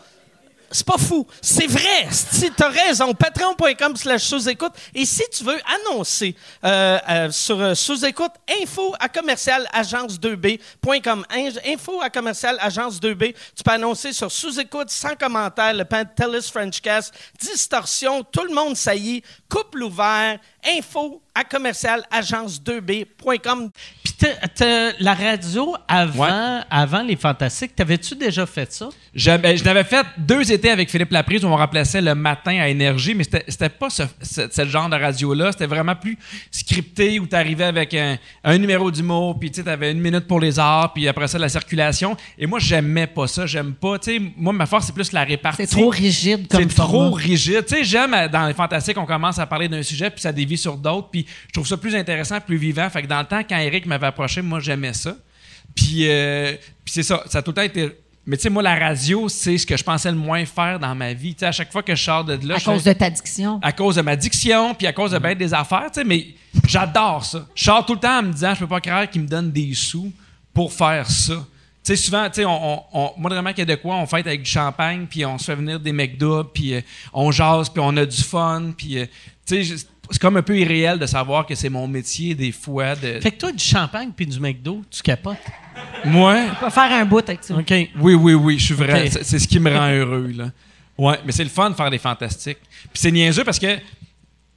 C'est pas fou. C'est vrai. Si tu as raison, patreon.com slash sous-écoute. Et si tu veux annoncer euh, euh, sur euh, sous-écoute, info à commercial agence2b.com. Info à commercial agence2b. Tu peux annoncer sur sous-écoute, sans commentaire, le Pantelis Frenchcast, distorsion, tout le monde saillit, couple ouvert, info à commercial agence2b.com. Puis la radio avant, avant les Fantastiques, t'avais-tu déjà fait ça? Je, ben, n'avais fait deux étés avec Philippe Laprise où on remplaçait le matin à Énergie, mais c'était pas ce, genre de radio-là. C'était vraiment plus scripté où tu arrivais avec un, numéro d'humour, puis tu avais une minute pour les arts, puis après ça, la circulation. Et moi, j'aimais pas ça. J'aime pas. moi, ma force, c'est plus la répartie. C'est trop rigide comme C'est trop rigide. Tu sais, j'aime euh, dans les Fantastiques, on commence à parler d'un sujet, puis ça dévie sur d'autres, puis je trouve ça plus intéressant, plus vivant. Fait que dans le temps, quand Eric m'avait approché, moi, j'aimais ça. Puis, euh, puis c'est ça, ça a tout le temps été. Mais tu sais, moi, la radio, c'est ce que je pensais le moins faire dans ma vie. Tu sais, à chaque fois que je sors de là. À cause de ta diction. À cause de ma diction, puis à cause de bien des affaires, tu sais, mais j'adore ça. Je sors tout le temps en me disant, je peux pas croire qu'ils me donnent des sous pour faire ça. Sais, souvent, tu sais, on, on, moi, vraiment, quoi, on fête avec du champagne, puis on se fait venir des McDo, puis euh, on jase, puis on a du fun, puis, euh, tu sais, c'est comme un peu irréel de savoir que c'est mon métier des fois. De... Fait que toi, du champagne puis du McDo, tu capotes? Moi? Tu peux faire un bout avec ça. OK. Oui, oui, oui, je suis vrai. C'est ce qui me rend heureux, là. Ouais, mais c'est le fun de faire des fantastiques. Puis c'est niaiseux parce que,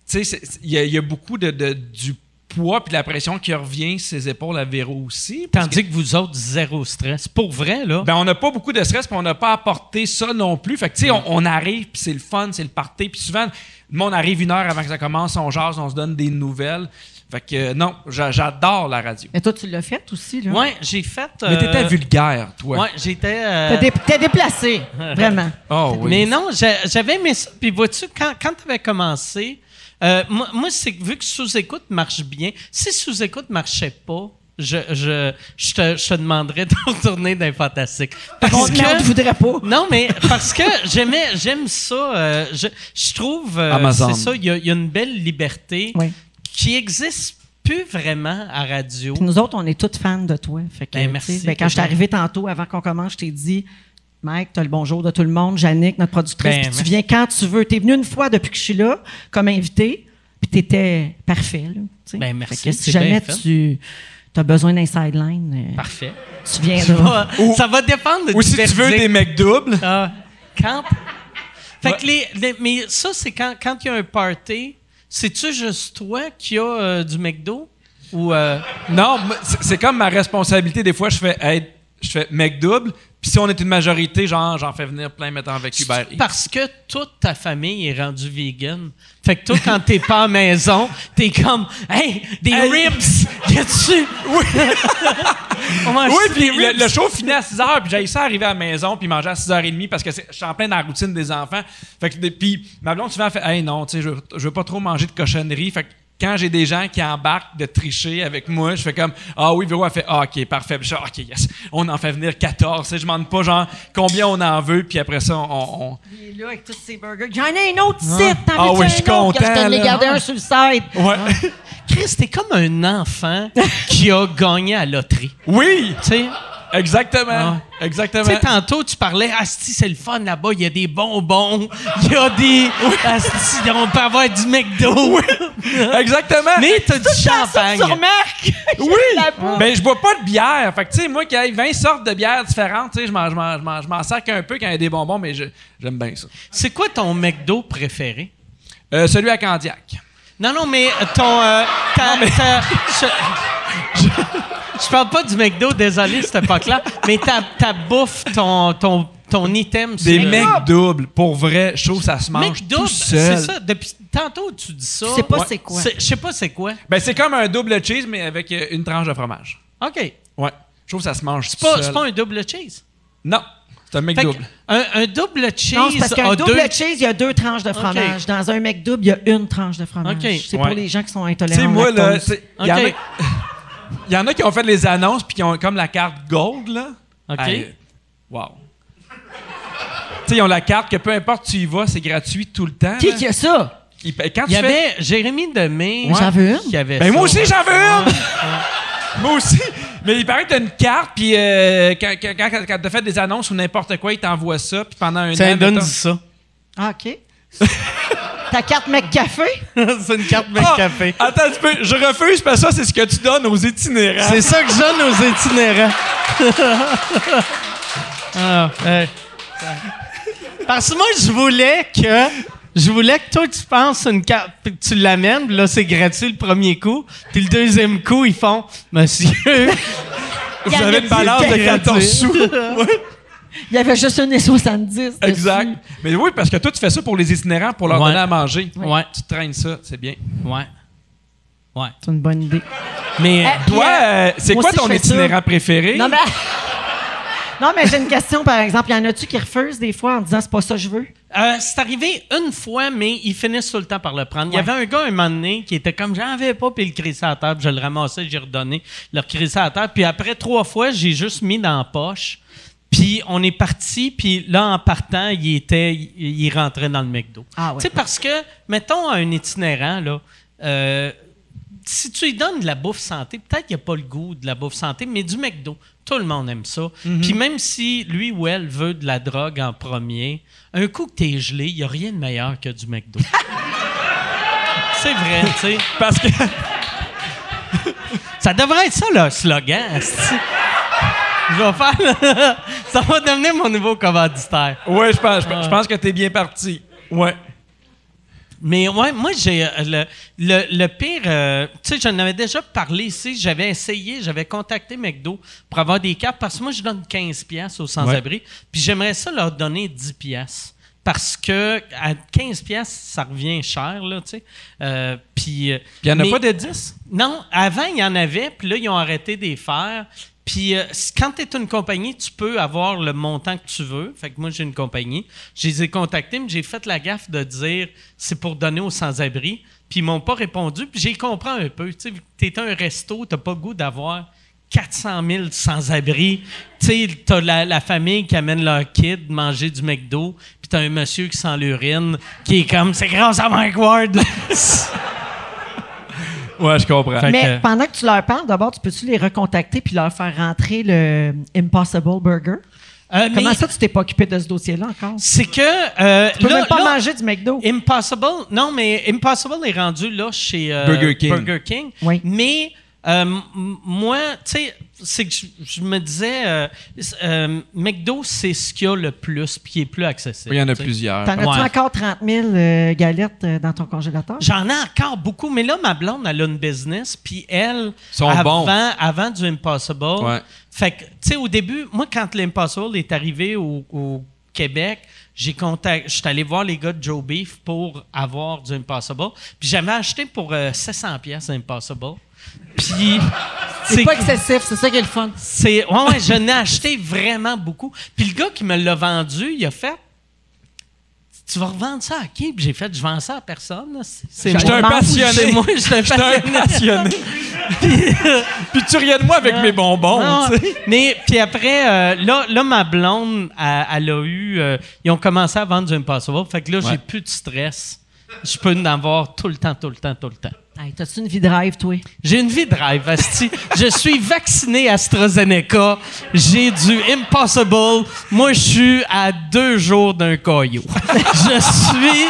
tu sais, il y, a beaucoup de, de du poids puis la pression qui revient sur ses épaules à Véro aussi. Tandis que, vous autres, zéro stress. Pour vrai, là. Ben, on n'a pas beaucoup de stress puis on n'a pas apporté ça non plus. Fait que, tu sais, on, arrive puis c'est le fun, c'est le party. Puis souvent, le monde arrive une heure avant que ça commence, on jase, on se donne des nouvelles. Fait que non, j'adore la radio. Et toi, tu l'as fait aussi, là? Oui, j'ai fait. Mais t'étais euh, vulgaire, toi. Oui, j'étais. Euh... T'es déplacé, vraiment. Oh, oui. Mais non, j'avais aimé ça. Puis vois-tu, quand, quand tu avais commencé, euh, moi, c'est vu que sous-écoute marche bien, si sous-écoute marchait pas, je, je, je, te, je te demanderais de retourner dans les fantastiques. Parce que, voudrais pas. Non, mais parce que j'aimais, j'aime ça. Euh, je, je trouve, euh, c'est ça, il y, y, a une belle liberté qui existe plus vraiment à radio. nous autres, on est toutes fans de toi. Fait que, ben, merci. Ben, quand je suis arrivé tantôt, avant qu'on commence, je t'ai dit, Mike, tu as le bonjour de tout le monde. Jannick, notre productrice. Ben, tu viens quand tu veux. Tu es venu une fois depuis que je suis là, comme invité, puis tu étais parfait. Là, ben, merci. si jamais tu as besoin d'un sideline, euh, Parfait. tu viendras. ça va dépendre de Ou si tu veux des mecs doubles. Ah, quand. Fait que les, mais ça, c'est quand il y a un party, c'est-tu juste toi qui a euh, du McDo? Ou. Euh? Non, c'est comme ma responsabilité. Des fois, je fais, hey, je fais McDouble, puis si on est une majorité, genre, j'en fais venir plein mettant avec Uber Parce que toute ta famille est rendue vegan. Fait que toi, quand t'es pas à maison, t'es comme, hey, des ribs! Y a-tu? Oui! oui, puis le, show finit à 6 h, puis j'ai ça arriver à la maison, puis manger à 6 h 30 parce que je suis en plein dans la routine des enfants. Fait que, puis ma blonde souvent fait, hey, non, tu sais, je, je veux pas trop manger de cochonnerie. Fait que quand j'ai des gens qui embarquent de tricher avec moi, je fais comme Ah oui, Véro a fait ah, OK, parfait. je fais OK, yes. On en fait venir 14. Je ne demande pas genre combien on en veut, puis après ça, on. Il est là avec tous ces burgers. J'en ai un autre site. Ah oui, je suis content. Je t'en garder un sur le site. Ouais. Chris, t'es comme un enfant qui a gagné à la loterie. Oui! Tu sais? Exactement. Exactement. Tu sais, tantôt, tu parlais, Asti, c'est le fun là-bas, il y a des bonbons, il y a des. Asti, on peut avoir du McDo. Oui. Exactement. Mais t'as du champagne. Tu remarques? Oui. Ben, je bois pas de bière. Fait que, tu sais, moi, qui a 20 sortes de bières différentes, tu sais, je m'en sac un peu quand il y a des bonbons, mais j'aime bien ça. C'est quoi ton McDo préféré? Euh, celui à Candiac. Non, non, mais ton. Euh, je parle pas du McDo, désolé, c'était pas clair. Mais ta, ta bouffe, ton, ton, ton item, c'est. Des McDoubles, pour vrai, je trouve ça se mange tout seul. C'est ça. Depuis tantôt, tu dis ça. Je sais pas c'est quoi. Je sais pas c'est quoi. Ben, c'est comme un double cheese, mais avec euh, une tranche de fromage. OK. Ouais. Je trouve que ça se mange C'est pas, pas un double cheese? Non. C'est un McDouble. Un, un, double cheese. Non, parce qu'un double cheese, il y a deux tranches de fromage. Dans un McDouble, il y a une tranche de fromage. C'est pour les gens qui sont intolérants. Tu sais, moi, là, il y en a qui ont fait les annonces puis qui ont comme la carte gold, là. OK. wow. tu sais, ils ont la carte que peu importe où tu y vas, c'est gratuit tout le temps. Qui qui a ça? Il, quand il y avait Jérémy Demé j'en veux une. qui avait ben moi aussi, j'en veux une! moi aussi! Mais il paraît que t'as une carte, puis euh, quand, quand, quand, t'as fait des annonces ou n'importe quoi, ils t'envoient ça, puis pendant un ça an... Ça donne ça. Ah, OK. Ta carte McCafé? c'est une carte McCafé. Ah, attends tu peux. je refuse parce que ça, c'est ce que tu donnes aux itinérants. C'est ça que je donne aux itinérants. ah, Parce que moi, je voulais que. Je voulais que toi, tu penses une carte, tu l'amènes, là, c'est gratuit le premier coup. Puis le deuxième coup, ils font Monsieur, vous avez une balance de 14 sous. Il y avait juste un 70. Exact. Mais oui, parce que toi, tu fais ça pour les itinérants, pour leur donner à manger. Ouais. Tu traînes ça, c'est bien. Ouais. Ouais. C'est une bonne idée. Mais eh, toi, euh, c'est quoi ton itinérant préféré? Non, mais. Non, mais j'ai une question, par exemple. Y en a-tu qui refusent des fois en disant c'est pas ça que je veux? Euh, c'est arrivé une fois, mais ils finissent tout le temps par le prendre. Il y avait un gars un moment donné qui était comme j'en avais pas, puis il crissait à terre, puis je le ramassais, j'ai redonné, le crissait à terre. Puis après trois fois, j'ai juste mis dans la poche. Puis on est parti, puis là, en partant, il était, il, rentrait dans le McDo. Ah, Tu sais, parce que, mettons, un itinérant, là, euh, si tu lui donnes de la bouffe santé, peut-être qu'il n'y a pas le goût de la bouffe santé, mais du McDo, tout le monde aime ça. Mhm. Puis même si lui ou elle veut de la drogue en premier, un coup que t'es gelé, il n'y a rien de meilleur que du McDo. C'est vrai, tu sais. Parce que. ça devrait être ça, le slogan. Je vais faire. Ça va devenir mon nouveau commanditaire. Ouais, je pense, je pense que t'es bien parti. Ouais. Mais ouais, moi, j'ai euh, le, le, pire. Euh, tu sais, j'en avais déjà parlé ici. J'avais essayé, j'avais contacté McDo pour avoir des cartes parce que moi, je donne 15 pièces aux sans-abri. Puis j'aimerais ça leur donner 10 pièces parce que à 15 pièces ça revient cher là, tu sais. Euh, puis il n'y en a pas de 10 Non, avant il y en avait, puis là ils ont arrêté de les faire. Puis euh, quand tu es une compagnie, tu peux avoir le montant que tu veux. Fait que moi, j'ai une compagnie. Je les ai contactés, mais j'ai fait la gaffe de dire c'est pour donner aux sans-abri. Puis ils m'ont pas répondu. Puis j'ai compris un peu. Tu es un resto, tu pas le goût d'avoir 400 000 sans-abri. Tu sais, tu as la, famille qui amène leur kid manger du McDo. Puis tu as un monsieur qui sent l'urine qui est comme c'est grâce à Mike Ward. Ouais, je comprends. Mais pendant que tu leur parles, d'abord, tu peux-tu les recontacter puis leur faire rentrer le Impossible Burger? Euh, Comment ça, tu t'es pas occupé de ce dossier-là encore? C'est que. Euh, tu peux même pas manger du McDo. Impossible. Non, mais Impossible est rendu là chez euh, Burger King. Burger King. Oui. Mais euh, moi, tu sais, c'est que je, me disais, euh, euh, McDo, c'est ce qu'il y a le plus, puis qui est plus accessible. Il y en a plusieurs. T'en as-tu encore 30 000 galettes dans ton congélateur? J'en ai encore beaucoup, mais là, ma blonde, elle a une business, puis elle, avant, avant du Impossible, fait que, tu sais, au début, moi, quand l'Impossible est arrivé au, Québec, j'ai contacté, je suis allé voir les gars de Joe Beef pour avoir du Impossible. Puis j'avais acheté pour 700 pièces Impossible. Puis. C'est pas excessif, c'est ça qui est le fun. C'est, ouais, ouais, je n'ai acheté vraiment beaucoup. Puis le gars qui me l'a vendu, il a fait tu vas revendre ça à qui? Puis j'ai fait, je vends ça à personne. C'est un passionné. C'est moi, je suis un passionné. puis, tu riais de moi avec mes bonbons. mais puis après, euh, là, là, ma blonde, elle, a eu... Euh, ils ont commencé à vendre du Impossible. Fait que là, j'ai plus de stress. Je peux en avoir tout le temps, tout le temps, tout le temps. Hey, T'as-tu une vie de rêve, toi? J'ai une vie de rêve, Asti. je suis vacciné AstraZeneca. J'ai du Impossible. Moi, je suis à deux jours d'un caillou. je suis...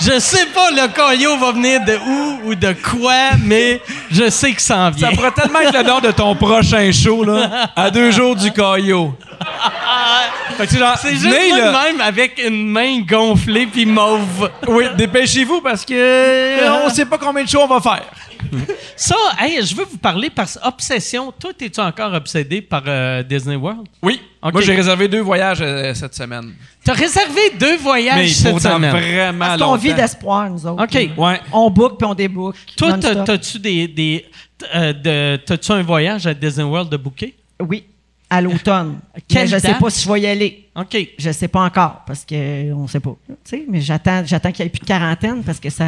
Je sais pas le caillou va venir de où ou de quoi, mais je sais que ça en vient. Ça pourrait tellement être le nom de ton prochain show, là. À deux jours du caillou. c'est juste même avec une main gonflée puis mauve. Oui, dépêchez-vous parce que euh, on sait pas combien de shows on va faire. Ça, hey, je veux vous parler par obsession. Toi, es-tu encore obsédé par euh, Disney World? Oui. Moi, j'ai réservé deux voyages euh, cette semaine. T'as réservé deux voyages cette semaine? vraiment Parce qu'on vit d'espoir, nous autres. OK. Ouais. On book puis on débook. Toi, t'as-tu des... des t'as-tu un voyage à Disney World de booker? Oui à l'automne. je ne sais pas si je vais y aller. OK. Je ne sais pas encore parce qu'on ne sait pas. Mais j'attends, j'attends qu'il n'y ait plus de quarantaine parce que ça,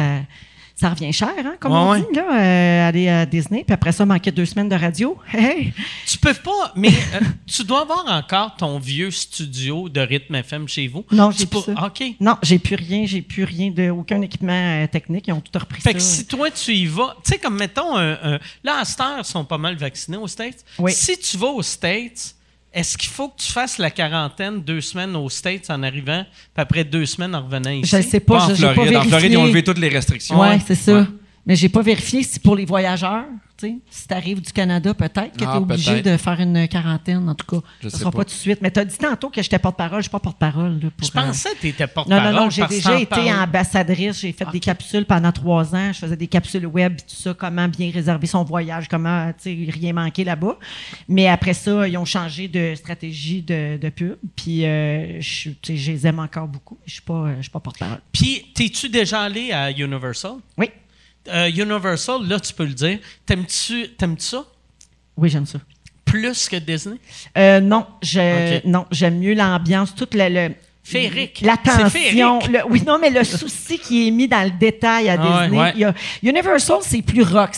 ça revient cher, hein, comme on dit, là, euh, aller à Disney, puis après ça, manquer deux semaines de radio. Tu peux pas, mais euh, tu dois avoir encore ton vieux studio de rythme FM chez vous. Non, j'ai plus ça. OK. Non, j'ai plus rien, j'ai plus rien de aucun équipement euh, technique, ils ont tout repris fait que si toi tu y vas, tu sais comme mettons là à cette heure, ils sont pas mal vaccinés aux States. Oui. Si tu vas aux States, est-ce qu'il faut que tu fasses la quarantaine deux semaines aux States en arrivant, puis après deux semaines en revenant ici? Je ne sais pas, je n'ai pas vérifié. En Floride, ils ont levé toutes les restrictions. Oui, c'est ça. Mais j'ai pas vérifié si pour les voyageurs, si tu arrives du Canada, peut-être que tu es ah, obligé de faire une quarantaine, en tout cas. Ce ne sera pas. tout de suite. Mais tu as dit tantôt que j'étais porte-parole. Je ne suis pas porte-parole. Je pensais que tu étais porte-parole. Non, non, non. J'ai déjà été ambassadrice. J'ai fait des capsules pendant trois ans. Je faisais des capsules web, tout ça, comment bien réserver son voyage, comment rien manquer là-bas. Mais après ça, ils ont changé de stratégie de, pub. Puis, euh, je, je les aime encore beaucoup. Je ne suis pas, pas porte-parole. Puis, t'es-tu déjà allé à Universal? Oui. Euh, Universal, là, tu peux le dire. T'aimes-tu ça? Oui, j'aime ça. Plus que Disney? Euh, non, non, j'aime mieux l'ambiance, toute le, le Féerique. L'attention. Oui, non, mais le souci qui est mis dans le détail à ah Disney. Universal, c'est plus rock.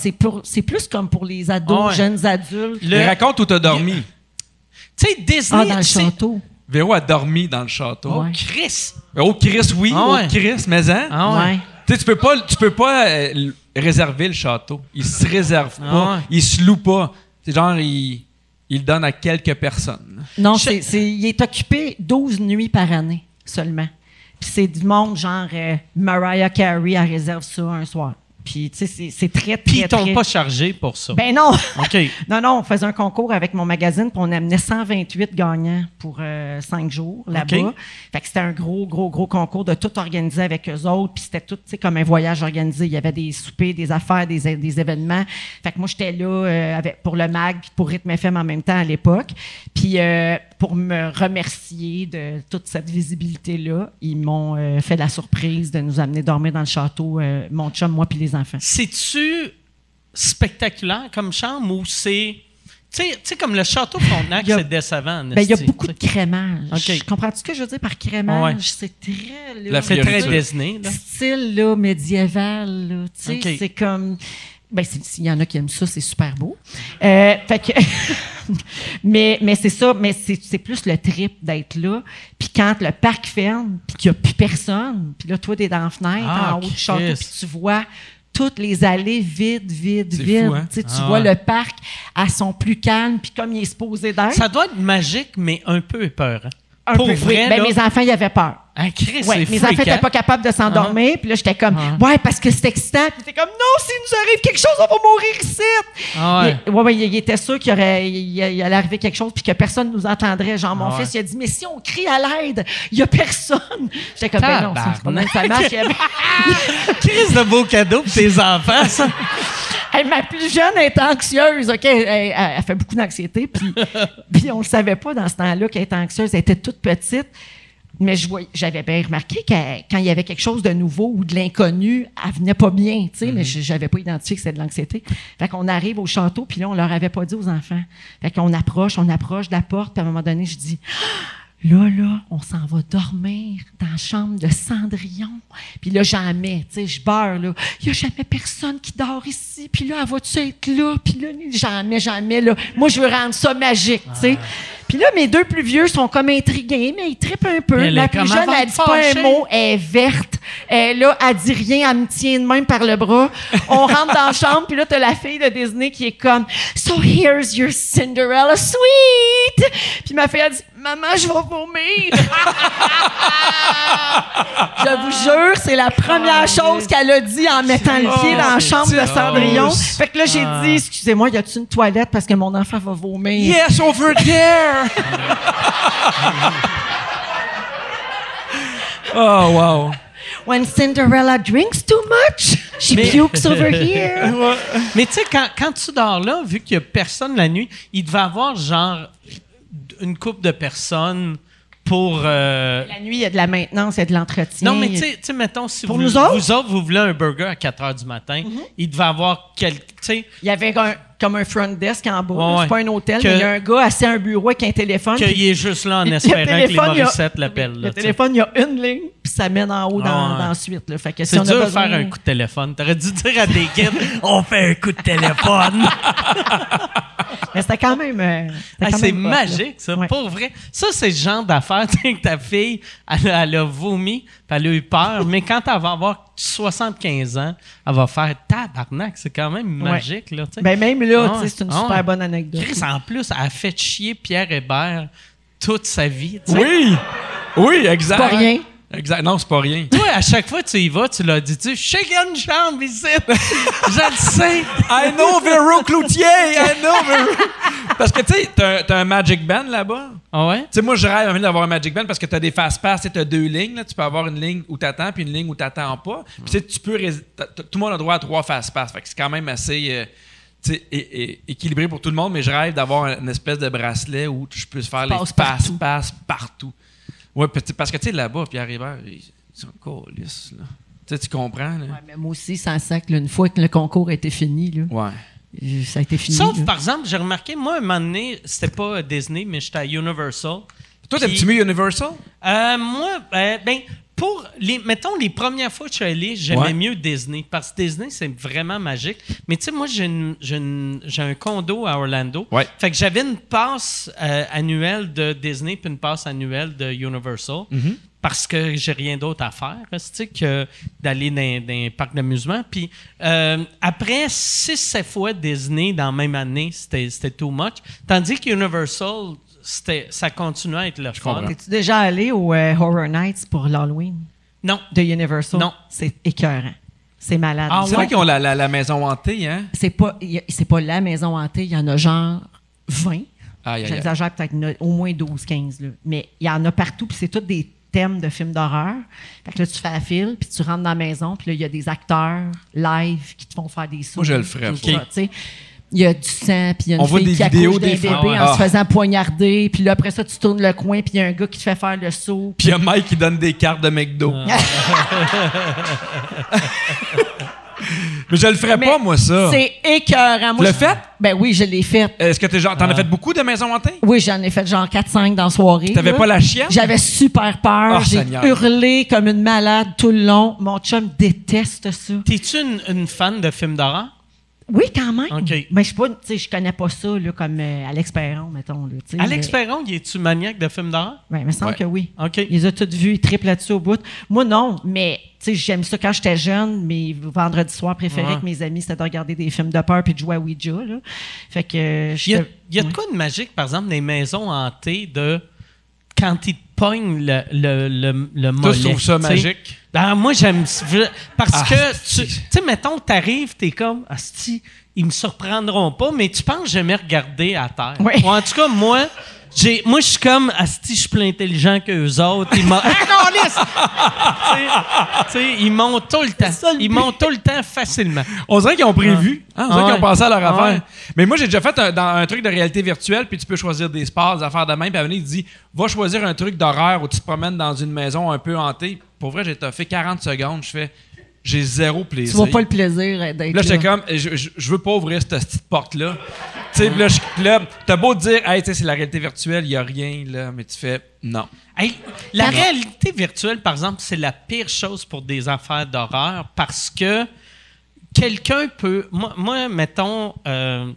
C'est plus comme pour les ados, ah jeunes adultes. Le... Raconte où t'as dormi. Tu sais, Disney. Ah, dans le château. Véro a dormi dans le château. Oh, Chris. Oh, Chris, oui. Oh, Chris, mais hein? Ah, ouais tu peux pas, tu peux pas euh, réserver le château. Il se réserve pas. Ah il se loue pas. C'est genre, il, il le donne à quelques personnes. Non, c'est, il est occupé 12 nuits par année seulement. Puis c'est du monde genre euh, Mariah Carey, elle réserve ça un soir. Puis, tu sais, c'est très, très, Puis ils t'ont pas chargé pour ça? Ben non! OK. non, non, on faisait un concours avec mon magazine, puis on amenait 128 gagnants pour euh, cinq jours là-bas. Fait que c'était un gros, gros, gros concours de tout organiser avec eux autres. Puis c'était tout, tu sais, comme un voyage organisé. Il y avait des soupers, des affaires, des, des événements. Fait que moi, j'étais là euh, avec, pour le mag, puis pour Rythme FM en même temps à l'époque. Puis euh, pour me remercier de toute cette visibilité-là, ils m'ont fait la surprise de nous amener dormir dans le château, mon chum, moi, puis les c'est-tu spectaculaire comme chambre ou c'est. Tu sais, comme le château Frontenac, c'est décevant. Ben, il y a beaucoup de crémage. Comprends-tu ce que je veux dire par crémage? C'est très. Là, fait très Disney. Style là, médiéval. C'est comme. Ben, s'il y en a qui aiment ça, c'est super beau. Euh, fait que. mais mais c'est ça, mais c'est plus le trip d'être là. Puis quand le parc ferme, puis qu'il n'y a plus personne, puis là, toi, tu es dans la fenêtre, ah, en haut du château, puis tu vois toutes les allées vides, vides, vides. Hein? Tu ah vois le parc à son plus calme, puis comme il est supposé d'être. Ça doit être magique, mais un peu épeurant. Un Pour peu vrai, ben, mes enfants, ils avaient peur. Ah, Chris, ouais, mes enfants n'étaient pas capables de s'endormir. Ah. Puis là, j'étais comme, ah. ouais, parce que c'est excitant. Puis j'étais comme, non, s'il nous arrive quelque chose, on va mourir ici. Ah ouais. Il, ouais, il, était sûr qu'il aurait, il, allait arriver quelque chose puis que personne nous entendrait. Genre, mon fils, il a dit, mais si on crie à l'aide, il n'y a personne. J'étais comme, ben non, c'est pas même ça marche. Chris, de beau cadeau pour tes enfants, ça. Ma plus jeune est anxieuse, OK? Elle, fait beaucoup d'anxiété. Puis, puis on ne le savait pas dans ce temps-là qu'elle était anxieuse. Elle était toute petite. Mais j'avais bien remarqué que quand il y avait quelque chose de nouveau ou de l'inconnu, elle venait pas bien, tu sais, mais mm-hmm. j'avais pas identifié que c'était de l'anxiété. Fait qu'on arrive au château, puis là, on leur avait pas dit aux enfants. Fait qu'on approche, on approche de la porte, puis à un moment donné, je dis... Là, là, on s'en va dormir dans la chambre de Cendrillon. Puis là, jamais, tu sais, je beurre, là. Il n'y a jamais personne qui dort ici. Puis là, elle va-tu être là? Puis là, jamais, jamais, là. Moi, je veux rendre ça magique, tu sais. Puis là, mes deux plus vieux sont comme intrigués, mais ils trippent un peu. la plus jeune, elle dit pas un mot, elle est verte. Elle, là, elle dit rien, elle me tient de même par le bras. On rentre dans la chambre, puis là, t'as la fille de Disney qui est comme « So here's your Cinderella sweet! » Puis ma fille, a dit « Maman, je vais vomir! » Je vous jure, c'est la première chose qu'elle a dit en mettant le pied dans la chambre de Cendrillon. Fait que là, j'ai dit « Excusez-moi, y a-tu une toilette parce que mon enfant va vomir? » Yes, over there! oh, wow. When Cinderella drinks too much, she pukes over here. Mais tu sais, quand, quand, tu dors là, vu qu'il n'y a personne la nuit, il devait avoir genre une couple de personnes pour. Euh, la nuit, il y a de la maintenance, il y a de l'entretien. Non, mais tu sais, mettons, si vous, nous autres? vous voulez un burger à 4 h du matin, mm-hmm. il devait avoir quelques. Il y avait un, comme un front desk en bas. c'est pas un hôtel, mais il y a un gars assis à un bureau avec un téléphone. Qu'il est juste là en espérant que les Morissettes l'appellent. Le téléphone, il y a une ligne, puis ça mène en haut dans, la suite. Là. Fait que c'est dur de faire un coup de téléphone. T'aurais dû dire à des kids, on fait un coup de téléphone. mais c'était quand même. Euh, c'est magique, ça. Pour vrai. Ça, c'est le genre d'affaire que ta fille, elle, elle a vomi, puis elle a eu peur, mais quand elle va avoir 75 ans, elle va faire tabarnak. C'est quand même magique. Là, ben même là, ah c'est une ah super bonne anecdote. Chris, en plus, elle a fait chier Pierre Hébert toute sa vie. Oui! Oui, exact. Pas rien. Exact. Non, c'est pas rien. Toi, à chaque fois que tu y vas, tu l'as dit, tu sais, une chambre ici. Je le sais. I know Vero Cloutier. I know Vero. Parce que, tu sais, t'as, un Magic Band là-bas. Ah ouais? Tu sais, moi, je rêve d'avoir un Magic Band parce que t'as des fast-pass, t'as deux lignes. Là. Tu peux avoir une ligne où t'attends puis une ligne où t'attends pas. Puis, tu peux. Tout le monde a droit à trois fast-pass. Fait que c'est quand même assez. Euh, équilibré pour tout le monde, mais je rêve d'avoir une espèce de bracelet où je peux faire les passe-passe partout. Oui, parce que tu sais, là-bas, Pierre Hébert, ils sont colis, là. Tu, tu comprends, là? Ouais, mais moi aussi, sans sac, une fois que le concours a été fini, là. Ouais. Ça a été fini. Sauf, par exemple, j'ai remarqué, moi, à un moment donné, c'était pas Disney, mais j'étais à Universal. Toi, t'aimes-tu mieux Universal? Euh, moi, euh, ben, pour les, mettons, les premières fois que je suis allé, j'aimais mieux Disney. Parce que Disney, c'est vraiment magique. Mais tu sais, moi, j'ai un condo à Orlando. Fait que j'avais une passe euh, annuelle de Disney puis une passe annuelle de Universal. Mm-hmm. parce que j'ai rien d'autre à faire que d'aller dans, un parc d'amusement. Puis euh, après 6-7 fois Disney dans la même année, c'était too much. Tandis que Universal, ça continuait à être le fun. Es-tu déjà allé au euh, Horror Nights pour l'Halloween? Non. De Universal? Non. C'est écœurant. C'est malade. Ah, c'est vrai qu'ils ont la, maison hantée, hein? C'est pas, pas la maison hantée. Il y en a genre 20. J'exagère peut-être au moins 12-15. Mais il y en a partout, puis c'est tous des thèmes de films d'horreur. Fait que là, tu fais la file, puis tu rentres dans la maison, puis là, il y a des acteurs live qui te font faire des sauts. Moi, je le ferais il y a du sang, puis il y a une fille qui accouche d'un bébé en se faisant poignarder, puis là, après ça, tu tournes le coin, puis il y a un gars qui te fait faire le saut. Puis il y a Mike qui donne des cartes de McDo. Ah. Mais je le ferais pas, moi, ça. C'est écœurant. Moi, le fait? Ben oui, je l'ai fait. Est-ce que t'en as ah. fait beaucoup de maisons hantées? Oui, j'en ai fait genre 4-5 dans la soirée. T'avais pas la chienne? J'avais super peur. Oh, J'ai hurlé comme une malade tout le long. Mon chum déteste ça. T'es-tu une, une fan de films d'horreur? Oui, quand même. Mais je ne je connais pas ça là, comme euh, Alex Perron, mettons. Là, Alex Perron, es-tu maniaque de films d'horreur? Oui, il me semble que oui. OK. Il les a tous vus, il triple là-dessus au bout. Moi, non, mais j'aime ça quand j'étais jeune. Mes vendredis soirs préférés avec mes amis, c'était de regarder des films de peur puis de jouer à Ouija. Là. Fait que, il y a, y a de quoi de magique, par exemple, des maisons hantées de quand ils te pognent le, le, le, le mollet. Tu trouves ça magique? Ben, moi, j'aime parce ah, que, tu sais, mettons, t'arrives, t'es comme, asti, ils me surprendront pas, mais tu penses jamais regarder à terre. Oui. en tout cas, moi, j'ai, moi, je suis comme, asti, je suis plus intelligent qu'eux autres. Ils m'ont, ils montent tout le temps. Ils montent tout le temps facilement. On dirait qu'ils ont prévu. Hein? On dirait qu'ils ont pensé à leur affaire. Mais moi, j'ai déjà fait un, dans un truc de réalité virtuelle, puis tu peux choisir des sports, des affaires de même. Puis à venir, il dit, va choisir un truc d'horreur où tu te promènes dans une maison un peu hantée. Pour vrai, j'ai fait 40 secondes. Je fais, j'ai zéro plaisir. Tu vois pas le plaisir d'être là. Là, j'étais comme, je, je, veux pas ouvrir cette petite porte-là. tu sais, là, là t'as beau dire, hey, c'est la réalité virtuelle, il y a rien, là, mais tu fais, non. la réalité virtuelle, par exemple, c'est la pire chose pour des affaires d'horreur parce que quelqu'un peut. Moi, moi mettons. Euh,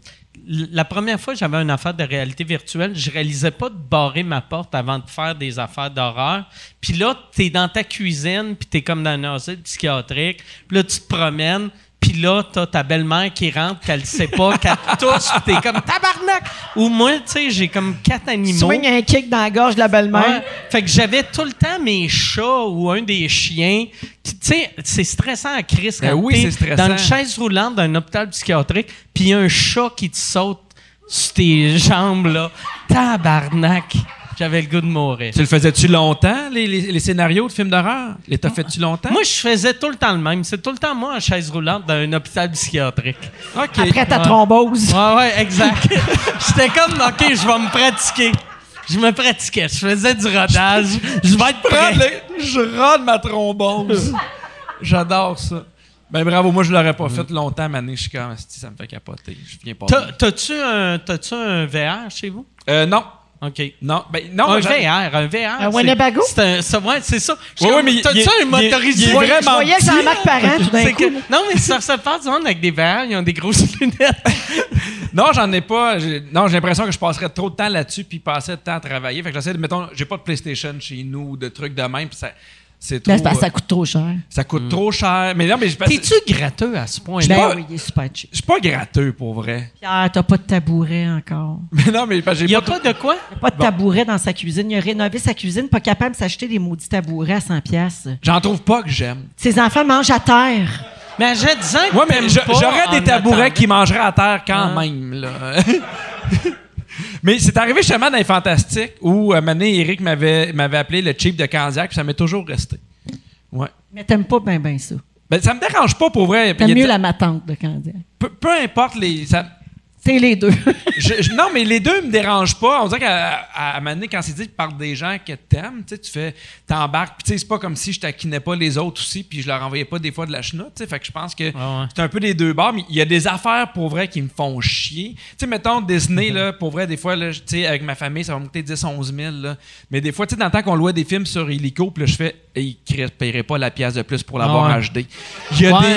la première fois j'avais une affaire de réalité virtuelle, je réalisais pas de barrer ma porte avant de faire des affaires d'horreur. Puis là, tu es dans ta cuisine, puis tu es comme dans un asile psychiatrique. Puis là, tu te promènes, puis là, t'as ta belle-mère qui rentre, qu'elle sait pas, qu'elle touche, pis t'es comme tabarnak! Ou moi, tu sais, j'ai comme quatre animaux. Swing un kick dans la gorge de la belle-mère. Fait que j'avais tout le temps mes chats ou un des chiens. Tu sais, c'est stressant à Chris ben quand oui, dans une chaise roulante d'un hôpital psychiatrique, puis y a un chat qui te saute sur tes jambes, là. Tabarnak! J'avais le goût de mourir. Tu le faisais-tu longtemps, les, scénarios de films d'horreur? Les t'as fait-tu longtemps? Moi, je faisais tout le temps le même. C'est tout le temps moi en chaise roulante dans un hôpital psychiatrique. Après ta thrombose. Ouais, ouais, exact. J'étais comme, OK, je vais me pratiquer. Je me pratiquais. Je faisais du rodage. je vais être prêt. je rode ma thrombose. J'adore ça. Ben bravo, moi je l'aurais pas fait longtemps, mais je suis comme ça me fait capoter. Je viens pas. T'as-tu un, un VR chez vous? Euh, non. OK. Non, ben, non. Un VR, un VR. Un Winnebago? C'est ça, ouais, c'est ça. Oui, oui, mais. T'as-tu un motorisé? Il est vraiment. Je voyais Jean-Marc Parent tout d'un coup. non, mais ça se passe du monde avec des VR, ils ont des grosses lunettes. non, j'en ai pas. Non, j'ai l'impression que je passerais trop de temps là-dessus puis passer de temps à travailler. Fait que j'essaie de, mettons, j'ai pas de PlayStation chez nous, de trucs de même. Puis ça c'est trop, ça coûte trop cher. Ça coûte trop cher. Mais non, mais T'es-tu gratteux à ce point-là? Ben oui, il est super cheap. Je suis pas gratteux, pour vrai. Pierre, t'as pas de tabouret encore. Mais non, mais j'ai Il y a pas, de quoi? Il a pas de tabouret dans sa cuisine. Il a rénové sa cuisine, pas capable de s'acheter des maudits tabourets à 100 pièces. J'en trouve pas que j'aime. Ses enfants mangent à terre. Mais j'ai dit Ouais, mais j'aurais des tabourets qui mangeraient à terre quand ah. même, là. Mais c'est arrivé justement dans les Fantastiques où, un moment Eric m'avait, m'avait appelé le cheap de Candiac, puis ça m'est toujours resté. Ouais. Mais t'aimes pas bien ben ça. Ben, ça me dérange pas pour vrai. T'aimes mieux la matante de Candiac. Peu, peu importe les. C'est les deux. non, mais les deux me dérangent pas. On dirait qu'à à, à, quand c'est dit par des gens que t'aimes, tu fais, t'embarques. Puis c'est pas comme si je taquinais pas les autres aussi, puis je leur envoyais pas des fois de la chenoute. Fait que je pense que c'est un peu des deux bords. Mais il y a des affaires pour vrai qui me font chier. Tu sais, mettons Disney, là, pour vrai, des fois, là, avec ma famille, ça va me coûter 10, 11 000. Là. Mais des fois, tu sais, dans le temps qu'on louait des films sur Illico, puis là, je fais, ils ne paieraient pas la pièce de plus pour l'avoir HD. Il y a des.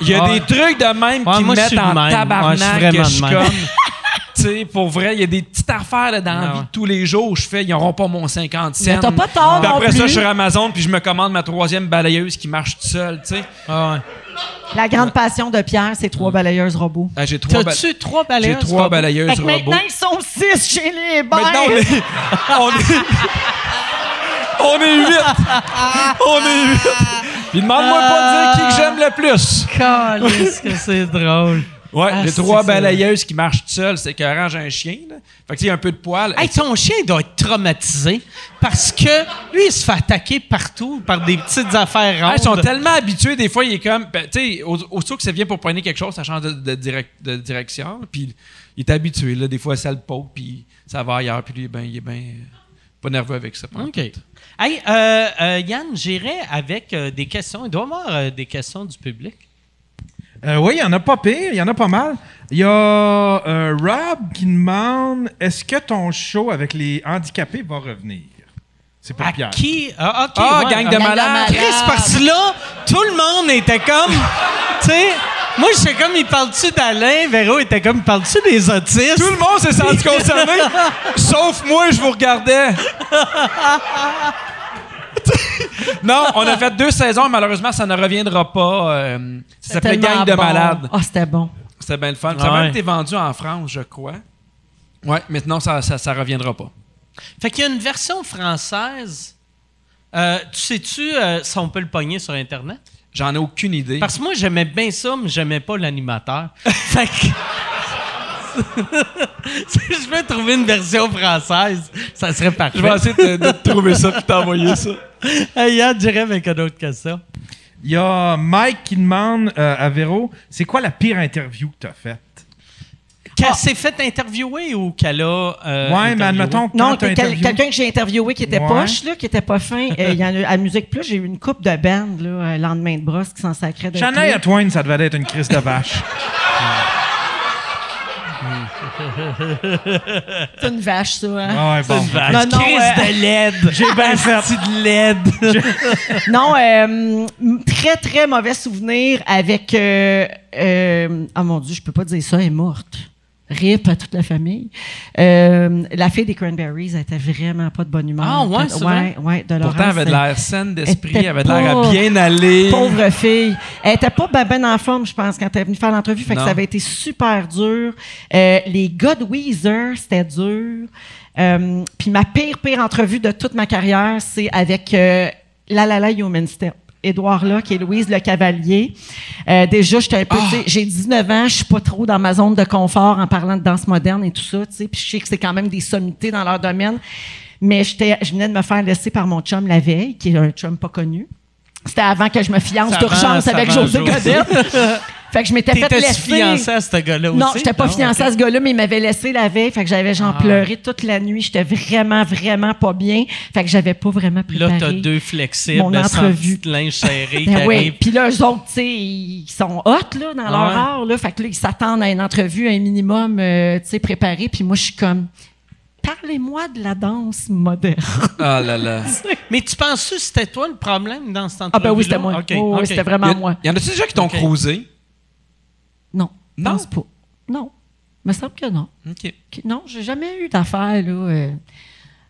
Il y a des trucs de même qui me mettent en tabarnak. je suis comme. tu sais, pour vrai, il y a des petites affaires là, dans la vie de tous les jours. Je fais, ils n'auront pas mon 50 cents. t'as pas tort. Puis après non ça, plus. je suis sur Amazon, puis je me commande ma troisième balayeuse qui marche toute seule, tu sais. Ah ouais. La grande passion de Pierre, c'est trois balayeuses robots. Ah, j'ai trois, ba- T'as-tu trois j'ai balayeuses? trois robots? balayeuses Fait que robots. maintenant, ils sont six chez les Hébert. Maintenant, on est. On est. On est huit! On est huit! Puis demande-moi pas de dire qui que j'aime le plus! Calisse que c'est drôle. Ouais, Ah, c'est trois que balayeuses qui marchent seules. C'est écœurant, j'ai un chien, là. Fait que il y a un peu de poil. Hey, ton chien doit être traumatisé parce que lui, il se fait attaquer partout par des petites affaires Ah, rondes. ils sont tellement habitués, des fois, il est comme. ben, tu sais, au- aussitôt que ça vient pour poigner quelque chose, ça change de, de direc- de direction. Puis il est habitué, là. Des fois, ça le poke, puis ça va ailleurs, puis lui, ben, il est bien. Pas nerveux avec ça. pas OK. Hey, euh, euh, Yann, j'irai avec euh, des questions. Il doit y avoir euh, des questions du public. Euh, oui, il y en a pas pire, il y en a pas mal. Il y a euh, Rob qui demande est-ce que ton show avec les handicapés va revenir? C'est pour À Pierre. qui? Ah, OK. Ah, ouais. gang de Gang de malades! malades. Chris, parce que là, tout le monde était comme. tu sais, moi, j'étais comme, il parle-tu d'Alain? Véro était comme, il parle-tu des autistes? Tout le monde s'est senti concerné, sauf moi, je vous regardais. non, on a fait deux saisons, malheureusement, ça ne reviendra pas. euh, ça s'appelait Gang de bon. malades. Ah, c'était bon. C'était bien le fun. Ça a même été vendu en France, je crois. Ouais, maintenant, ça, ça, ça reviendra pas. Fait qu'il y a une version française. Euh, tu sais-tu euh, si on peut le pogner sur Internet? J'en ai aucune idée. Parce que moi, j'aimais bien ça, mais j'aimais pas l'animateur. fait que. si je veux trouver une version française, ça serait parfait. Je vais essayer de, trouver ça puis t'envoyer ça. Hey, Yann, j'irai avec une autre question. Il y a Mike qui demande euh, à Véro c'est quoi la pire interview que tu as faite? Qu'elle s'est fait interviewer ou qu'elle a. euh, Ouais, mais admettons que Non, quel- interviewé. quelqu'un que j'ai interviewé qui était Ouais. poche, là, qui était pas fin. euh, Il y en a à Musique Plus, j'ai eu une coupe de band, là, euh, lendemain de brosse, qui s'en sacrait de Shania. Twain, ça devait être une crise de vache. C'est une vache, ça. Hein? Ouais, bon. Vache. Non, non, Crise euh, de LED. J'ai bien fait. De LED. Non, euh, très, très mauvais souvenir avec. Euh, euh, oh mon Dieu, je peux pas dire ça, elle est morte. Rip à toute la famille. Euh, la fille des Cranberries, elle était vraiment pas de bonne humeur. Ah, ouais, c'est ouais, ouais, Dolores, Pourtant, elle avait de l'air saine d'esprit, elle avait de l'air à bien aller. Pauvre fille. Elle était pas ben, ben en forme, je pense, quand elle est venue faire l'entrevue. Fait que Non. ça avait été super dur. Euh, les de Weezer, c'était dur. Euh, Puis ma pire, pire entrevue de toute ma carrière, c'est avec euh, La La La Human Step. Édouard qui est Louise Le Cavalier. Euh, déjà, j'étais un peu, sais, j'ai 19 ans, je suis pas trop dans ma zone de confort en parlant de danse moderne et tout ça, tu sais, puis je sais que c'est quand même des sommités dans leur domaine. Mais j'étais, je venais de me faire laisser par mon chum la veille, qui est un chum pas connu. C'était avant que je me fiance d'urgence avec José. Godette. fait que je m'étais fait laisser. fiancé à ce gars-là aussi? Non, j'étais pas fiancée ok. à ce gars-là, mais il m'avait laissé la veille. Fait que j'avais genre Ah. pleuré toute la nuit. J'étais vraiment, vraiment pas bien. Fait que j'avais pas vraiment Là, préparé. t'as deux flexibles, Mon entrevue. petit linge serré Ben oui. Puis là, eux autres, tu sais, ils sont hot là, dans leur art. Là. Fait que là, ils s'attendent à une entrevue, un minimum euh, tu sais, préparé. Puis moi, je suis comme, parlez-moi de la danse moderne. Ah là là. Mais tu penses que c'était toi le problème dans cette ah entrevue ben oui, c'était moi. OK, Oh, oui, OK. c'était vraiment Y, a- moi. y en a-tu déjà qui t'ont Ok. cruisé? Non, Non? pense pas. Non, me semble que non. OK. Non, j'ai jamais eu d'affaires là, euh,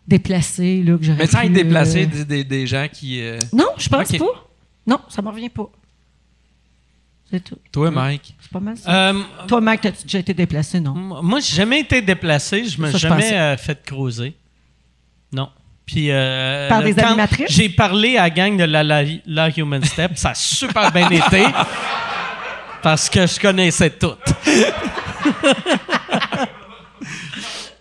déplacées là, que j'aurais Mais pu, être déplacé, euh, des, des, des gens qui. euh, Non, je pense pas. Non, ça me revient pas. C'est tout. Toi, Mike? C'est pas mal ça. Euh, Toi, Mike, t'as-tu déjà été déplacé, non? moi, j'ai jamais été déplacé. Je me suis jamais euh, fait cruiser. Non. Puis, euh, Par des quand animatrices? J'ai parlé à la gang de la, la, la Human Step. ça a super bien été. Parce que je connaissais toutes.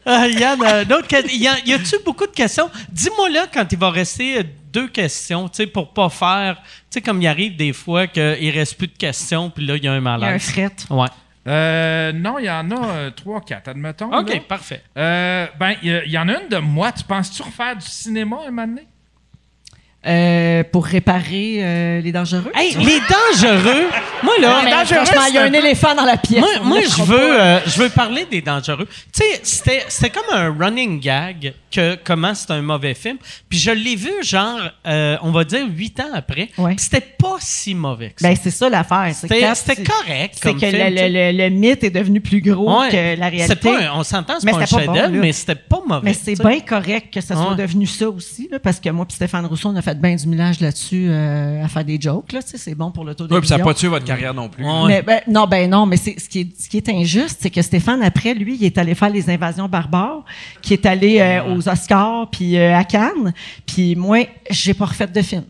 Yann, euh, d'autres que- y, a-tu beaucoup de questions? Dis-moi là quand il va rester deux questions, tu sais, pour pas faire, sais, comme il arrive des fois qu'il reste plus de questions, puis là, il y a un Il y a un malaise. fret. Ouais. Euh, non, il y en a euh, trois, quatre, admettons. OK, là. parfait. Euh, ben, il y, y en a une de moi. Tu penses-tu refaire du cinéma un moment donné? Euh, pour réparer euh, les dangereux. Hey, les dangereux, Moi, là, il y a un éléphant dans la pièce. Moi, je, veux, euh, je veux parler des dangereux. Tu sais, c'était comme un running gag que comment c'est un mauvais film. Puis je l'ai vu, genre, euh, on va dire huit ans après. C'était pas si mauvais que ça. Ben, c'est ça l'affaire. C'était correct. C'est que le, mythe est devenu plus gros que la réalité. Pas on s'entend, c'est pas un chef mais c'était pas mauvais. Mais c'est bien correct que ça soit devenu ça aussi, parce que moi et Stéphane Rousseau, on a fait bien du millage là-dessus euh, à faire des jokes. C'est bon pour le taux de Oui, puis ça n'a pas tué votre carrière non plus. Mais, ben, non, ben non, mais ce, qui est, ce qui est injuste, c'est que Stéphane, après, lui, il est allé faire les invasions barbares, qui est allé euh, aux Oscars, puis euh, à Cannes. Puis moi, j'ai pas refait de film.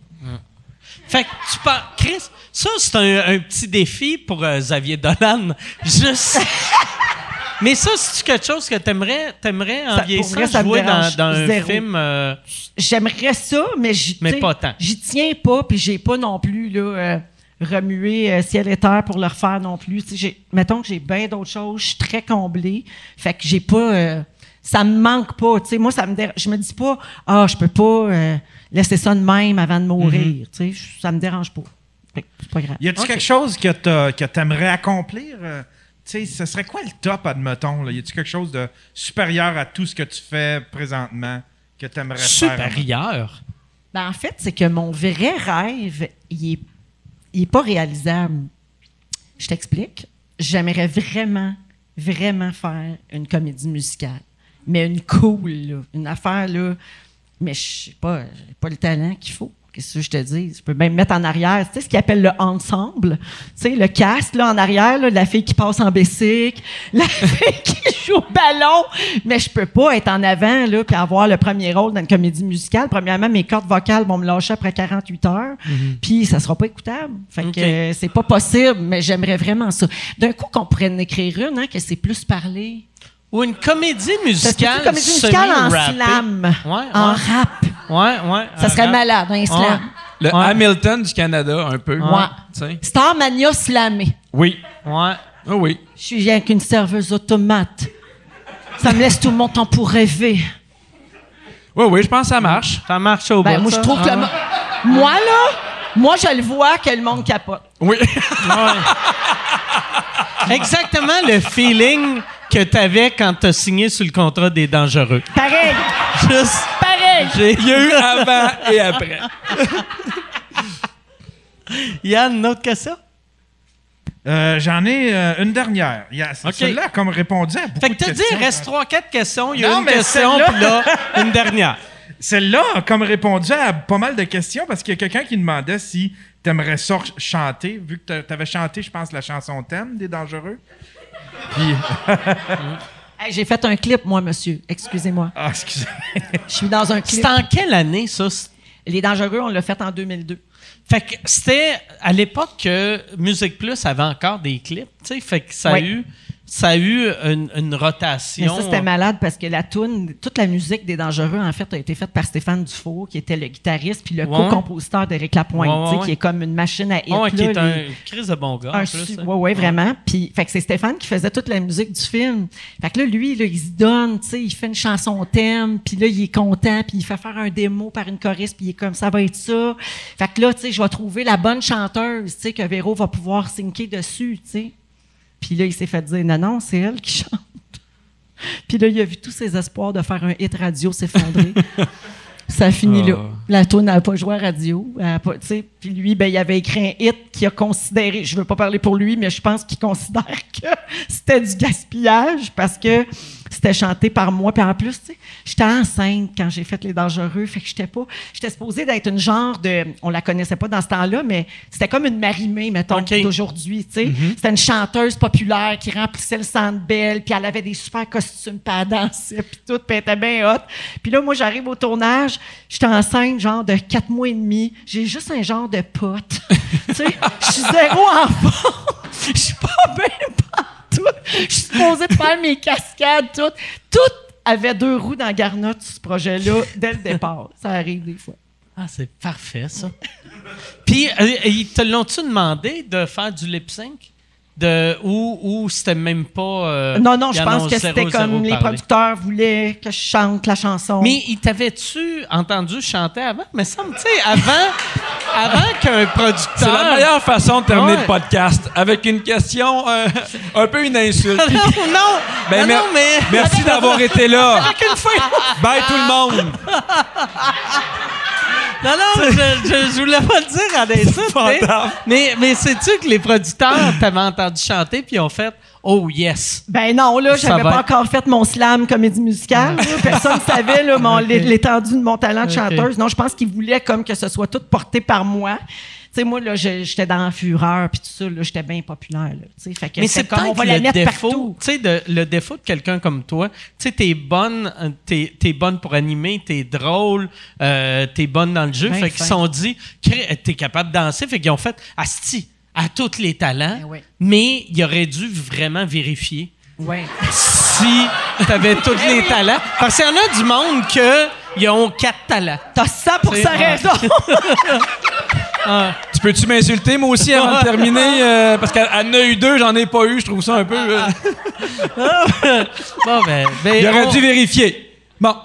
Fait que tu parles. Chris, ça, c'est un, petit défi pour Xavier Dolan. Juste. Mais ça, c'est quelque chose que t'aimerais, t'aimerais en vieillissant jouer dans, dans un film. Euh, J'aimerais ça, mais j'y, pas tant. J'y tiens pas, puis j'ai pas non plus là. Euh, remuer euh, ciel et terre pour le refaire non plus. J'ai, mettons que j'ai bien d'autres choses, je suis très comblée. Fait que j'ai pas. ça me manque pas. sais moi, ça me je me dis pas, ah, je peux pas laisser ça de même avant de mourir. Mm Ça me dérange pas. C'est pas grave. Y a-t-il quelque chose que, que tu aimerais accomplir? Sais, ce serait quoi le top, admettons? Là? Y a-tu quelque chose de supérieur à tout ce que tu fais présentement que tu aimerais faire? Supérieur? Ben, en fait, c'est que mon vrai rêve, il est, pas réalisable. Je t'explique. J'aimerais vraiment, vraiment faire une comédie musicale. Mais une cool, une affaire, là. Mais je sais pas, j'ai pas le talent qu'il faut. Qu'est-ce que je te dis? Je peux même mettre en arrière, tu sais, ce qu'ils appelle le ensemble. Tu sais, le cast, là, en arrière, la fille qui passe en bessic, la fille qui joue au ballon. Mais je peux pas être en avant, là, puis avoir le premier rôle dans une comédie musicale. Premièrement, mes cordes vocales vont me lâcher après 48 heures. Mhm. Puis ça sera pas écoutable. Fait que euh, c'est pas possible, mais j'aimerais vraiment ça. D'un coup, qu'on pourrait en écrire une, hein, que c'est plus parler. Ou une comédie musicale. Une comédie musicale en slam? en rap? Ouais, ouais. Ça serait malade, un slam. Le Hamilton du Canada, un peu. Ouais. Starmania slamé. Oui. Ouais. Oh oui. Je suis rien qu'une serveuse automate. Ça me laisse tout mon temps pour rêver. Oui, oui, je pense que ça marche. Ça marche au ben, bout. Moi, je trouve que le... Moi, là, moi, je le vois que le monde capote. Oui. Exactement le feeling que tu avais quand tu as signé sur le contrat des dangereux. Pareil. Juste il y a eu avant et après. Yann, une autre question? Euh, j'en ai euh, une dernière. Celle-là a comme répondu à beaucoup fait que tu dit, il reste trois, quatre questions. Il y a une question, puis là, une dernière. Celle-là a comme répondu à pas mal de questions parce qu'il y a quelqu'un qui demandait si tu aimerais ça chanter, vu que tu avais chanté, je pense, la chanson thème des Dangereux. Puis. j'ai fait un clip, moi, monsieur. Excusez-moi. Ah, excusez. Je suis dans un clip. C'est en quelle année, ça? Les Dangereux, on l'a fait en 2002. Fait que c'était à l'époque que Musique Plus avait encore des clips, tu sais. Fait que ça a eu ça a eu une, rotation. Mais ça, c'était malade parce que la tune, toute la musique des Dangereux, en fait, a été faite par Stéphane Dufour, qui était le guitariste, puis le co-compositeur d'Éric Lapointe, qui est comme une machine à hit. qui est un crise de bon gars. Un, plus, hein. ouais, vraiment. Puis, fait que c'est Stéphane qui faisait toute la musique du film. Fait que là, lui, là, il se donne, tu sais, il fait une chanson thème, puis là, il est content, puis il fait faire un démo par une choriste, puis il est comme, ça va être ça. Fait que là, tu sais, je vais trouver la bonne chanteuse, tu sais, que Véro va pouvoir syncer dessus, tu sais. Puis là, il s'est fait dire non, non, c'est elle qui chante. Puis là, il a vu tous ses espoirs de faire un hit radio s'effondrer. Ça a fini là. Ah. La tour n'a pas joué à radio. puis lui, ben, il avait écrit un hit qui a considéré, je veux pas parler pour lui, mais je pense qu'il considère que c'était du gaspillage parce que c'était chanté par moi. Puis en plus, tu sais, j'étais enceinte quand j'ai fait Les Dangereux. Fait que j'étais pas. J'étais supposée d'être une genre de. On la connaissait pas dans ce temps-là, mais c'était comme une marimée, mettons, d'aujourd'hui. Tu sais. Mm-hmm. C'était une chanteuse populaire qui remplissait le centre belle, puis elle avait des super costumes, puis elle dansait, puis tout, puis elle était bien hot. Puis là, moi, j'arrive au tournage, j'étais enceinte, genre de quatre mois et demi. J'ai juste un genre de pote. tu sais, je suis zéro enfant. Je suis pas bien je suis supposée faire mes cascades, tout. Tout avait deux roues dans Garnotte, ce projet-là, dès le départ. Ça arrive des fois. Ah, c'est parfait, ça. Puis, euh, ils te l'ont-tu demandé de faire du lip sync? De ou, ou c'était même pas. Euh, non, non, je pense que c'était comme les producteurs voulaient que je chante la chanson. Mais ils t'avaient-tu entendu chanter avant? Mais ça me, tu sais, avant, avant qu'un producteur. C'est la meilleure façon de terminer le podcast avec une question euh, un peu une insulte. non, non, ben, non, mais. Merci d'avoir été là. Bye tout le monde. Non, non, je, je, voulais pas le dire en insulte. Mais, mais sais-tu que les producteurs t'avaient entendu chanter puis ont fait Oh yes. Ben non, là, j'avais pas encore fait mon slam comédie musicale. Personne ne savait l'étendue de mon talent de chanteuse. Non, je pense qu'ils voulaient comme que ce soit tout porté par moi sais, moi, là, j'étais dans la fureur, puis tout ça, là, j'étais bien populaire, là, fait que Mais c'est comme on va la mettre défaut, tu sais, le défaut de quelqu'un comme toi, tu sais, t'es bonne, t'es, es bonne pour animer, t'es drôle, euh, t'es bonne dans le jeu, fait qu'ils se sont dit, t'es capable de danser, fait qu'ils ont fait, asti, à tous les talents, ben mais il aurait dû vraiment vérifier. Ouais. Si t'avais tous les talents. Parce qu'il y en a du monde que ils ont quatre talents. T'as ça pour sa raison. Ah. Tu peux-tu m'insulter, moi aussi, avant de terminer? Euh, parce qu'elle en a eu deux, j'en ai pas eu. Je trouve ça un peu. Euh. bon, ben, ben, Il aurait dû vérifier. Bon.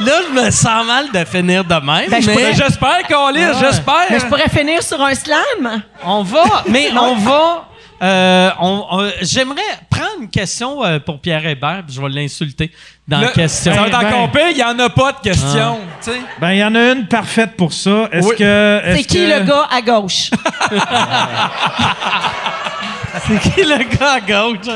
Là, je me sens mal de finir de même. Ben, mais... J'espère, Calis, j'espère. Mais je pourrais finir sur un slam. On va, mais on va euh, j'aimerais prendre une question euh, pour Pierre Hébert, puis je vais l'insulter dans la question. Dans ben, il n'y en a pas de question. Ah. Ben, il y en a une parfaite pour ça. Est-ce que. C'est qui le gars à gauche? C'est qui le gars à gauche?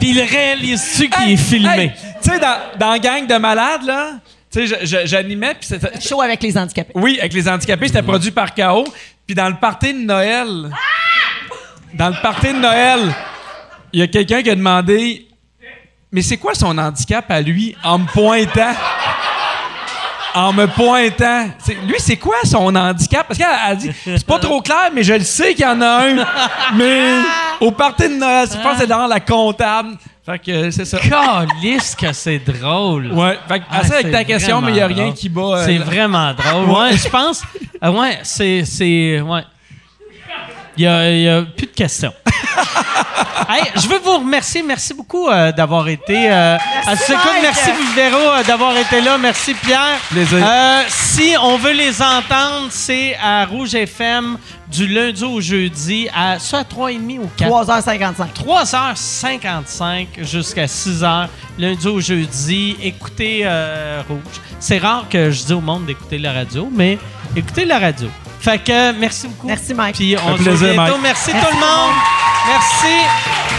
puis il réalise-tu qu'il est filmé? Tu sais, dans, dans Gang de malades, là, tu sais, j'animais. puis c'était. Show avec les handicapés. Oui, avec les handicapés, c'était produit par KO. Puis dans le party de Noël. Dans le party de Noël, il y a quelqu'un qui a demandé Mais c'est quoi son handicap à lui en me pointant? En me pointant. lui, c'est quoi son handicap? Parce qu'elle a dit C'est pas trop clair, mais je le sais qu'il y en a un. mais au party de Noël, je pense que c'est dans la comptable. Fait que c'est ça. Calisse que c'est drôle. Ouais. Fait que, ah, avec ta question, mais il n'y a rien qui bat. Euh, c'est vraiment drôle. Ouais, je pense. Euh, ouais, c'est. Ouais. Il n'y a, plus de questions. je veux vous remercier. Merci beaucoup euh, d'avoir été euh, merci, à Merci Vivero euh, d'avoir été là. Merci Pierre. si on veut les entendre, c'est à Rouge FM du lundi au jeudi à soit à 3h30 ou 4 3h55. 3h55 jusqu'à 6h, lundi au jeudi. Écoutez Rouge. C'est rare que je dis au monde d'écouter la radio, mais écoutez la radio. Fait que merci beaucoup. Merci, Mike. Puis on se voit bientôt. Merci, tout le monde. Merci.